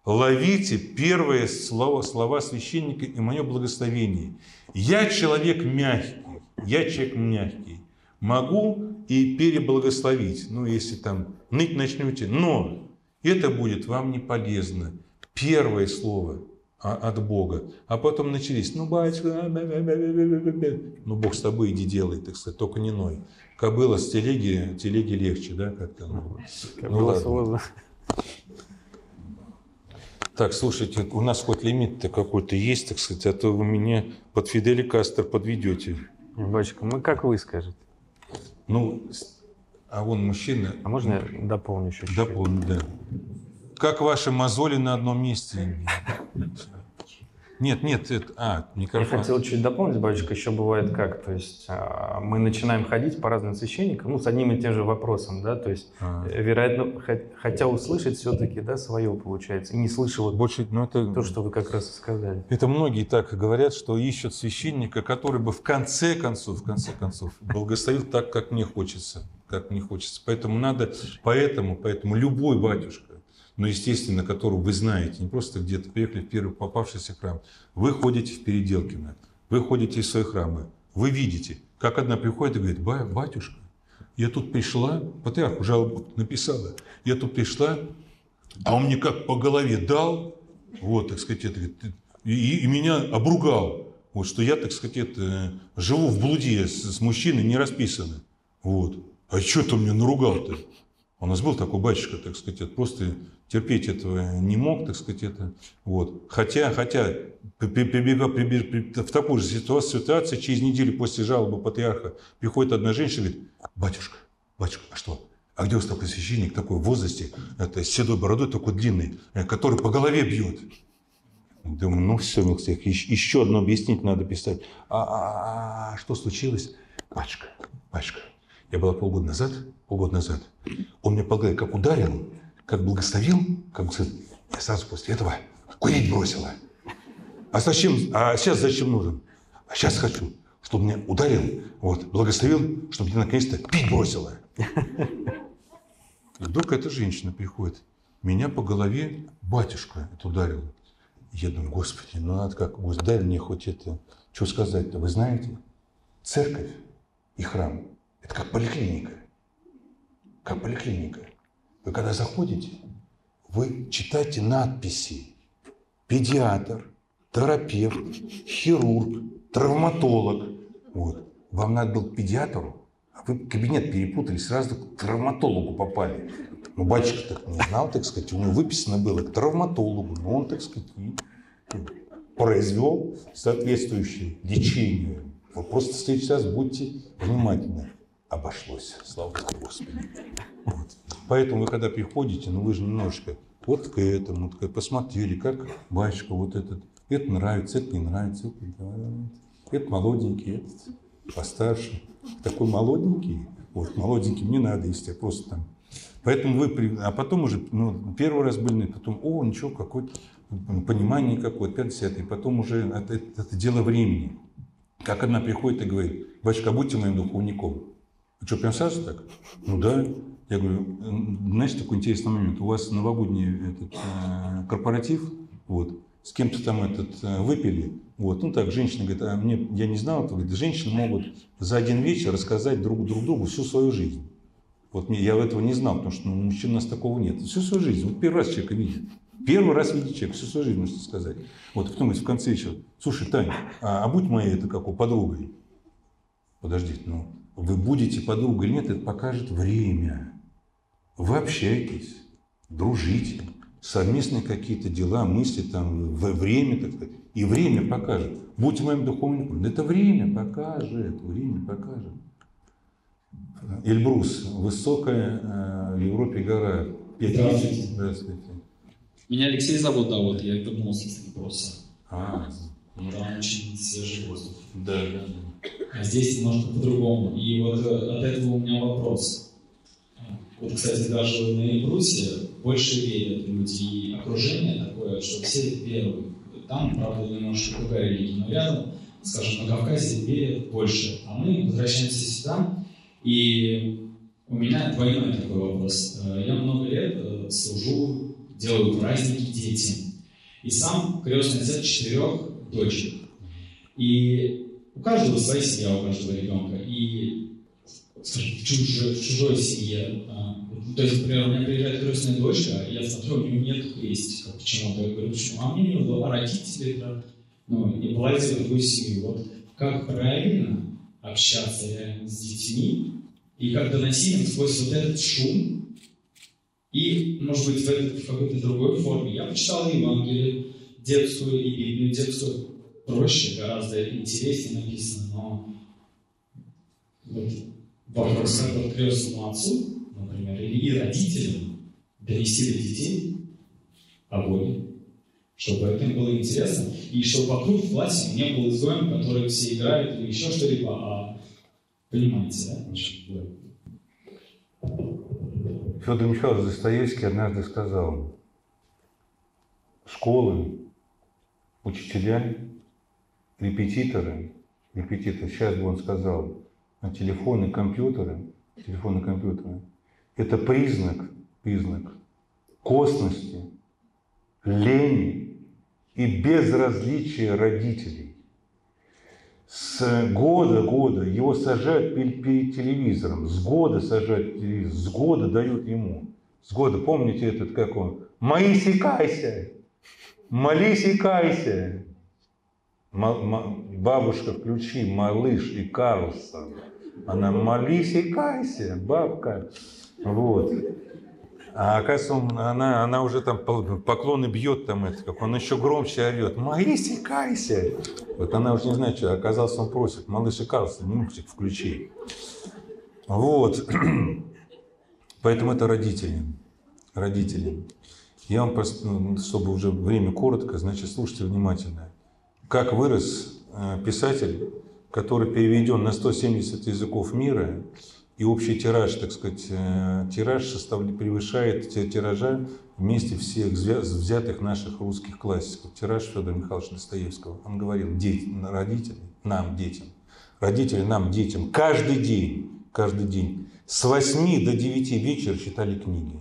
ловите первые слова, слова священника и мое благословение. Я человек мягкий, я человек мягкий. Могу и переблагословить, ну, если там ныть начнете, но это будет вам не полезно. Первое слово от Бога. А потом начались, ну, батюшка, ну, Бог с тобой, иди делай, так сказать, только не ной. Кобыла с телеги, телеги легче, да, как-то. Ну, ну ладно. Так, слушайте, у нас хоть лимит-то какой-то есть, так сказать, а то вы меня под Фидели Кастер подведете. Батюшка, мы как вы скажете? Ну, а вон мужчина... А можно я дополню еще? Дополню, да как ваши мозоли на одном месте. Нет, нет, это... А, микрофон. Я хотел чуть дополнить, батюшка, еще бывает как, то есть а, мы начинаем ходить по разным священникам, ну, с одним и тем же вопросом, да, то есть, а. вероятно, хотя услышать все-таки, да, свое получается, и не слыша вот Больше, ну, это, то, что вы как раз сказали. Это многие так говорят, что ищут священника, который бы в конце концов, в конце концов, благословил так, как мне хочется, как мне хочется. Поэтому надо, поэтому, поэтому любой батюшка, но, естественно, которую вы знаете, не просто где-то приехали в первый попавшийся храм. Вы ходите в Переделкино, вы ходите в свои храмы, вы видите, как одна приходит и говорит, батюшка, я тут пришла, патриарху жалобу написала, я тут пришла, а он мне как по голове дал, вот, так сказать, это, и, и меня обругал. вот, что я, так сказать, это, живу в блуде с, с мужчиной не расписанный. Вот. А что ты мне наругал-то? У нас был такой батюшка, так сказать, это просто терпеть этого не мог, так сказать, это. Вот. Хотя, хотя прибегал, прибег, в такую же ситуацию, ситуацию, через неделю после жалобы патриарха приходит одна женщина и говорит, батюшка, батюшка, а что? А где у такой священник такой в возрасте, это, с седой бородой такой длинный, э, который по голове бьет? Думаю, ну все, Милсех, еще одно объяснить надо писать. А, а, а, а что случилось? Батюшка, батюшка, я была полгода назад, полгода назад. Он меня по голове как ударил, как благословил, как я сразу после этого курить бросила. А зачем, а сейчас зачем нужен? А сейчас хочу, чтобы меня ударил, вот, благословил, чтобы меня наконец-то пить бросила. И вдруг эта женщина приходит, меня по голове батюшка это ударил. Я думаю, Господи, ну надо как, Господи, дай мне хоть это, что сказать-то, вы знаете, церковь и храм – это как поликлиника, как поликлиника. Вы когда заходите, вы читаете надписи педиатр, терапевт, хирург, травматолог. Вот. Вам надо был к педиатру, а вы кабинет перепутали, сразу к травматологу попали. Ну, батюшка так не знал, так сказать, у него выписано было к травматологу, но он, так сказать, произвел соответствующее лечение. Вы просто сейчас будьте внимательны. Обошлось, слава Господи. Вот. Поэтому вы когда приходите, ну вы же немножко вот к этому, вот, посмотрели, как батюшка вот этот, это нравится, это не нравится, это, это молоденький, этот постарше. Такой молоденький, вот молоденький мне надо, если я просто там. Поэтому вы, а потом уже, ну, первый раз были, потом, о, ничего, какое-то понимание какое-то, 50 и потом уже это, это, это дело времени. Как она приходит и говорит, батюшка, будьте моим духовником. А что, прям сразу так? Ну да. Я говорю, знаете, такой интересный момент. У вас новогодний этот, э, корпоратив, вот, с кем-то там этот э, выпили. Вот, ну так, женщина говорит, а мне, я не знал говорит, женщины могут за один вечер рассказать друг, друг другу всю свою жизнь. Вот мне, я этого не знал, потому что ну, мужчин у нас такого нет. Всю свою жизнь. Вот первый раз человека видит. Первый раз видит человек, всю свою жизнь, можно сказать. Вот, потом в конце еще, слушай, Таня, а, а будь моей это как у подругой. Подождите, ну, вы будете подругой или нет, это покажет время. Вы общаетесь, дружите, совместные какие-то дела, мысли, там, время, так сказать. И время покажет. Будьте моим духовным. Это время покажет, время покажет. Эльбрус, высокая э, в Европе гора. Здравствуйте. Здравствуйте. Меня Алексей зовут, да, вот я вернулся с вопроса. А, там очень свежий воздух. Да, да, да. А здесь немножко по-другому. И вот э, от этого у меня вопрос. Вот, кстати, даже на Эльбрусе больше верят люди и окружение такое, что все веруют. Там, правда, немножко другая религия, но рядом, скажем, на Кавказе верят больше. А мы возвращаемся сюда, и у меня двойной такой вопрос. Э, я много лет э, служу, делаю праздники детям. И сам крестный отец четырех дочек. И у каждого своя семья, у каждого ребенка. И скажем, в, чужой, в чужой семье то есть, например, у меня приезжает крестная дочка, и я смотрю, у нее нет крестика почему-то. Я говорю, почему? А мне не было, а родители, ну, не платят в другую семью. Вот как правильно общаться реально с детьми, и как доносить им сквозь вот этот шум, и, может быть, в, этот, в какой-то другой форме. Я почитал Евангелие детскую и Библию детскую, проще, гораздо интереснее написано, но вот вопрос к крестному отцу, например, или родителям донести до детей огонь, чтобы это им было интересно, и чтобы вокруг в классе не был изгоем, который все играют или еще что-либо, а понимаете, да? Федор Михайлович Достоевский однажды сказал, школы, учителя, репетиторы, репетиторы, сейчас бы он сказал, телефоны, компьютеры, телефоны, компьютеры – это признак, признак косности, лени и безразличия родителей. С года года его сажают перед, телевизором, с года сажают перед телевизором, с года дают ему. С года, помните этот, как он? Моись и кайся, молись и кайся. Бабушка, включи «Малыш и Карлсон». Она «Молись и кайся, бабка». Вот. А оказывается, он, она, она уже там поклоны бьет там это, как он еще громче орет. Молись и кайся. Вот она уже не знает, что. Оказалось, он просит, малыш и Карлсон, мультик включи. Вот. Поэтому это родители. Родители. Я вам ну, чтобы уже время коротко, значит, слушайте внимательно. Как вырос э, писатель, который переведен на 170 языков мира, и общий тираж, так сказать, э, тираж превышает тиража вместе всех взятых наших русских классиков. Тираж Федора Михайловича Достоевского. Он говорил, дети, родители, нам, детям, родители, нам, детям, каждый день, каждый день с 8 до 9 вечера читали книги.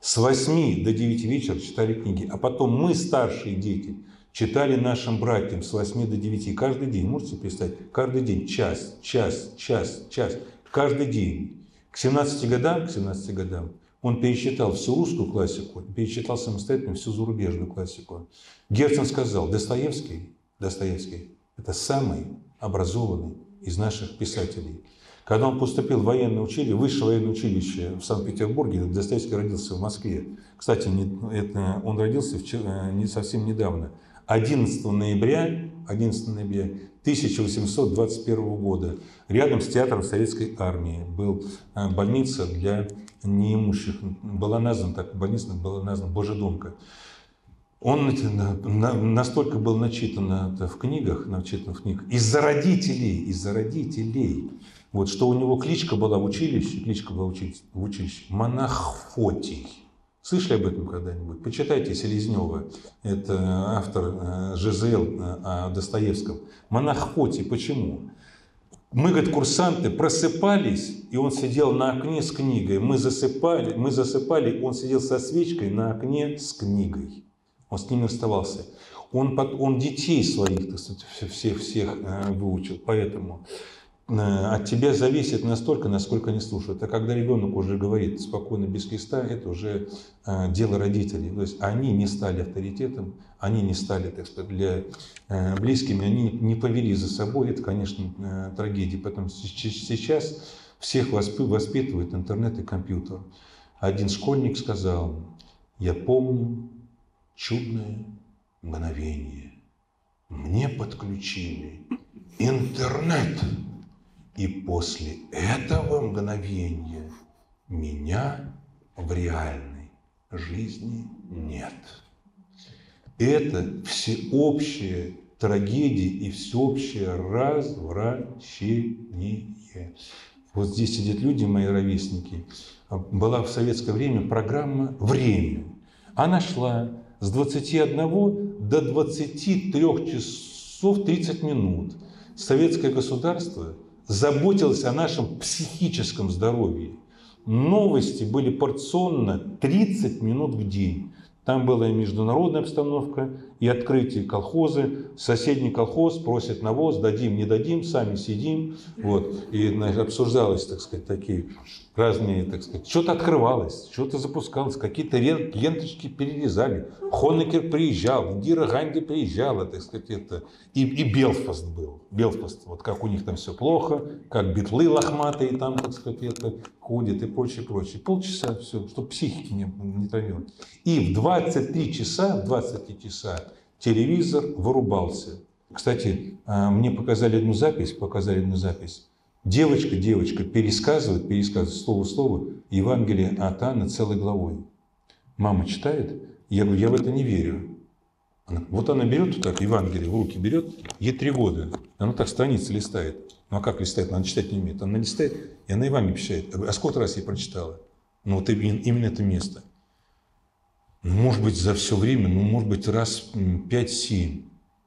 С 8 до 9 вечера читали книги. А потом мы, старшие дети, читали нашим братьям с 8 до 9. Каждый день, можете представить, каждый день час, час, час, час каждый день. К 17 годам, к 17 годам он перечитал всю русскую классику, перечитал самостоятельно всю зарубежную классику. Герцен сказал, Достоевский, Достоевский – это самый образованный из наших писателей. Когда он поступил в военное училище, высшее военное училище в Санкт-Петербурге, Достоевский родился в Москве. Кстати, он родился вчера, не совсем недавно. 11 ноября, 11 ноября 1821 года. Рядом с театром Советской Армии был э, больница для неимущих. Была названа так, больница была названа Божедомка. Он настолько был начитан в книгах, начитан в книгах, из-за родителей, из-за родителей, вот, что у него кличка была в училище, кличка была в училище, монах Фотий. Слышали об этом когда-нибудь? Почитайте Селезнева, это автор э, ЖЗЛ э, о Достоевском. Монах Фотий, почему? Мы, говорит, курсанты просыпались, и он сидел на окне с книгой. Мы засыпали, мы засыпали, он сидел со свечкой на окне с книгой. Он с ними оставался. Он, он детей своих, так сказать, всех, всех э, выучил. Поэтому от тебя зависит настолько, насколько они слушают. А когда ребенок уже говорит спокойно, без креста, это уже э, дело родителей. То есть они не стали авторитетом, они не стали, так сказать, для э, близкими, они не повели за собой. Это, конечно, трагедия. Поэтому сейчас всех воспитывает интернет и компьютер. Один школьник сказал, я помню чудное мгновение. Мне подключили интернет. И после этого мгновения меня в реальной жизни нет. Это всеобщая трагедия и всеобщее развращение. Вот здесь сидят люди, мои ровесники. Была в советское время программа «Время». Она шла с 21 до 23 часов 30 минут. Советское государство – заботилась о нашем психическом здоровье. Новости были порционно 30 минут в день. Там была и международная обстановка, и открытие колхозы. Соседний колхоз просит навоз, дадим, не дадим, сами сидим. Вот. И обсуждалось, так сказать, такие разные, так сказать, что-то открывалось, что-то запускалось, какие-то ленточки перерезали. Хонекер приезжал, Индира Ганди приезжала, так сказать, это. И, и Белфаст был. Белфаст, вот как у них там все плохо, как битлы лохматые там, так сказать, это ходят и прочее, прочее. Полчаса все, чтобы психики не, не травилось. И в 23 часа, в 23 часа телевизор вырубался. Кстати, а, мне показали одну запись, показали одну запись. Девочка, девочка пересказывает, пересказывает слово в слово Евангелие от Анны целой главой. Мама читает, я говорю, я в это не верю. Она, вот она берет вот так, Евангелие в руки берет, ей три года. Она так страницы листает. Ну а как листает? Она читать не умеет. Она листает, и она Евангелие пищает. А сколько раз я прочитала? Ну вот именно это место. Ну, может быть, за все время, ну, может быть, раз 5-7.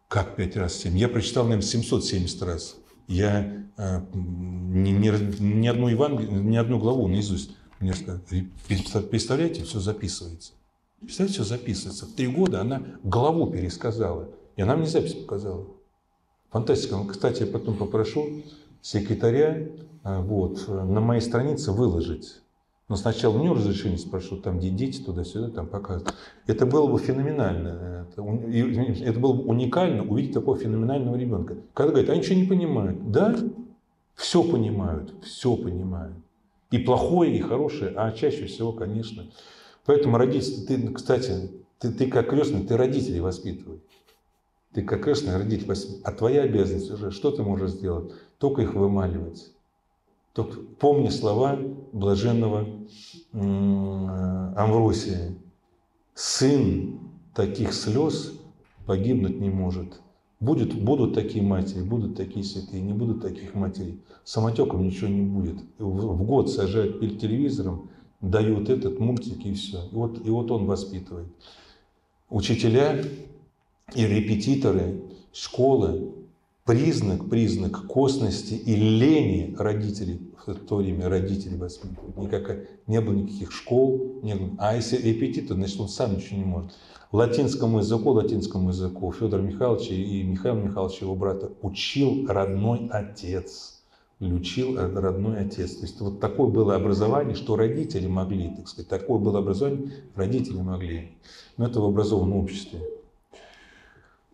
Как 5 раз 7? Я прочитал, наверное, 770 раз. Я э, ни, ни, ни, одну Евангелие, ни одну главу наизусть мне сказали. Представляете, все записывается. Представляете, все записывается. В три года она главу пересказала. И она мне запись показала. Фантастика. Кстати, я потом попрошу секретаря э, вот, на моей странице выложить Но сначала у него разрешение спрошу, там где дети туда-сюда, там показывают. Это было бы феноменально. Это, это было бы уникально увидеть такого феноменального ребенка. Когда говорят, а ничего не понимают. Да, все понимают, все понимают. И плохое, и хорошее, а чаще всего, конечно. Поэтому родители, ты, кстати, ты, ты как крестный, ты родителей воспитывай. Ты как крестный родитель воспитывай. А твоя обязанность уже, что ты можешь сделать? Только их вымаливать. Только помни слова блаженного Амвросия. Сын таких слез погибнуть не может. Будет, будут такие матери, будут такие святые, не будут таких матерей. Самотеком ничего не будет. В год сажают перед телевизором, дают этот мультик и все. И вот, и вот он воспитывает. Учителя и репетиторы, школы признак, признак косности и лени родителей в то время родителей воспитывать. Никакая, не было никаких школ, не было. а если репетитор, значит он сам ничего не может. Латинскому языку, латинскому языку Федор Михайлович и Михаил Михайлович, его брата, учил родной отец. Учил родной отец. То есть вот такое было образование, что родители могли, так сказать, такое было образование, родители могли. Но это в образованном обществе.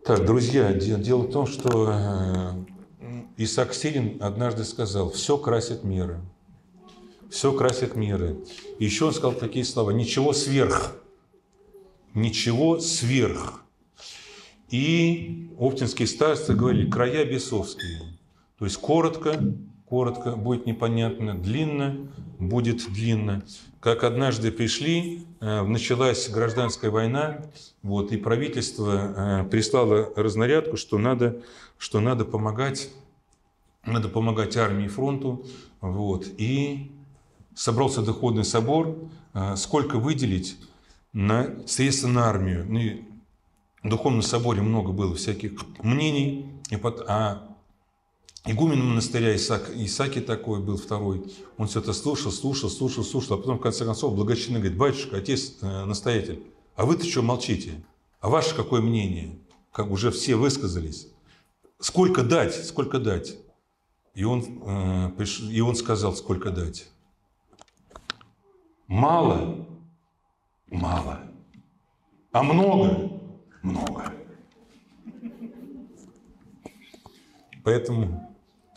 Так, друзья, дело в том, что э, Исаак Сирин однажды сказал, все красит миры. Все красит миры. И еще он сказал такие слова, ничего сверх. Ничего сверх. И оптинские старцы говорили, края бесовские. То есть коротко, коротко будет непонятно, длинно будет длинно. Как однажды пришли, э, началась гражданская война, вот, и правительство э, прислало разнарядку, что надо, что надо помогать, надо помогать армии и фронту. Вот, и собрался доходный собор, э, сколько выделить на средства на армию. Ну, и в духовном соборе много было всяких мнений, а игумен монастыря Исаак, Исаки такой был второй, он все это слушал, слушал, слушал, слушал, а потом в конце концов благочинно говорит, батюшка, отец, э, настоятель, а вы-то что молчите? А ваше какое мнение? Как уже все высказались. Сколько дать? Сколько дать? И он, э, и он сказал, сколько дать. Мало? Мало. А много? Много. Поэтому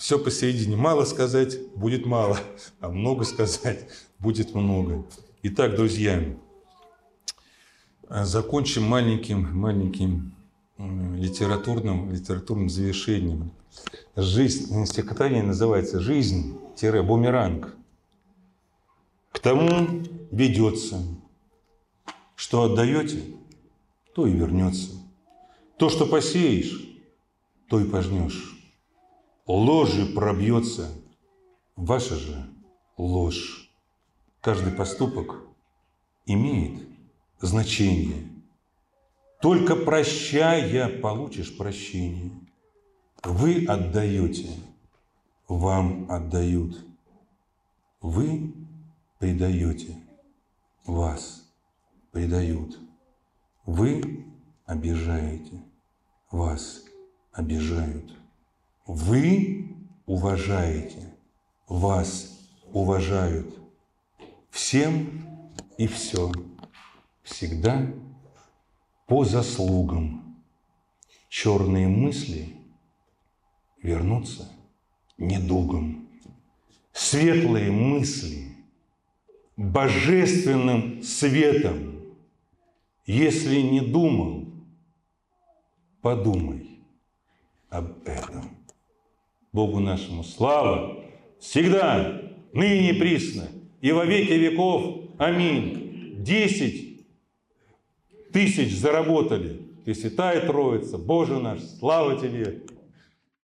все посередине. Мало сказать будет мало, а много сказать будет много. Итак, друзья, закончим маленьким, маленьким литературным, литературным завершением. Жизнь, стихотворение называется «Жизнь-бумеранг». К тому ведется, что отдаете, то и вернется. То, что посеешь, то и пожнешь ложи пробьется ваша же ложь. Каждый поступок имеет значение. Только прощая, получишь прощение. Вы отдаете, вам отдают. Вы предаете, вас предают. Вы обижаете, вас обижают. Вы уважаете, вас уважают. Всем и все. Всегда по заслугам. Черные мысли вернутся недугом. Светлые мысли божественным светом. Если не думал, подумай об этом. Богу нашему слава, всегда, ныне присно, и во веки веков. Аминь. Десять тысяч заработали. Пресвятая Троица, Боже наш, слава Тебе!